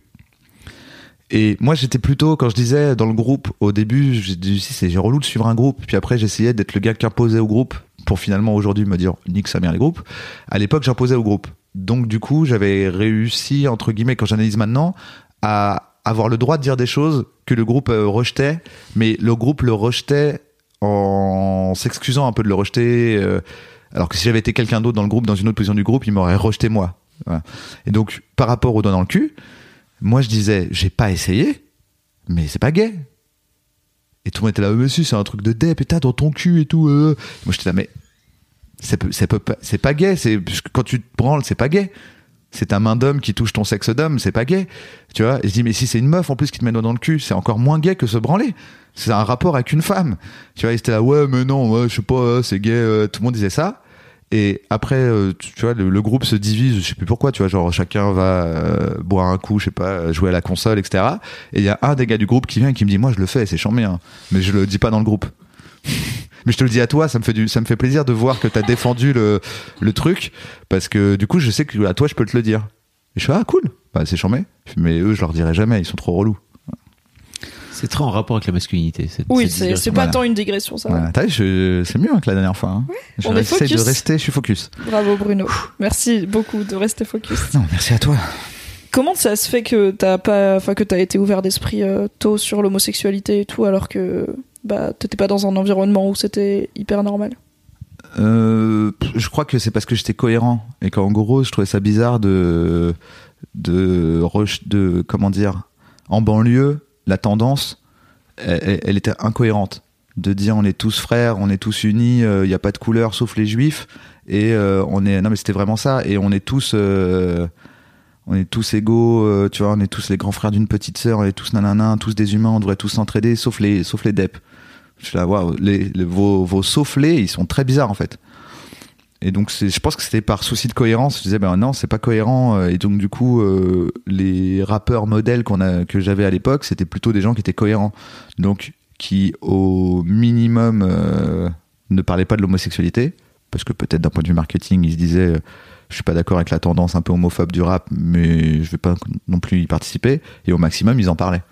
S3: Et moi, j'étais plutôt, quand je disais dans le groupe, au début, j'ai dit, si, c'est relou de suivre un groupe. Puis après, j'essayais d'être le gars qui imposait au groupe pour finalement aujourd'hui me dire, nique sa mère les groupes. À l'époque, j'imposais au groupe. Donc, du coup, j'avais réussi, entre guillemets, quand j'analyse maintenant, à avoir le droit de dire des choses que le groupe euh, rejetait, mais le groupe le rejetait en s'excusant un peu de le rejeter. euh, alors que si j'avais été quelqu'un d'autre dans le groupe, dans une autre position du groupe, il m'aurait rejeté moi. Et donc, par rapport au doigt dans le cul, moi je disais, j'ai pas essayé, mais c'est pas gay. Et tout le monde était là, mais si, c'est un truc de dep, et t'as dans ton cul et tout. euh. Moi j'étais là, mais c'est pas, gay. C'est quand tu te branles, c'est pas gay. C'est ta main d'homme qui touche ton sexe d'homme, c'est pas gay. Tu vois Et je mais si c'est une meuf en plus qui te met dans le cul, c'est encore moins gay que se branler. C'est un rapport avec une femme. Tu vois, ils étaient là, ouais, mais non, ouais, je sais pas, c'est gay. euh, Tout le monde disait ça. Et après, euh, tu, vois, le, le groupe se divise, je sais plus pourquoi, tu vois, genre chacun va euh, boire un coup, je sais pas, jouer à la console, etc. Et il y a un des gars du groupe qui vient et qui me dit, moi je le fais, c'est chambé, hein, mais je le dis pas dans le groupe. mais je te le dis à toi, ça me fait du, ça me fait plaisir de voir que t'as défendu le, le truc, parce que du coup, je sais que à toi, je peux te le dire. Et je fais, ah cool, bah, c'est chambé. Mais eux, je leur dirai jamais, ils sont trop relous.
S2: C'est très en rapport avec la masculinité. cette-
S1: Oui, c'est pas
S3: Voilà.
S1: tant une digression, ça.
S3: Voilà. C'est mieux hein, que la dernière fois. Hein. Je
S1: on est
S3: essaie de rester, je suis focus.
S1: Bravo Bruno. Merci beaucoup de rester focus.
S3: Non, merci à toi.
S1: Comment ça se fait que t'as pas, enfin que t'as été ouvert d'esprit euh, tôt sur l'homosexualité et tout, alors que bah t'étais pas dans un environnement où c'était hyper normal.
S3: Euh, je crois que c'est parce que j'étais cohérent et qu'en gros, je trouvais ça bizarre de de de comment dire en banlieue, la tendance, elle, était incohérente de dire on est tous frères, on est tous unis, il n'y a pas de couleur sauf les juifs et euh, on est non mais c'était vraiment ça et on est tous euh, on est tous égaux, euh, tu vois, on est tous les grands frères d'une petite sœur, on est tous nanana, tous des humains, on devrait tous s'entraider, sauf les, sauf les DEP. Je waouh, les, vos, vos sauf-les, ils sont très bizarres en fait. Et donc, je pense que c'était par souci de cohérence. Je disais, ben non, c'est pas cohérent. Et donc, du coup, euh, les rappeurs modèles a, que j'avais à l'époque, c'était plutôt des gens qui étaient cohérents. Donc, qui, au minimum, euh, ne parlaient pas de l'homosexualité. Parce que peut-être d'un point de vue marketing, ils se disaient, euh, je suis pas d'accord avec la tendance un peu homophobe du rap, mais je vais pas non plus y participer. Et au maximum, ils en parlaient.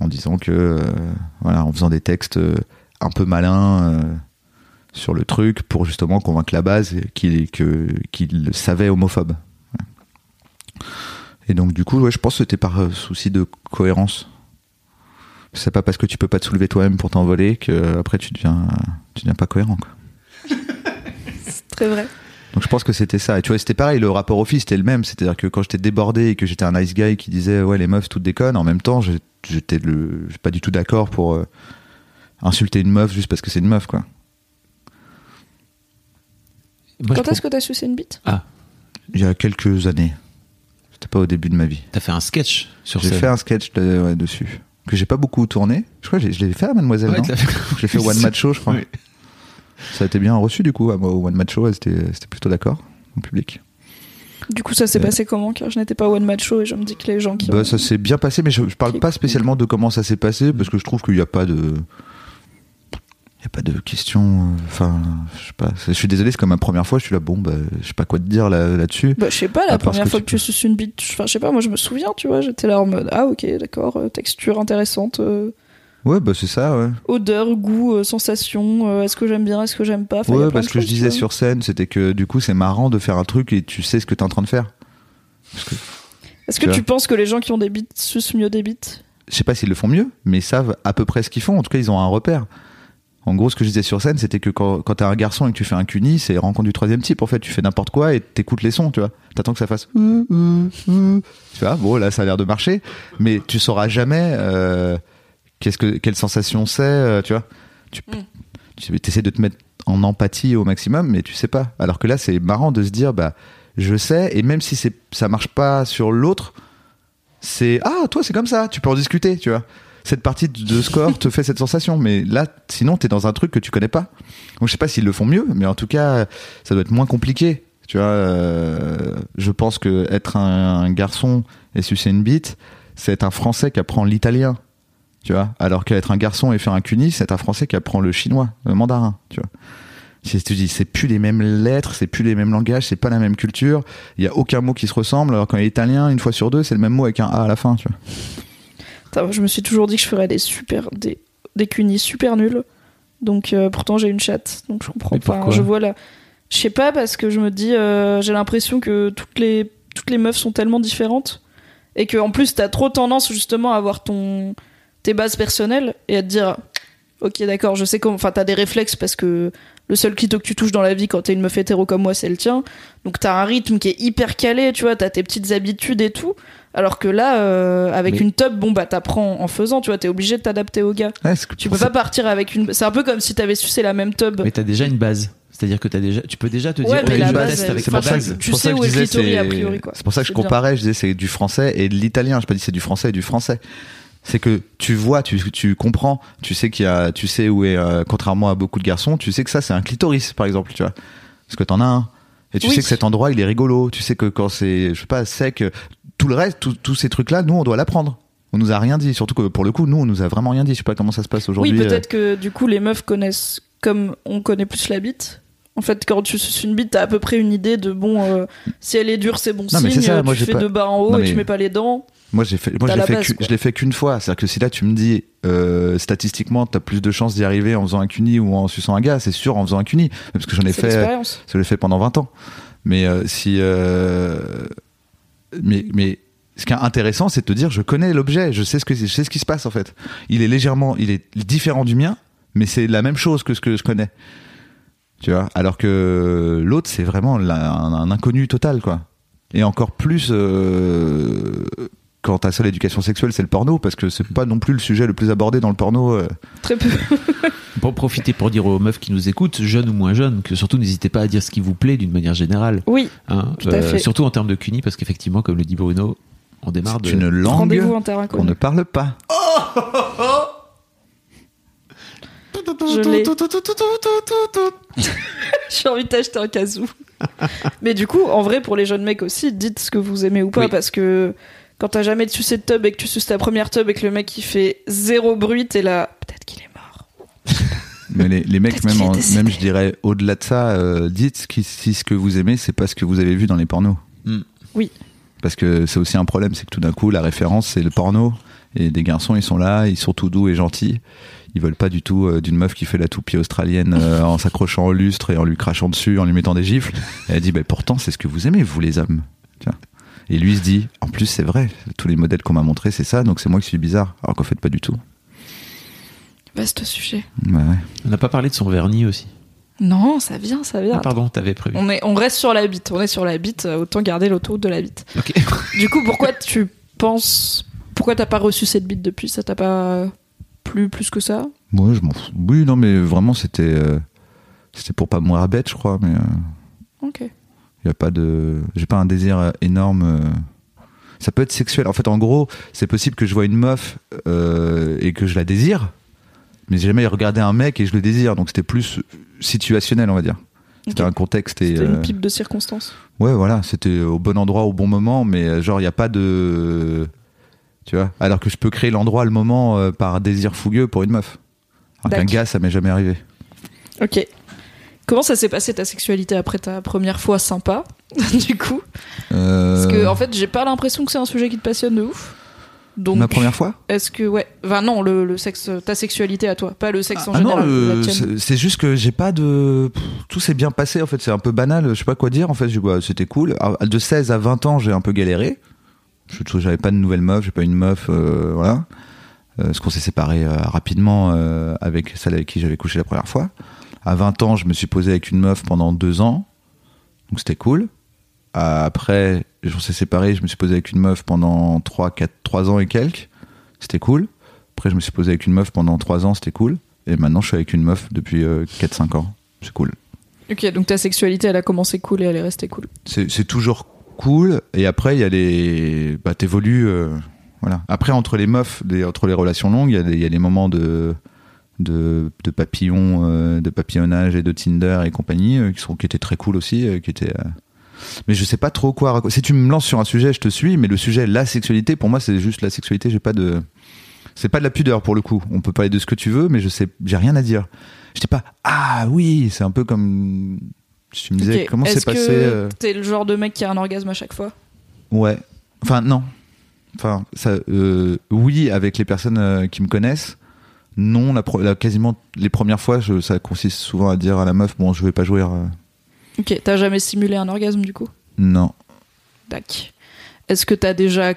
S3: En disant que, euh, voilà, en faisant des textes euh, un peu malins euh, sur le truc pour justement convaincre la base qu'il qu'il le savait homophobe. Et donc, du coup, ouais, je pense que c'était par souci de cohérence. C'est pas parce que tu peux pas te soulever toi-même pour t'envoler que après tu deviens, tu deviens pas cohérent.
S1: C'est très vrai.
S3: Donc je pense que c'était ça. Et tu vois, c'était pareil, le rapport au fils c'était le même. C'est-à-dire que quand j'étais débordé et que j'étais un nice guy qui disait ouais les meufs toutes déconnent, en même temps j'ai- j'étais le, pas du tout d'accord pour euh, insulter une meuf juste parce que c'est une meuf quoi.
S2: Moi,
S1: Quand est-ce que t'as sucé une bite?
S2: Ah,
S3: Il y a quelques années. C'était pas au début de ma vie.
S2: t'as fait un sketch sur
S3: J'ai
S2: scène.
S3: fait un sketch de- ouais, dessus que j'ai pas beaucoup tourné. Je crois que j'ai- je l'ai fait à Mademoiselle.
S2: Ouais,
S3: non
S2: fait.
S3: Je l'ai fait One Match Show, je crois.
S2: Oui.
S3: Ça a été bien reçu du coup. à moi, Au One Match Show, elle était, c'était plutôt d'accord en public.
S1: Du coup, ça s'est
S3: Euh.
S1: passé comment? Car je n'étais pas one match show et je me dis que les gens qui.
S3: Bah,
S1: ont-
S3: ça s'est bien passé, mais je, je parle pas spécialement de comment ça s'est passé parce que je trouve qu'il n'y a pas de. Il y a pas de question. euh, Enfin, je sais pas. Je suis désolé, c'est comme ma première fois. Je suis là, bon, bah, je sais pas quoi te dire là- là-dessus.
S1: Bah, je sais pas, la première
S3: que
S1: fois que tu suces une bite, enfin, je sais pas, moi je me souviens, tu vois, j'étais là en mode, ah ok, d'accord, euh, texture intéressante, euh,
S3: ouais, bah c'est ça, ouais.
S1: odeur, goût, euh, sensation, euh, est-ce que j'aime bien, est-ce que j'aime pas? Enfin,
S3: ouais, parce que je
S1: choses,
S3: disais sur scène, c'était que du coup, c'est marrant de faire un truc et tu sais ce que t'es en train de faire. Que
S1: Est-ce que
S3: tu
S1: penses que les gens qui ont des bites sucent mieux des bites
S3: je sais pas s'ils le font mieux, mais ils savent à peu près ce qu'ils font. En tout cas, ils ont un repère. En gros, ce que je disais sur scène, c'était que quand, quand t'es un garçon et que tu fais un cuni, c'est rencontre du troisième type. En fait, tu fais n'importe quoi et t'écoutes les sons, tu vois. T'attends que ça fasse. Tu vois, bon, là, ça a l'air de marcher, mais tu sauras jamais euh, qu'est-ce que quelle sensation c'est, euh, tu vois? Tu
S1: Mm.
S3: tu essaies de te mettre en empathie au maximum, mais tu sais pas. Alors que là, c'est marrant de se dire, bah, je sais, et même si c'est ça marche pas sur l'autre, c'est ah toi c'est comme ça tu peux en discuter tu vois cette partie de score te fait cette sensation mais là sinon t'es dans un truc que tu connais pas donc je sais pas s'ils le font mieux mais en tout cas ça doit être moins compliqué tu vois euh, je pense que être un, un garçon et sucer une bite c'est être un français qui apprend l'italien tu vois alors qu'être un garçon et faire un cuni c'est être un français qui apprend le chinois le mandarin tu vois si tu dis c'est plus les mêmes lettres c'est plus les mêmes langages c'est pas la même culture il y a aucun mot qui se ressemble alors qu'en italien une fois sur deux c'est le même mot avec un a à la fin tu vois
S1: Je me suis toujours dit que je ferais des super des, des cunis super nuls. Donc euh, pourtant j'ai une chatte, donc je comprends pas.
S2: pourquoi
S1: Je vois là, je sais pas parce que je me dis euh, j'ai l'impression que toutes les toutes les meufs sont tellement différentes et que en plus t'as trop tendance justement à avoir ton tes bases personnelles et à te dire ok d'accord je sais comment enfin t'as des réflexes parce que le seul clito que tu touches dans la vie quand t'es une meuf hétéro comme moi c'est le tien donc t'as un rythme qui est hyper calé tu vois t'as tes petites habitudes et tout alors que là euh, avec
S2: Mais-
S1: une tub bon bah t'apprends en faisant tu vois t'es obligé de t'adapter au gars
S3: Ouais,
S1: tu peux
S3: ça-
S1: pas partir avec une c'est un peu comme si t'avais sucé la même tub
S2: Mais t'as déjà une base. C'est-à-dire que t'as déjà, tu peux déjà te dire,
S1: Ouais, mais la
S2: je
S1: base,
S2: avec
S1: c'est
S2: ma
S1: pour ça
S2: base.
S1: que- Tu
S3: c'est pour
S1: sais où
S3: je
S1: est a priori.
S3: C'est pour ça que je comparais, je disais c'est du français et de l'italien. Je pas dit c'est du français et du français. C'est que tu vois, tu, tu comprends, tu sais qu'il y a, tu sais où est, euh, contrairement à beaucoup de garçons, tu sais que ça c'est un clitoris par exemple, tu vois, parce que t'en as un. Et tu
S1: Oui.
S3: sais que cet endroit il est rigolo. Tu sais que quand c'est, je sais pas, sec, tout le reste, tous ces trucs là, nous on doit l'apprendre. On nous a rien dit, surtout que pour le coup, nous on nous a vraiment rien dit. Je sais pas comment ça se passe aujourd'hui.
S1: oui
S3: euh.
S1: peut-être que du coup les meufs connaissent comme on connaît plus la bite en fait quand tu suces une bite t'as à peu près une idée de bon euh, si elle est dure c'est bon
S3: Non,
S1: signe
S3: ça, moi,
S1: tu fais
S3: pas-
S1: de bas en haut
S3: Non,
S1: et tu mets pas les dents
S3: Moi, j'ai fait, moi, je l'ai
S1: la
S3: fait,
S1: base,
S3: je l'ai fait qu'une fois. C'est-à-dire que si là, tu me dis, euh, statistiquement, t'as plus de chances d'y arriver en faisant un cuni ou en suçant un gars, c'est sûr en faisant un cuni. Parce que j'en ai fait, je l'ai fait pendant 20 ans. Mais euh, si, euh, mais, mais ce qui est intéressant, c'est de te dire, je connais l'objet, je sais ce que, je sais ce qui se passe, en fait. Il est légèrement, il est différent du mien, mais c'est la même chose que ce que je connais. Tu vois? Alors que l'autre, c'est vraiment la- un, un inconnu total, quoi. Et encore plus, euh, quand ta seule éducation sexuelle, c'est le porno, parce que c'est pas non plus le sujet le plus abordé dans le porno. euh.
S1: très peu
S2: Pour profiter pour dire aux meufs qui nous écoutent, jeunes ou moins jeunes, que surtout n'hésitez pas à dire ce qui vous plaît d'une manière générale.
S1: oui
S2: hein.
S1: Tout à fait.
S2: Surtout en termes de cuni, parce qu'effectivement, comme le dit Bruno, on démarre de.
S3: une langue
S1: rendez-vous en terre
S3: qu'on ne parle pas.
S1: je l'ai j'ai envie de t'acheter un casou mais du coup en vrai pour les jeunes mecs aussi dites ce que vous aimez ou pas
S2: Oui.
S1: parce que quand t'as jamais sucé de tub et que tu suces ta première tub et que le mec il fait zéro bruit t'es là peut-être qu'il est mort
S3: Mais les, les mecs, même, en- je dirais, au-delà de ça, euh, dites si ce que vous aimez, c'est pas ce que vous avez vu dans les pornos.
S2: Hmm.
S1: Oui.
S3: Parce que c'est aussi un problème, c'est que tout d'un coup, la référence, c'est le porno. Et des garçons, ils sont là, ils sont tout doux et gentils. Ils veulent pas du tout euh, d'une meuf qui fait la toupie australienne euh, en s'accrochant au lustre et en lui crachant dessus, en lui mettant des gifles. Et elle dit, bah, pourtant, c'est ce que vous aimez, vous les hommes. Vois. Et lui se dit, en plus, c'est vrai, tous les modèles qu'on m'a montrés, c'est ça, donc c'est moi qui suis bizarre. Alors qu'en fait, pas du tout.
S1: vaste sujet
S3: Ouais, ouais.
S2: On n'a pas parlé de son vernis aussi.
S1: non ça vient ça vient
S2: Ah, pardon, t'avais prévu.
S1: on, est, on reste sur la bite, on est sur la bite, euh, autant garder l'autoroute de la bite.
S2: Ok.
S1: Du coup, pourquoi tu penses. Pourquoi t'as pas reçu cette bite depuis? Ça t'a pas plu plus que ça?
S3: Moi, je m'en fous. Oui, non, mais vraiment, c'était, euh, c'était pour pas mourir bête, je crois. Mais il
S1: Ok.
S3: Y a pas de, j'ai pas un désir euh, énorme. euh. Ça peut être sexuel. En fait, en gros, c'est possible que je vois une meuf euh, et que je la désire, mais j'ai jamais regardé un mec et je le désire. Donc c'était plus situationnel, on va dire. C'était un contexte et
S1: C'était une pipe de circonstance.
S3: ouais, voilà, c'était au bon endroit au bon moment, mais genre il y a pas de, tu vois. Alors que je peux créer l'endroit, le moment euh, par désir fougueux pour une meuf. Alors qu'un
S1: D'accord.
S3: gars, ça m'est jamais arrivé.
S1: Ok. Comment ça s'est passé ta sexualité après ta première fois sympa Du coup Parce que,
S3: Euh,
S1: en fait, j'ai pas l'impression que c'est un sujet qui te passionne de ouf. Donc,
S3: Ma première fois
S1: Est-ce que, ouais. Enfin, non, le, le sexe, ta sexualité à toi, pas le sexe en
S3: Ah non,
S1: général.
S3: euh, c'est juste que j'ai pas de. Pff, Tout s'est bien passé en fait, c'est un peu banal, je sais pas quoi dire en fait. bah, C'était cool. Alors, De 16 à 20 ans, j'ai un peu galéré. Je j'avais pas de nouvelle meuf, j'ai pas une meuf, euh, voilà. Parce qu'on s'est séparés rapidement avec celle avec qui j'avais couché la première fois. À 20 ans, je me suis posé avec une meuf pendant deux ans, donc c'était cool. Euh, Après, on s'est séparés, je me suis posé avec une meuf pendant 3, 4, 3 ans et quelques, c'était cool. Après, je me suis posé avec une meuf pendant 3 ans, c'était cool. Et maintenant, je suis avec une meuf depuis 4-5 ans, c'est cool.
S1: Ok, donc ta sexualité, elle a commencé cool et elle est restée cool.
S3: C'est toujours cool. Et après, il y a les. Bah, t'évolues. euh, voilà. Après, entre les meufs, les- entre les relations longues, il y, y a des moments de. De, de papillon, euh, de papillonnage et de Tinder et compagnie euh, qui sont qui étaient très cool aussi, euh, qui étaient. Mais je sais pas trop quoi. raconter. Si tu me lances sur un sujet, je te suis. Mais le sujet, la sexualité, pour moi, c'est juste la sexualité. J'ai pas de. C'est pas de la pudeur pour le coup. On peut parler de ce que tu veux, mais je sais, j'ai rien à dire. J'étais pas. Ah oui, c'est un peu comme. Tu me disais comment c'est passé.
S1: que
S3: euh,
S1: t'es le genre de mec qui a un orgasme à chaque fois?
S3: Ouais. Enfin, non. Enfin, ça, oui, avec les personnes qui me connaissent. Non, la, la- quasiment les premières fois, je- ça consiste souvent à dire à la meuf, bon, je vais pas jouer. euh,
S1: Ok, t'as jamais simulé un orgasme du coup?
S3: Non.
S1: Dac. Est-ce que t'as déjà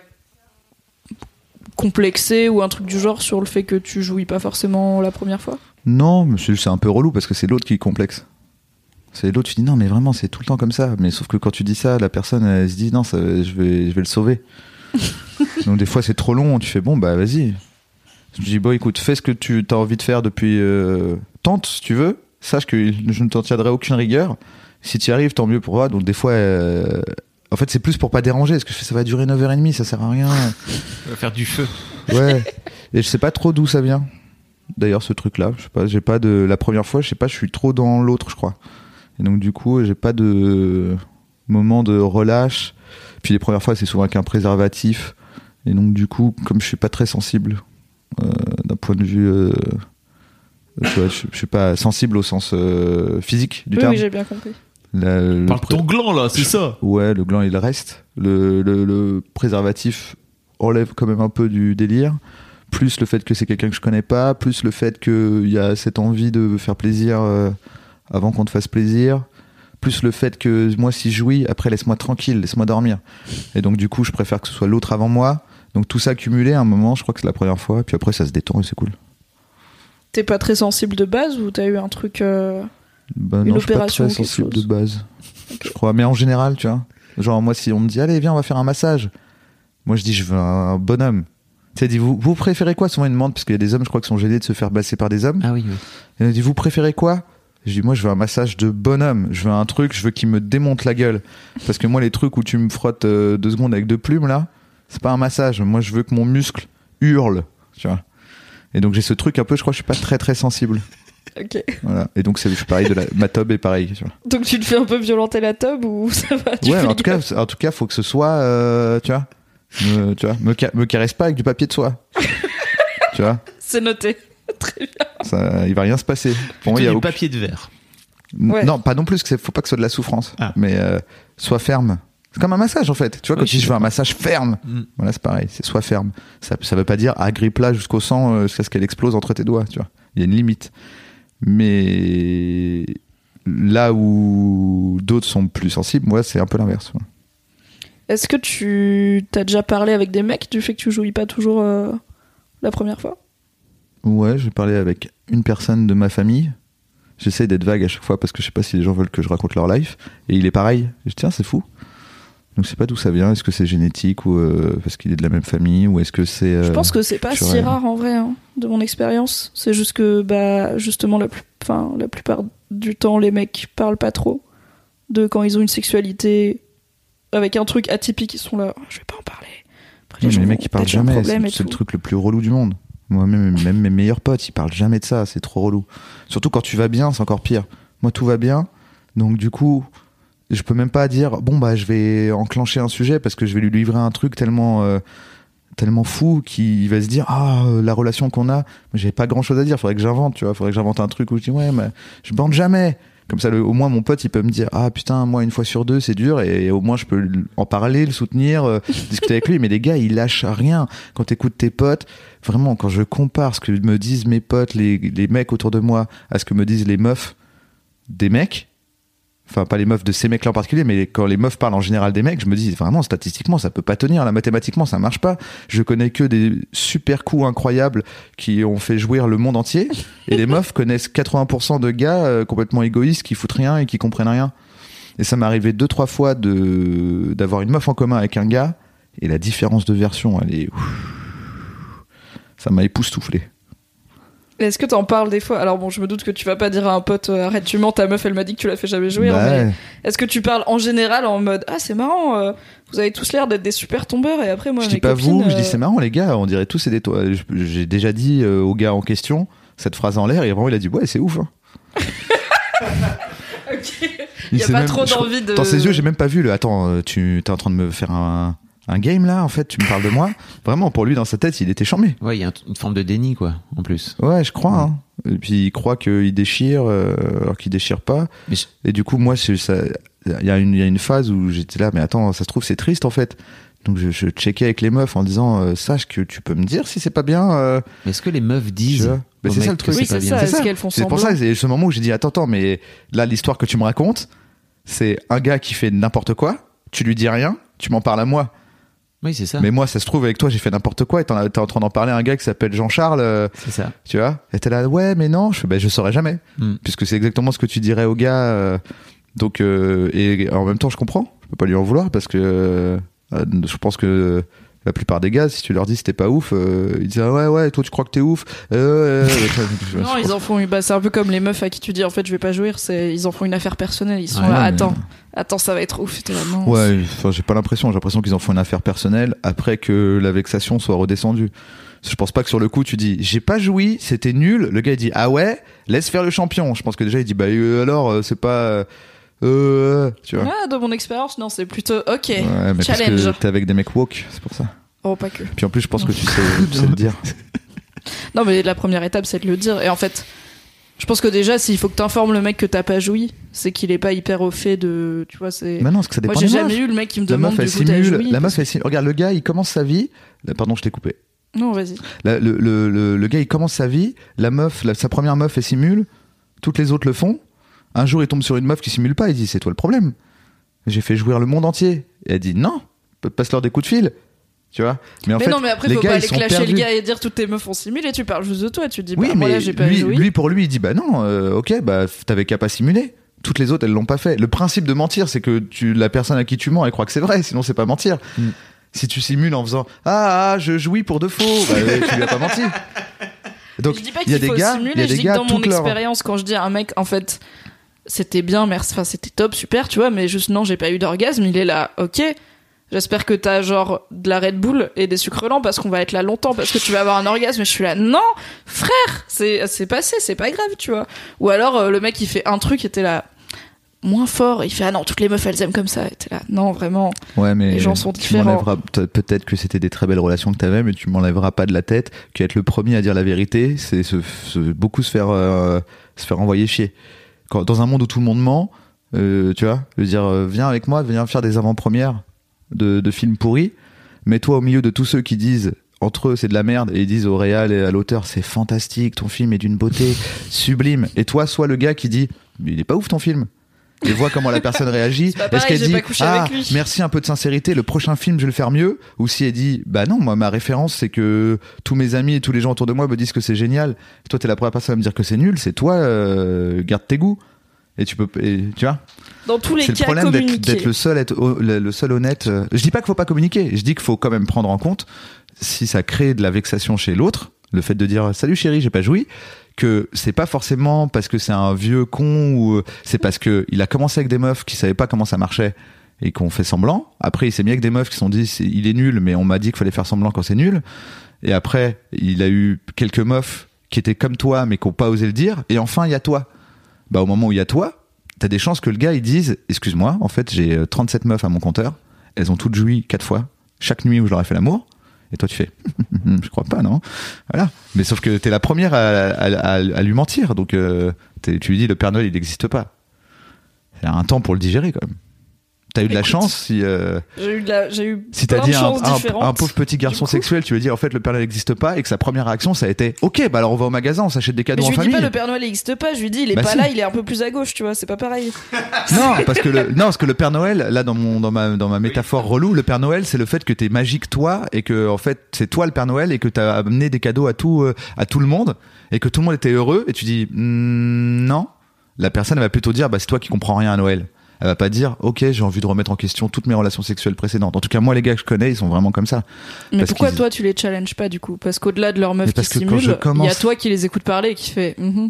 S1: complexé ou un truc du genre sur le fait que tu jouis pas forcément la première fois?
S3: Non, mais c'est un peu relou parce que c'est l'autre qui complexe. C'est l'autre, tu dis non, mais vraiment, c'est tout le temps comme ça. Mais sauf que quand tu dis ça, la personne, elle se dit non, ça- je, vais, je vais le sauver. Donc des fois, c'est trop long, tu fais bon, bah vas-y. Je dis bon, écoute, fais ce que tu as envie de faire depuis. euh, tente si tu veux. Sache que je ne t'en tiendrai aucune rigueur. Si tu y arrives, tant mieux pour toi. Donc des fois. euh, En fait, c'est plus pour pas déranger, parce que je fais, ça va durer 9h30, ça sert à rien.
S2: On va faire du feu.
S3: Ouais. Et je sais pas trop d'où ça vient. D'ailleurs, ce truc-là, je sais pas, j'ai pas de. La première fois, je sais pas, je suis trop dans l'autre, je crois. Et donc, du coup, j'ai pas de moment de relâche. Puis les premières fois, c'est souvent avec un préservatif. Et donc, du coup, comme je suis pas très sensible, d'un point de vue. euh, tu vois, je, je suis pas sensible au sens euh, physique du
S1: Oui,
S3: terme.
S1: oui, j'ai bien compris.
S3: La- le
S2: Parle
S3: pré-
S2: ton gland là, c'est ça?
S3: Ouais, le gland il reste. Le, le- le préservatif enlève quand même un peu du délire. Plus le fait que c'est quelqu'un que je connais pas, plus le fait qu'il y a cette envie de faire plaisir euh, avant qu'on te fasse plaisir. Plus le fait que moi, si je jouis, après laisse-moi tranquille, laisse-moi dormir. Et donc, du coup, je préfère que ce soit l'autre avant moi. Donc, tout ça cumulé à un moment, je crois que c'est la première fois. Et puis après, ça se détend et c'est cool.
S1: T'es pas très sensible de base ou t'as eu un truc. euh,
S3: Bah
S1: Une
S3: non, je suis pas
S1: opération
S3: très sensible de base. Je crois. Mais en général, tu vois. Genre, moi, si on me dit, allez, viens, on va faire un massage. Moi, je dis, je veux un bonhomme. Tu sais, dit, vous, vous préférez quoi? Souvent, ils demandent, parce qu'il y a des hommes, je crois, qui sont gênés de se faire basser par des hommes.
S2: Ah oui, oui.
S3: Et on dit, vous préférez quoi? Je dis, moi, je veux un massage de bonhomme. Je veux un truc, je veux qu'il me démonte la gueule. Parce que moi, les trucs où tu me frottes euh, deux secondes avec deux plumes, là, c'est pas un massage. Moi, je veux que mon muscle hurle, tu vois. Et donc, j'ai ce truc un peu, je crois, que je suis pas très, très sensible.
S1: Ok.
S3: Voilà. Et donc, c'est je suis pareil de la, ma tobe est pareil, tu vois.
S1: Donc tu te fais un peu violenter la tub ou ça va tu
S3: ouais, en tout cas, en tout cas, faut que ce soit, euh, tu vois, me, tu vois, me, ca- me caresse pas avec du papier de soie. tu vois,
S1: C'est noté. Très bien.
S3: ça, il va rien se passer. Pour moi, il y a
S2: du
S3: aucun-
S2: papier de verre.
S1: Ouais.
S3: Non, pas non plus, que faut pas que ce soit de la souffrance,
S2: Ah.
S3: mais euh, soit ferme. C'est comme un massage en fait. Tu vois,
S2: Oui,
S3: quand
S2: suis
S3: je veux un massage ferme,
S2: Mm.
S3: voilà, c'est pareil, c'est soit ferme. Ça, ça veut pas dire agrippe-la jusqu'au sang, euh, jusqu'à ce qu'elle explose entre tes doigts, tu vois. Il y a une limite. Mais là où d'autres sont plus sensibles, moi, c'est un peu l'inverse. ouais.
S1: Est-ce que tu t'as déjà parlé avec des mecs du fait que tu jouis pas toujours euh, la première fois?
S3: Ouais, j'ai parlé avec une personne de ma famille. J'essaie d'être vague à chaque fois parce que je sais pas si les gens veulent que je raconte leur life. Et il est pareil. Je dis, tiens, c'est fou. Donc je sais pas d'où ça vient. Est-ce que c'est génétique ou euh, parce qu'il est de la même famille ou est-ce que c'est.
S1: Je
S3: euh,
S1: pense que c'est pas si rare en vrai, hein, de mon expérience. C'est juste que, bah, justement, la, plus- enfin, la plupart du temps, les mecs parlent pas trop de quand ils ont une sexualité avec un truc atypique, ils sont là, je vais pas en parler. Après,
S3: mais les mecs ils parlent jamais. C'est le truc le plus relou du monde. Moi même, même mes meilleurs potes ils parlent jamais de ça. C'est trop relou. Surtout quand tu vas bien, c'est encore pire. Moi tout va bien. Donc du coup, je peux même pas dire bon bah je vais enclencher un sujet parce que je vais lui livrer un truc tellement euh, tellement fou qu'il va se dire ah euh, la relation qu'on a j'ai pas grand chose à dire faudrait que j'invente tu vois faudrait que j'invente un truc où je dis ouais mais je bande jamais. Comme ça au moins mon pote il peut me dire ah putain moi une fois sur deux c'est dur et, au moins je peux en parler le soutenir euh, discuter avec lui. Mais les gars ils lâchent rien. Quand t'écoutes tes potes vraiment quand je compare ce que me disent mes potes les, les mecs autour de moi à ce que me disent les meufs des mecs enfin pas les meufs de ces mecs-là en particulier, mais quand les meufs parlent en général des mecs, je me dis vraiment statistiquement ça peut pas tenir, là mathématiquement ça marche pas. Je connais que des super coups incroyables qui ont fait jouir le monde entier, et les meufs connaissent 80% de gars euh, complètement égoïstes qui foutent rien et qui comprennent rien. Et ça m'est arrivé deux trois fois de d'avoir une meuf en commun avec un gars, et la différence de version, elle est ça m'a époustouflé.
S1: Est-ce que t'en parles des fois? Alors bon, je me doute que tu vas pas dire à un pote euh, arrête tu mens, ta meuf elle m'a dit que tu l'as fait jamais jouer.
S3: Bah
S1: mais
S3: ouais.
S1: est-ce que tu parles en général en mode ah c'est marrant, euh, vous avez tous l'air d'être des super tombeurs et après moi
S3: je
S1: mes
S3: dis pas
S1: copines,
S3: vous, je dis
S1: euh,
S3: c'est marrant les gars, on dirait tous c'est des J'ai déjà dit euh, au gars en question cette phrase en l'air et vraiment il a dit ouais c'est ouf. hein. Il
S1: Y a pas
S3: même-
S1: trop d'envie de-
S3: Dans ses yeux j'ai même pas vu le attends euh, tu es en train de me faire un, un game là en fait tu me parles de moi. Vraiment pour lui dans sa tête il était chambé.
S2: Ouais, il y a un- une forme de déni, quoi, en plus.
S3: Ouais je crois. Hein. Et puis il croit qu'il déchire euh, alors qu'il déchire pas.
S2: Mais je-
S3: Et du coup moi ça. Il y, a une- il y a une phase où j'étais là mais attends ça se trouve c'est triste en fait. Donc je, je checkais avec les meufs en disant euh, sache que tu peux me dire si c'est pas bien. euh,
S2: Mais Est-ce que les meufs disent aux
S3: c'est ça, le truc.
S1: Oui, c'est ça.
S3: C'est
S1: Est-ce qu'elles font
S3: C'est pour ça, c'est ce moment où j'ai dit attends, attends, mais là l'histoire que tu me racontes, c'est un gars qui fait n'importe quoi, tu lui dis rien, tu m'en parles à moi.
S2: Oui, c'est ça.
S3: Mais moi, ça se trouve avec toi, j'ai fait n'importe quoi et t'es en train d'en parler à un gars qui s'appelle Jean-Charles, euh,
S2: C'est ça.
S3: tu vois. Et t'es là, ouais, mais non, je ben, je saurais jamais,
S2: Hmm.
S3: puisque c'est exactement ce que tu dirais au gars. euh, donc, euh, et en même temps, je comprends. Je peux pas lui en vouloir parce que je pense que la plupart des gars, si tu leur dis c'était pas ouf, euh, ils disent ah ouais ouais, toi tu crois que t'es ouf. Euh, euh, euh,
S1: Non, ils en font une. Bah, c'est un peu comme les meufs à qui tu dis en fait je vais pas jouir. C'est ils en font une affaire personnelle. Ils sont
S2: Ouais,
S1: là.
S3: mais-
S1: Attends, attends, ça va être ouf. Non.
S3: Ouais, enfin, j'ai pas l'impression. J'ai l'impression qu'ils en font une affaire personnelle après que la vexation soit redescendue. Je pense pas que sur le coup tu dis j'ai pas joui, c'était nul. Le gars il dit ah ouais, laisse faire le champion. Je pense que déjà il dit bah euh, alors euh, c'est pas euh, euh, tu vois.
S1: Ah, de mon expérience, non, c'est plutôt ok.
S3: Ouais, mais parce
S1: Challenge.
S3: que t'es avec des mecs woke, c'est pour ça.
S1: Oh, pas que.
S3: Puis en plus je pense que tu sais, tu sais le dire.
S1: Non, mais la première étape, c'est de le dire. Et en fait, je pense que déjà, s'il faut que t'informes le mec que t'as pas joui, c'est qu'il est pas hyper au fait de. Tu vois, c'est.
S3: Mais non, parce que ça dépend
S1: Moi, j'ai jamais eu le mec qui me
S3: La
S1: demande
S3: meuf
S1: du coup t'as
S3: simule.
S1: joui.
S3: La meuf elle simule. Regarde le gars il commence sa vie. Pardon je t'ai coupé.
S1: Non, vas-y.
S3: Le, le, le, le gars il commence sa vie, la meuf, la- sa première meuf elle simule, toutes les autres le font. Un jour il tombe sur une meuf qui simule pas, il dit c'est toi le problème. J'ai fait jouir le monde entier. Et elle dit non, passe-leur des coups de fil. Tu vois? Mais en
S1: mais
S3: fait,
S1: non, mais après,
S3: les
S1: faut
S3: gars,
S1: pas aller clasher
S3: perdus.
S1: le gars et dire toutes tes meufs ont simulé. Tu parles juste de toi. Tu dis,
S3: Oui,
S1: bah, moi
S3: mais
S1: là, j'ai pas
S3: lui, lui, pour lui, il dit bah non, euh, ok, bah t'avais qu'à pas simuler. Toutes les autres, elles l'ont pas fait. Le principe de mentir, c'est que tu, la personne à qui tu mens, elle croit que c'est vrai, sinon c'est pas mentir.
S2: Mm.
S3: Si tu simules en faisant ah, ah je jouis pour de faux, bah, ouais, tu lui as pas menti. Donc
S1: je dis pas
S3: il y a
S1: qu'il
S3: des
S1: faut
S3: gars,
S1: simuler,
S3: il y a
S1: je
S3: des
S1: dis
S3: gars
S1: que dans mon
S3: toute leur
S1: expérience, quand je dis à un mec, en fait, c'était bien, merci, enfin, c'était top, super, tu vois, mais juste non, j'ai pas eu d'orgasme, il est là, ok. J'espère que t'as genre de la Red Bull et des sucres lents parce qu'on va être là longtemps parce que tu vas avoir un orgasme et je suis là non frère c'est c'est passé c'est pas grave tu vois ou alors euh, le mec il fait un truc et t'es là moins fort il fait ah non toutes les meufs elles aiment comme ça et t'es là non vraiment
S3: Ouais, mais
S1: Les gens sont différents.
S3: peut-être que c'était des très belles relations que tu avais, mais tu m'enlèveras pas de la tête qu'être le premier à dire la vérité, c'est beaucoup se faire euh, se faire envoyer chier. Dans un monde où tout le monde ment, euh, tu vois, veux dire, euh, viens avec moi, viens faire des avant-premières de, de films pourris, mets-toi au milieu de tous ceux qui disent entre eux c'est de la merde et ils disent au réal et à l'auteur c'est fantastique, ton film est d'une beauté sublime. Et toi, sois le gars qui dit il est pas ouf ton film. Et vois comment la personne réagit. Est-ce qu'elle dit ah merci un peu de sincérité, le prochain film je vais le faire mieux? Ou si elle dit bah non moi ma référence c'est que tous mes amis et tous les gens autour de moi me disent que c'est génial. Et toi t'es la première personne à me dire que c'est nul, c'est toi euh, garde tes goûts. Et tu peux et, tu vois?
S1: Dans tous les
S3: c'est le
S1: cas
S3: problème d'être le seul être le, le seul honnête. euh, Je dis pas qu'il faut pas communiquer, je dis qu'il faut quand même prendre en compte si ça crée de la vexation chez l'autre, le fait de dire salut chérie, j'ai pas joui, que c'est pas forcément parce que c'est un vieux con ou euh, c'est parce que il a commencé avec des meufs qui savaient pas comment ça marchait et qu'on fait semblant. Après, il s'est mis avec des meufs qui se sont dit il est nul, mais on m'a dit qu'il fallait faire semblant quand c'est nul. Et après, il a eu quelques meufs qui étaient comme toi mais qui ont pas osé le dire. Et enfin, il y a toi. Bah au moment où il y a toi, t'as des chances que le gars il dise excuse-moi, en fait j'ai euh, 37 meufs à mon compteur, elles ont toutes joui quatre fois chaque nuit où je leur ai fait l'amour. Et toi tu fais. Je crois pas non. Voilà. Mais sauf que t'es la première à, lui mentir. Donc euh, tu lui dis le Père Noël il n'existe pas. Il y a un temps pour le digérer quand même t'as eu de la chance si euh,
S1: j'ai eu de la j'ai eu
S3: si t'as dit un, un- pauvre petit garçon sexuel tu lui dis en fait le Père Noël n'existe pas et que sa première réaction ça a été ok bah alors on va au magasin on s'achète des
S1: mais
S3: cadeaux
S1: je
S3: en
S1: lui dis
S3: famille
S1: pas le Père Noël n'existe pas, je lui dis il est
S3: Bah
S1: pas
S3: si.
S1: là, il est un peu plus à gauche, tu vois, c'est pas pareil.
S3: Non, parce que le, non, parce que le Père Noël, là, dans mon, dans ma, dans ma métaphore relou, le Père Noël, c'est le fait que t'es magique toi et que, en fait, c'est toi le Père Noël et que t'as amené des cadeaux à tout, euh, à tout le monde et que tout le monde était heureux et tu dis, Hmm, non. La personne, va plutôt dire, bah, c'est toi qui comprends rien à Noël. Elle va pas dire, ok, j'ai envie de remettre en question toutes mes relations sexuelles précédentes. En tout cas, moi, les gars que je connais, ils sont vraiment comme ça.
S1: Mais
S3: Parce
S1: pourquoi toi tu les challenges pas du coup? Parce qu'au-delà de leur meuf
S3: Mais
S1: qui
S3: parce que quand
S1: simule,
S3: je
S1: il y a toi qui les écoute parler et qui fait mhm.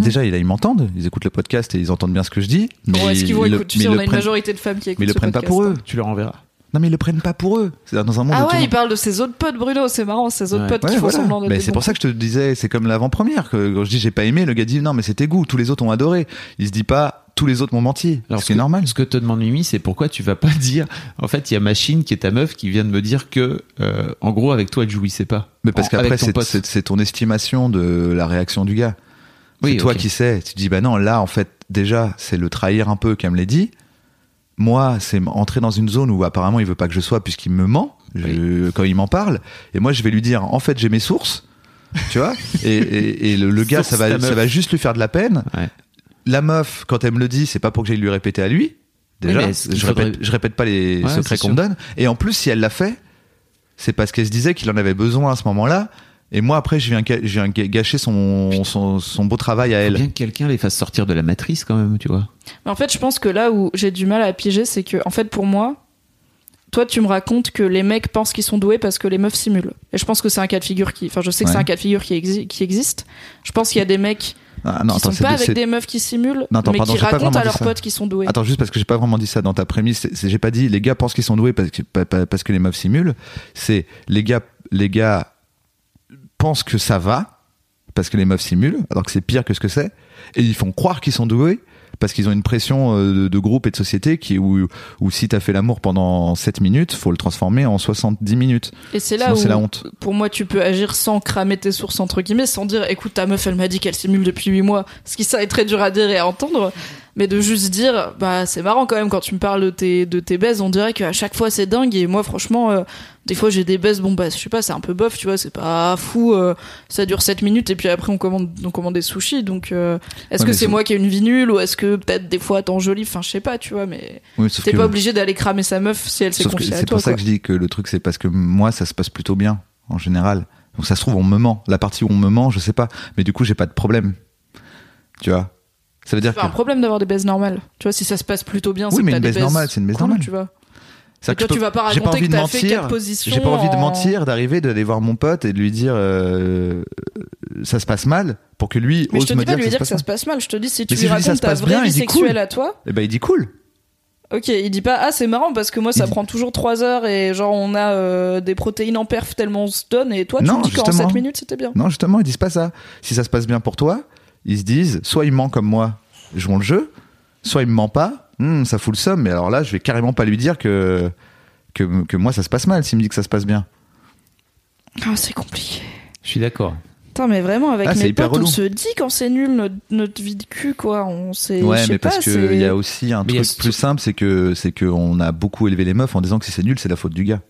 S3: Déjà, ils, ils m'entendent, ils écoutent le podcast et ils entendent bien ce que je dis. Mais
S1: Bon, est-ce qu'ils vont
S3: ils le-
S1: écouter Tu sais, on a une
S3: prennent-
S1: majorité de femmes qui écoutent
S3: mais ils le prennent pas pour eux.
S2: Tu leur enverras.
S3: Non, mais ils le prennent pas pour eux. C'est dans un monde où
S1: Ah ouais, il parle de ses autres potes, Bruno, c'est marrant, ses autres
S2: Ouais.
S1: potes
S3: Ouais,
S1: qui font
S3: voilà.
S1: semblant d'être
S3: Mais c'est pour ça que je te disais, c'est comme l'avant-première. Que quand je dis j'ai pas aimé, le gars dit non, mais c'était goût. Tous les autres ont adoré. Il se dit pas tous les autres m'ont menti.
S2: Alors,
S3: ce qui est
S2: que-
S3: normal.
S2: Ce que te demande Mimi, c'est pourquoi tu vas pas dire. En fait, il y a Machine qui est ta meuf qui vient de me dire que, euh, en gros, avec toi, elle jouissait pas.
S3: Mais parce qu'après, c'est- c'est c'est ton estimation de la réaction du gars.
S2: Oui,
S3: c'est toi qui sais. Tu te dis, bah non, là, en fait, déjà, c'est le trahir un peu, qu'elle me l'a dit. Moi, c'est entrer dans une zone où apparemment il veut pas que je sois puisqu'il me ment. je- quand il m'en parle. Et moi, je vais lui dire, en fait, j'ai mes sources, tu vois. Et, et, et le, le gars, ça va, ça va juste lui faire de la peine.
S2: Ouais.
S3: La meuf, quand elle me le dit, c'est pas pour que j'aille lui répéter à lui. Déjà,
S2: Oui,
S3: je,
S2: faudrait-
S3: répète, je répète pas les
S2: Ouais,
S3: secrets qu'on me donne. Et en plus, si elle l'a fait, c'est parce qu'elle se disait qu'il en avait besoin à ce moment-là. Et moi, après, je viens, je gâcher son, son, son beau travail à
S2: Faut
S3: elle.
S2: bien que quelqu'un les fasse sortir de la matrice quand même, tu vois.
S1: Mais en fait, je pense que là où j'ai du mal à piger, c'est que, en fait, pour moi, toi, tu me racontes que les mecs pensent qu'ils sont doués parce que les meufs simulent. Et je pense que c'est un cas de figure qui. Enfin, je sais que
S3: Ouais.
S1: c'est un cas de figure qui, exi- qui existe. Je pense qu'il y a des mecs
S3: Ah, non,
S1: qui
S3: attends,
S1: sont
S3: c'est
S1: pas
S3: de-
S1: avec des meufs qui simulent,
S3: Non, attends,
S1: mais
S3: pardon,
S1: qui racontent à leurs potes qu'ils sont doués.
S3: Attends, juste parce que j'ai pas vraiment dit ça dans ta prémisse. J'ai pas dit les gars pensent qu'ils sont doués parce que, pa- pa- parce que les meufs simulent. C'est les gars, les gars pensent que ça va parce que les meufs simulent, alors que c'est pire que ce que c'est. Et ils font croire qu'ils sont doués parce qu'ils ont une pression euh, de, de groupe et de société qui où, où si t'as fait l'amour pendant 7 minutes, faut le transformer en 70 minutes.
S1: Et c'est là
S3: Sinon,
S1: où,
S3: c'est la honte.
S1: pour moi, tu peux agir sans cramer tes sources, entre guillemets, sans dire, écoute, ta meuf, elle m'a dit qu'elle simule depuis 8 mois. Ce qui, ça est très dur à dire et à entendre. Mais de juste dire, bah, c'est marrant quand même, quand tu me parles de tes, de tes baises, on dirait qu'à chaque fois c'est dingue. Et moi, franchement, euh, des fois j'ai des baises, bon, bah, je sais pas, c'est un peu bof, tu vois, c'est pas fou. euh, ça dure 7 minutes et puis après on commande, on commande des sushis. Donc, euh, est-ce
S3: Ouais,
S1: que c'est
S3: c'est-
S1: moi qui ai une vie nulle ou est-ce que peut-être des fois t'en jolie Enfin, je sais pas, tu vois, mais
S3: Oui,
S1: t'es pas obligé d'aller cramer sa meuf si elle s'est confiée à
S3: c'est
S1: toi.
S3: pour ça
S1: quoi.
S3: que je dis que le truc c'est parce que moi ça se passe plutôt bien en général. Donc ça se trouve on me ment. La partie où on me ment, je sais pas. Mais du coup j'ai pas de problème. Tu vois? Ça veut dire
S1: C'est
S3: que
S1: pas un problème d'avoir des baises normales. Tu vois, si ça se passe plutôt bien,
S3: Oui,
S1: c'est
S3: mais
S1: que
S3: une baise normale, c'est une
S1: cool,
S3: normale.
S1: tu vois. Toi,
S3: que je
S1: tu vas pas
S3: j'ai
S1: raconter
S3: envie
S1: que
S3: de
S1: t'as fait quatre positions
S3: J'ai pas envie de
S1: en-
S3: mentir, d'arriver, d'aller voir mon pote et de lui dire euh, ça se passe mal pour que lui
S1: Mais je
S3: ose
S1: te
S3: me
S1: dis pas de
S3: dire
S1: lui dire
S3: que
S1: que ça se passe mal. Je te dis si tu
S3: Mais
S1: lui
S3: si je lui
S1: racontes ta vraie
S3: bien,
S1: vie sexuelle
S3: cool.
S1: à toi.
S3: Et ben il dit cool.
S1: Ok, il dit pas ah c'est marrant parce que moi ça
S3: Il dit-
S1: prend toujours 3 heures et genre on a euh, des protéines en perf tellement on se donne et toi tu
S3: Non,
S1: me dis qu'en
S3: justement.
S1: 7 minutes c'était bien.
S3: Non, justement, ils disent pas ça. Si ça se passe bien pour toi, ils se disent soit il ment comme moi, jouons le jeu, soit il me ment pas, hmm, ça fout le somme, mais alors là, je vais carrément pas lui dire que, que, que moi ça se passe mal s'il me dit que ça se passe bien.
S1: Ah c'est compliqué.
S2: Je suis d'accord.
S1: Putain mais vraiment avec
S3: Ah,
S1: mes potes on se dit quand c'est nul notre, notre vie de cul quoi. On sait.
S3: Ouais, mais parce
S1: pas,
S3: que
S1: c'est-
S3: il y a aussi un
S2: Mais
S3: truc plus simple, c'est que c'est que on a beaucoup élevé les meufs en disant que si c'est nul, c'est la faute du gars.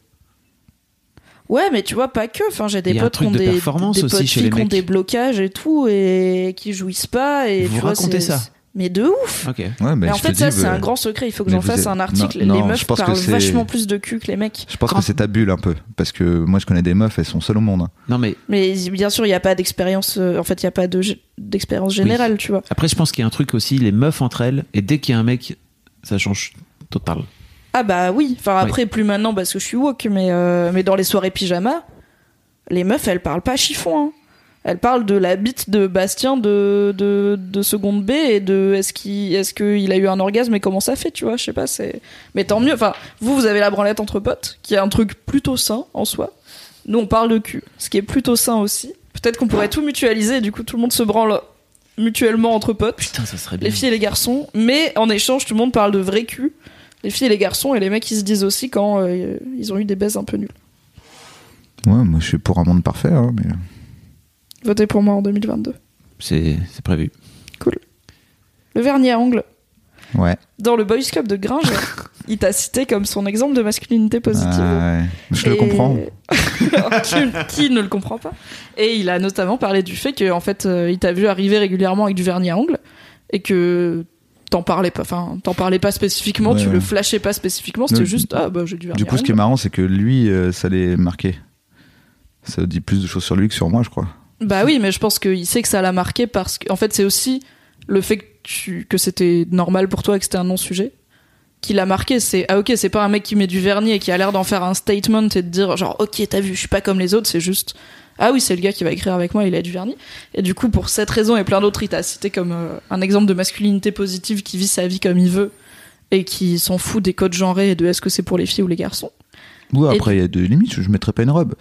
S1: Ouais, mais tu vois, pas que. Enfin, j'ai des potes qui ont
S2: de
S1: des,
S2: performance
S1: des
S2: aussi
S1: potes
S2: chez
S1: filles
S2: les
S1: qui ont
S2: mecs.
S1: des blocages et tout et qui jouissent pas. Et
S2: Vous
S1: tu vois,
S2: racontez ça
S1: Mais de ouf.
S2: Ok.
S3: Ouais, mais
S1: Mais en fait, ça, c'est un grand secret. Il faut que j'en fasse
S3: êtes-
S1: un article.
S3: Non,
S1: les meufs parlent vachement plus de cul que les mecs.
S3: Je pense que c'est ta bulle un peu, parce que moi je connais des meufs, elles sont seules au monde.
S2: Non, mais
S1: Mais bien sûr, il n'y a pas d'expérience. euh, en fait, il n'y a pas de d'expérience générale, tu vois.
S2: après, je pense qu'il y a un truc aussi, les meufs entre elles, et dès qu'il y a un mec, ça change total.
S1: Ah bah oui. Enfin, après, plus maintenant parce que je suis woke, mais, euh, mais dans les soirées pyjama, les meufs, elles parlent pas chiffon. Hein. Elles parlent de la bite de Bastien de, de, de seconde B et de est-ce qu'il est qu'il a eu un orgasme et comment ça fait, tu vois, je sais pas, c'est... Mais tant mieux, enfin, vous, vous avez la branlette entre potes, qui est un truc plutôt sain en soi. Nous, on parle de cul, ce qui est plutôt sain aussi. Peut-être qu'on pourrait tout mutualiser et du coup, tout le monde se branle mutuellement entre potes
S2: Putain, ça serait bien.
S1: les filles et les garçons, mais en échange, tout le monde parle de vrai cul. Les filles et les garçons, et les mecs, ils se disent aussi quand euh, ils ont eu des baises un peu nulles.
S3: Ouais, moi je suis pour un monde parfait, hein, mais.
S1: Votez pour moi en 2022.
S2: C'est c'est prévu.
S1: Le vernis à ongles,
S3: Ouais.
S1: dans le Boys Club de Gringe, il t'a cité comme son exemple de masculinité positive.
S3: Ah, ouais. Je le comprends.
S1: qui, qui ne le comprend pas Et il a notamment parlé du fait qu'en fait, euh, il t'a vu arriver régulièrement avec du vernis à ongles et que t'en parlais pas. Enfin, t'en parlais pas spécifiquement,
S3: Ouais,
S1: tu
S3: ouais.
S1: le flashais pas spécifiquement. C'était juste ah bah j'ai du vernis
S3: Du coup, ce qui est marrant, c'est que lui, euh, ça l'est marqué. Ça dit plus de choses sur lui que sur moi, je crois.
S1: Bah oui, mais je pense qu'il sait que ça l'a marqué parce qu'en fait, c'est aussi le fait que, tu, que c'était normal pour toi et que c'était un non-sujet qui l'a marqué. C'est ah ok, c'est pas un mec qui met du vernis et qui a l'air d'en faire un statement et de dire genre ok, t'as vu, je suis pas comme les autres. C'est juste ah oui, c'est le gars qui va écrire avec moi, il a du vernis. Et du coup, pour cette raison et plein d'autres, il t'a cité comme euh, un exemple de masculinité positive qui vit sa vie comme il veut et qui s'en fout des codes genrés et de est-ce que c'est pour les filles ou les garçons.
S3: Ou
S1: Et
S3: après, il y a des limites, je mettrais pas une robe.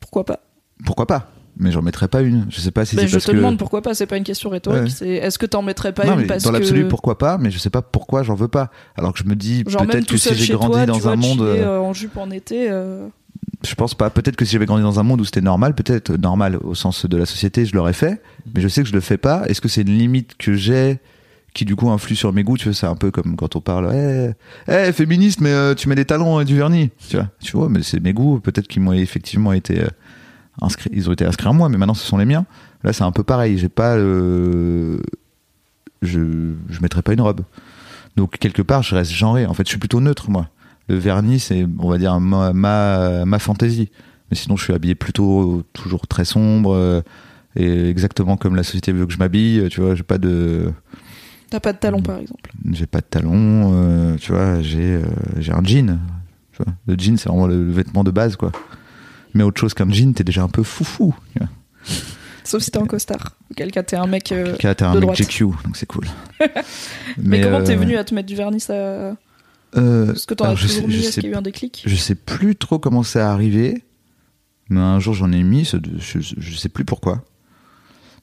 S1: Pourquoi pas
S3: Pourquoi pas Mais j'en mettrais pas une. Je sais pas si
S1: Ben,
S3: c'est
S1: Je
S3: parce
S1: te
S3: que.
S1: demande pourquoi pas, c'est pas une question rhétorique.
S3: Ouais.
S1: C'est est-ce que t'en mettrais pas
S3: non,
S1: une parce
S3: dans l'absolu,
S1: que...
S3: pourquoi pas Mais je sais pas pourquoi j'en veux pas. Alors que je me dis peut-être que si j'ai grandi
S1: toi,
S3: dans un monde,
S1: chiller,
S3: euh,
S1: euh, en jupe en été. euh,
S3: je pense pas. Peut-être que si j'avais grandi dans un monde où c'était normal, peut-être normal au sens de la société, je l'aurais fait. Mais je sais que je le fais pas. Est-ce que c'est une limite que j'ai qui du coup influe sur mes goûts? Tu vois, c'est un peu comme quand on parle, eh, eh, féministe, mais euh, tu mets des talons et du vernis. Tu vois, tu vois, mais c'est mes goûts. Peut-être qu'ils m'ont effectivement été euh, inscrits, ils ont été inscrits en moi, mais maintenant ce sont les miens. Là, c'est un peu pareil. J'ai pas, euh, je, je mettrais pas une robe. Donc quelque part, je reste genré. En fait, je suis plutôt neutre moi. Le vernis, c'est, on va dire, ma, ma, ma fantaisie. Mais sinon, je suis habillé plutôt toujours très sombre. euh, et exactement comme la société veut que je m'habille, tu vois, j'ai pas de,
S1: T'as pas de talons, par exemple.
S3: j'ai pas de talons, euh, tu vois, j'ai euh, j'ai un jean. Tu vois. Le jean, c'est vraiment le, le vêtement de base, quoi. Mais autre chose qu'un jean, t'es déjà un peu foufou. Tu vois.
S1: Sauf si t'es en costard. Auquel cas t'es un mec. euh,
S3: Là, t'es un
S1: de
S3: mec
S1: droite.
S3: GQ, donc c'est cool.
S1: Mais, comment t'es venu à te mettre du vernis.
S3: Euh,
S1: Est-ce que t'en as toujours
S3: sais, je
S1: mis Est-ce
S3: sais
S1: qu'il y a eu un déclic?
S3: Je sais plus trop comment c'est arrivé, mais un jour j'en ai mis, je, je sais plus pourquoi.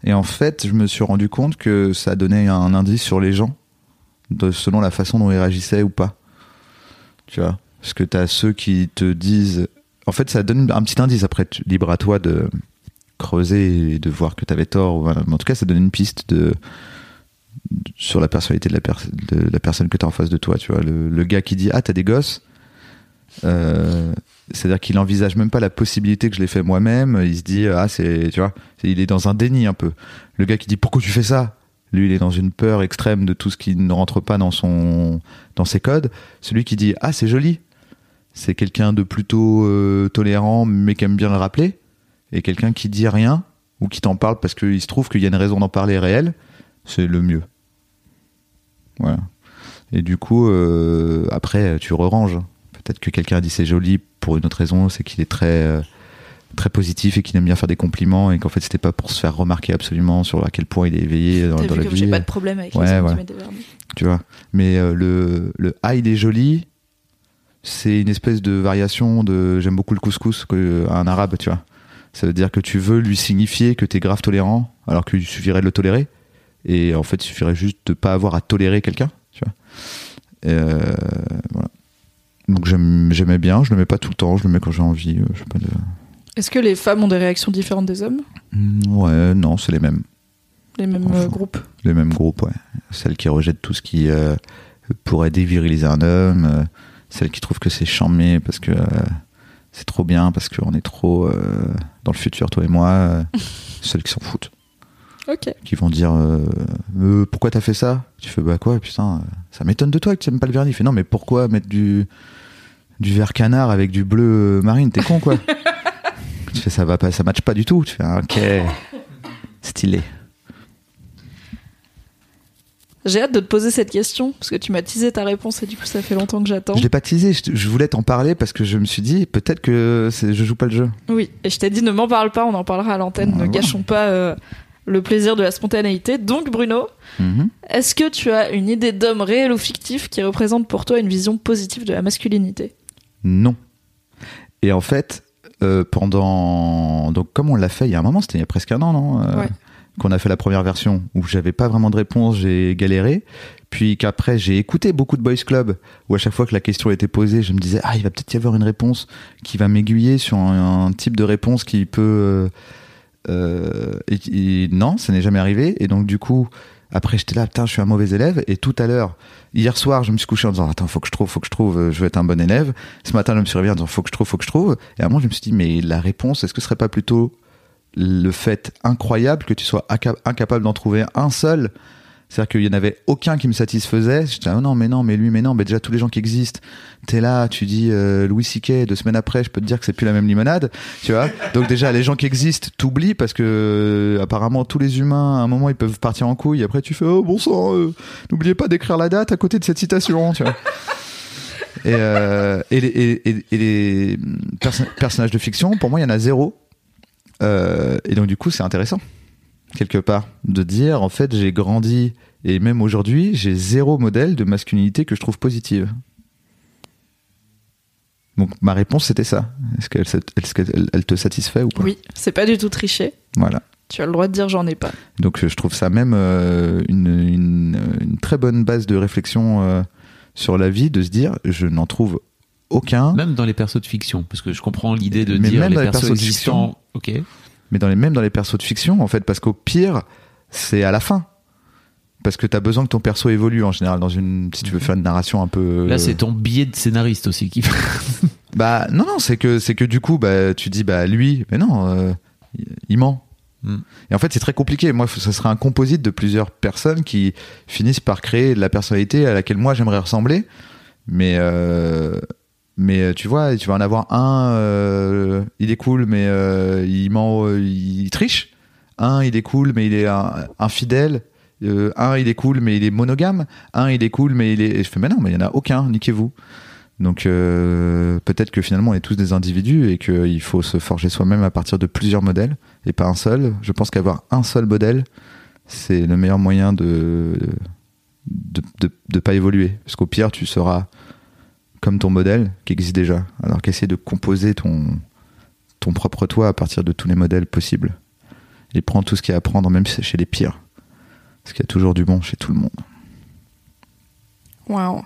S3: Et en fait, je me suis rendu compte que ça donnait un indice sur les gens, de, selon la façon dont ils réagissaient ou pas. Tu vois Parce que t'as ceux qui te disent. En fait, ça donne un petit indice. Après, libre à toi de creuser et de voir que t'avais tort. ou en tout cas, ça donne une piste de- sur la personnalité de la, personne que t'as en face de toi. Tu vois, le, gars qui dit Ah, t'as des gosses euh, c'est-à-dire qu'il envisage même pas la possibilité que je l'ai fait moi-même. Il se dit ah c'est tu vois, il est dans un déni un peu. Le gars qui dit pourquoi tu fais ça, lui il est dans une peur extrême de tout ce qui ne rentre pas dans son dans ses codes. Celui qui dit ah c'est joli, c'est quelqu'un de plutôt euh, tolérant mais qui aime bien le rappeler. Et quelqu'un qui dit rien ou qui t'en parle parce qu'il se trouve qu'il y a une raison d'en parler réelle, c'est le mieux. Voilà. Et du coup, euh, après, tu re-ranges. Peut-être que quelqu'un a dit c'est joli pour une autre raison, c'est qu'il est très, euh, très positif et qu'il aime bien faire des compliments et qu'en fait c'était pas pour se faire remarquer absolument sur à quel point il est éveillé dans, la vie.
S1: j'ai pas de problème avec
S3: Ouais,
S1: les
S3: ouais. Tu vois. Mais euh, le, le ah il est joli, c'est une espèce de variation de j'aime beaucoup le couscous que, un arabe, tu vois. Ça veut dire que tu veux lui signifier que t'es grave tolérant, alors qu'il suffirait de le tolérer. Et en fait, il suffirait juste de pas avoir à tolérer quelqu'un, tu vois. Euh, voilà. Donc j'aimais bien, je le mets pas tout le temps, je le mets quand j'ai envie. euh, je sais pas de...
S1: Est-ce que les femmes ont des réactions différentes des hommes?
S3: Mm, Ouais, non, c'est les mêmes.
S1: Les mêmes
S3: Enfin.
S1: euh, groupes?
S3: Les mêmes groupes, ouais. Celles qui rejettent tout ce qui euh, pourrait déviriliser un homme, euh, celles qui trouvent que c'est charmé parce que euh, c'est trop bien, parce qu'on est trop dans le futur, toi et moi, celles qui s'en foutent, Qui vont dire euh, Euh, pourquoi t'as fait ça? Tu fais bah quoi Putain, euh, ça m'étonne de toi que tu aimes pas le vernis. Il fait non, mais pourquoi mettre du du vert canard avec du bleu marine? T'es con quoi Tu fais ça va pas, ça matche pas du tout. Tu fais ah, ok, stylé.
S1: J'ai hâte de te poser cette question parce que tu m'as teasé ta réponse et du coup ça fait longtemps que j'attends.
S3: Je l'ai pas teasé, je, voulais t'en parler parce que je me suis dit peut-être que je joue pas le jeu.
S1: Oui, et je t'ai dit ne m'en parle pas, on en parlera à l'antenne,
S3: Ah,
S1: ne
S3: bon.
S1: gâchons pas euh, le plaisir de la spontanéité. Donc Bruno,
S3: Mhm.
S1: est-ce que tu as une idée d'homme réel ou fictif qui représente pour toi une vision positive de la masculinité?
S3: Non. Et en fait, euh, pendant. Donc, comme on l'a fait il y a un moment, c'était il y a presque un an, non Euh,
S1: Ouais.
S3: Qu'on a fait la première version où j'avais pas vraiment de réponse, j'ai galéré. Puis qu'après, j'ai écouté beaucoup de Boys Club où à chaque fois que la question était posée, je me disais, ah, il va peut-être y avoir une réponse qui va m'aiguiller sur un, un type de réponse qui peut. euh, et non, ça n'est jamais arrivé. Et donc, du coup, après, j'étais là, putain, je suis un mauvais élève. Et tout à l'heure, hier soir, je me suis couché en disant, attends, faut que je trouve, faut que je trouve, euh, je veux être un bon élève. Ce matin, je me suis réveillé en disant, faut que je trouve, faut que je trouve. Et à un moment, je me suis dit, mais la réponse, est-ce que ce serait pas plutôt le fait incroyable que tu sois inca- incapable d'en trouver un seul c'est-à-dire qu'il y en avait aucun qui me satisfaisait. J'étais, oh non, mais non, mais lui, mais non, mais déjà tous les gens qui existent. T'es là, tu dis euh, Louis C.K. Deux semaines après, je peux te dire que c'est plus la même limonade, tu vois. Donc déjà, les gens qui existent, t'oublies parce que euh, apparemment tous les humains, à un moment, ils peuvent partir en couille. Après, tu fais, oh bon sang, euh, n'oubliez pas d'écrire la date à côté de cette citation, tu vois. Et, les, personnages de fiction, pour moi, il y en a zéro. Et donc, du coup, c'est intéressant, quelque part, de dire, en fait, j'ai grandi, et même aujourd'hui, j'ai zéro modèle de masculinité que je trouve positive. Donc, ma réponse, c'était ça. Est-ce qu'elle elle te satisfait ou pas?
S1: Oui, c'est pas du tout triché.
S3: Voilà.
S1: Tu as le droit de dire j'en ai pas.
S3: Donc, je trouve ça même euh, une, une, une très bonne base de réflexion euh, sur la vie, de se dire, je n'en trouve aucun.
S2: Même dans les persos de fiction, parce que je comprends l'idée de
S3: Mais
S2: dire
S3: même
S2: les
S3: dans les
S2: persos
S3: persos de
S2: existants. Ok.
S3: Mais dans les, même dans les persos de fiction, en fait, parce qu'au pire, c'est à la fin. Parce que t'as besoin que ton perso évolue en général dans une. Si tu veux faire une narration un peu.
S2: Là, c'est ton billet de scénariste aussi qui.
S3: Bah non non c'est que c'est que du coup bah tu dis bah lui mais non euh, il- ment.
S2: Mm.
S3: Et en fait c'est très compliqué. Moi ça serait un composite de plusieurs personnes qui finissent par créer de la personnalité à laquelle moi j'aimerais ressembler. Mais euh, mais euh, tu vois tu vas en avoir un euh, il est cool mais euh, il ment il triche. Un il est cool mais il est infidèle. Un il est cool mais il est monogame. Un il est cool mais il est. Je fais mais non mais il y en a aucun. Niquez-vous. Donc peut-être que finalement on est tous des individus et qu'il faut se forger soi-même à partir de plusieurs modèles et pas un seul. Je pense qu'avoir un seul modèle, c'est le meilleur moyen de de, de, de pas évoluer. Parce qu'au pire, tu seras comme ton modèle qui existe déjà. Alors qu'essayer de composer ton, ton propre toi à partir de tous les modèles possibles. Et prends tout ce qu'il y a à prendre, même si c'est chez les pires. Parce qu'il y a toujours du bon chez tout le monde.
S1: Waouh.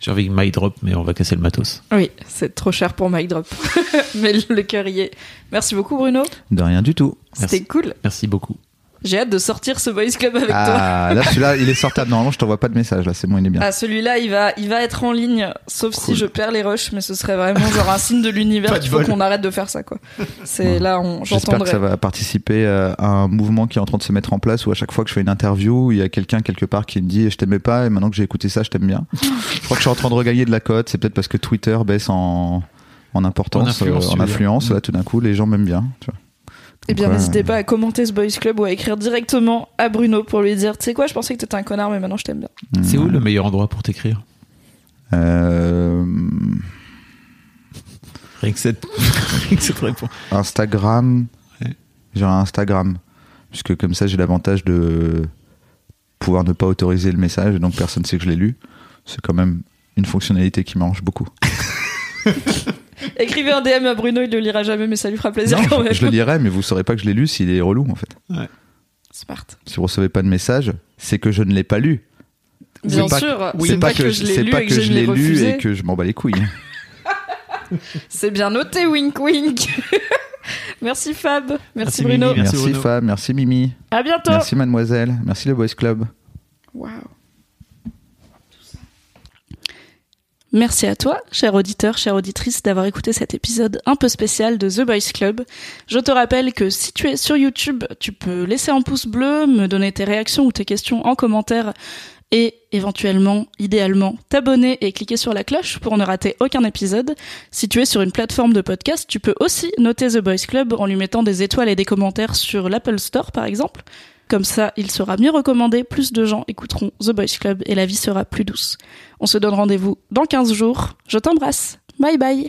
S2: J'ai envie de mic drop, mais on va casser le matos.
S1: Oui, c'est trop cher pour Mic Drop. Mais le cœur y est. Merci beaucoup, Bruno.
S3: De rien du tout.
S1: C'était cool.
S2: Merci beaucoup.
S1: J'ai hâte de sortir ce Boys Club avec toi.
S3: Ah, là, celui-là, il est sortable. Normalement, je t'envoie pas de message. Là, c'est bon, il est bien.
S1: Ah, celui-là, il va, il va être en ligne, sauf si je perds les rushs, mais ce serait vraiment genre un signe de l'univers qu'il faut qu'on arrête de faire ça, quoi. C'est là, on,
S3: J'espère que ça va participer euh, à un mouvement qui est en train de se mettre en place où à chaque fois que je fais une interview, il y a quelqu'un quelque part qui me dit je t'aimais pas et maintenant que j'ai écouté ça, je t'aime bien. je crois que je suis en train de regagner de la cote. C'est peut-être parce que Twitter baisse en, en importance,
S2: En influence,
S3: euh, en influence. Là, tout d'un coup, les gens m'aiment bien. tu vois.
S1: Eh bien, n'hésitez pas à commenter ce Boys Club ou à écrire directement à Bruno pour lui dire, tu sais quoi, je pensais que t'étais un connard, mais maintenant je t'aime bien.
S2: C'est
S3: mm,
S2: où le meilleur endroit pour t'écrire?
S3: Euh,
S2: Rien que cette, rien que cette réponse.
S3: Instagram.
S2: Ouais.
S3: J'ai un Instagram. Puisque comme ça, j'ai l'avantage de pouvoir ne pas autoriser le message, donc personne ne sait que je l'ai lu. C'est quand même une fonctionnalité qui m'arrange beaucoup.
S1: Écrivez un DM à Bruno, il le lira jamais, mais ça lui fera plaisir
S3: Non,
S1: quand même.
S3: je le lirai, mais vous saurez pas que je l'ai lu s'il est relou en fait.
S1: Smart.
S3: Si vous recevez pas de message, c'est que je ne l'ai pas lu.
S1: Bien
S3: pas-
S1: sûr,
S3: C'est
S1: c'est pas, que, je l'ai lu
S3: pas
S1: et que,
S3: je
S1: je
S3: l'ai
S1: l'ai
S3: lu
S1: refusé.
S3: et que je m'en bats les couilles.
S1: C'est bien noté, wink wink. Merci Fab. Merci,
S2: Merci,
S1: Bruno.
S2: Mimi. Merci,
S3: Merci,
S2: Bruno.
S3: Fab, merci Mimi,
S1: À bientôt.
S3: merci Mademoiselle, merci le Boys Club.
S1: Waouh. Merci à toi, cher auditeur, chère auditrice, d'avoir écouté cet épisode un peu spécial de The Boys Club. Je te rappelle que si tu es sur YouTube, tu peux laisser un pouce bleu, me donner tes réactions ou tes questions en commentaire et éventuellement, idéalement, t'abonner et cliquer sur la cloche pour ne rater aucun épisode. Si tu es sur une plateforme de podcast, tu peux aussi noter The Boys Club en lui mettant des étoiles et des commentaires sur l'Apple Store par exemple. Comme ça, il sera mieux recommandé, plus de gens écouteront The Boys Club et la vie sera plus douce. On se donne rendez-vous dans 15 jours. Je t'embrasse. Bye bye.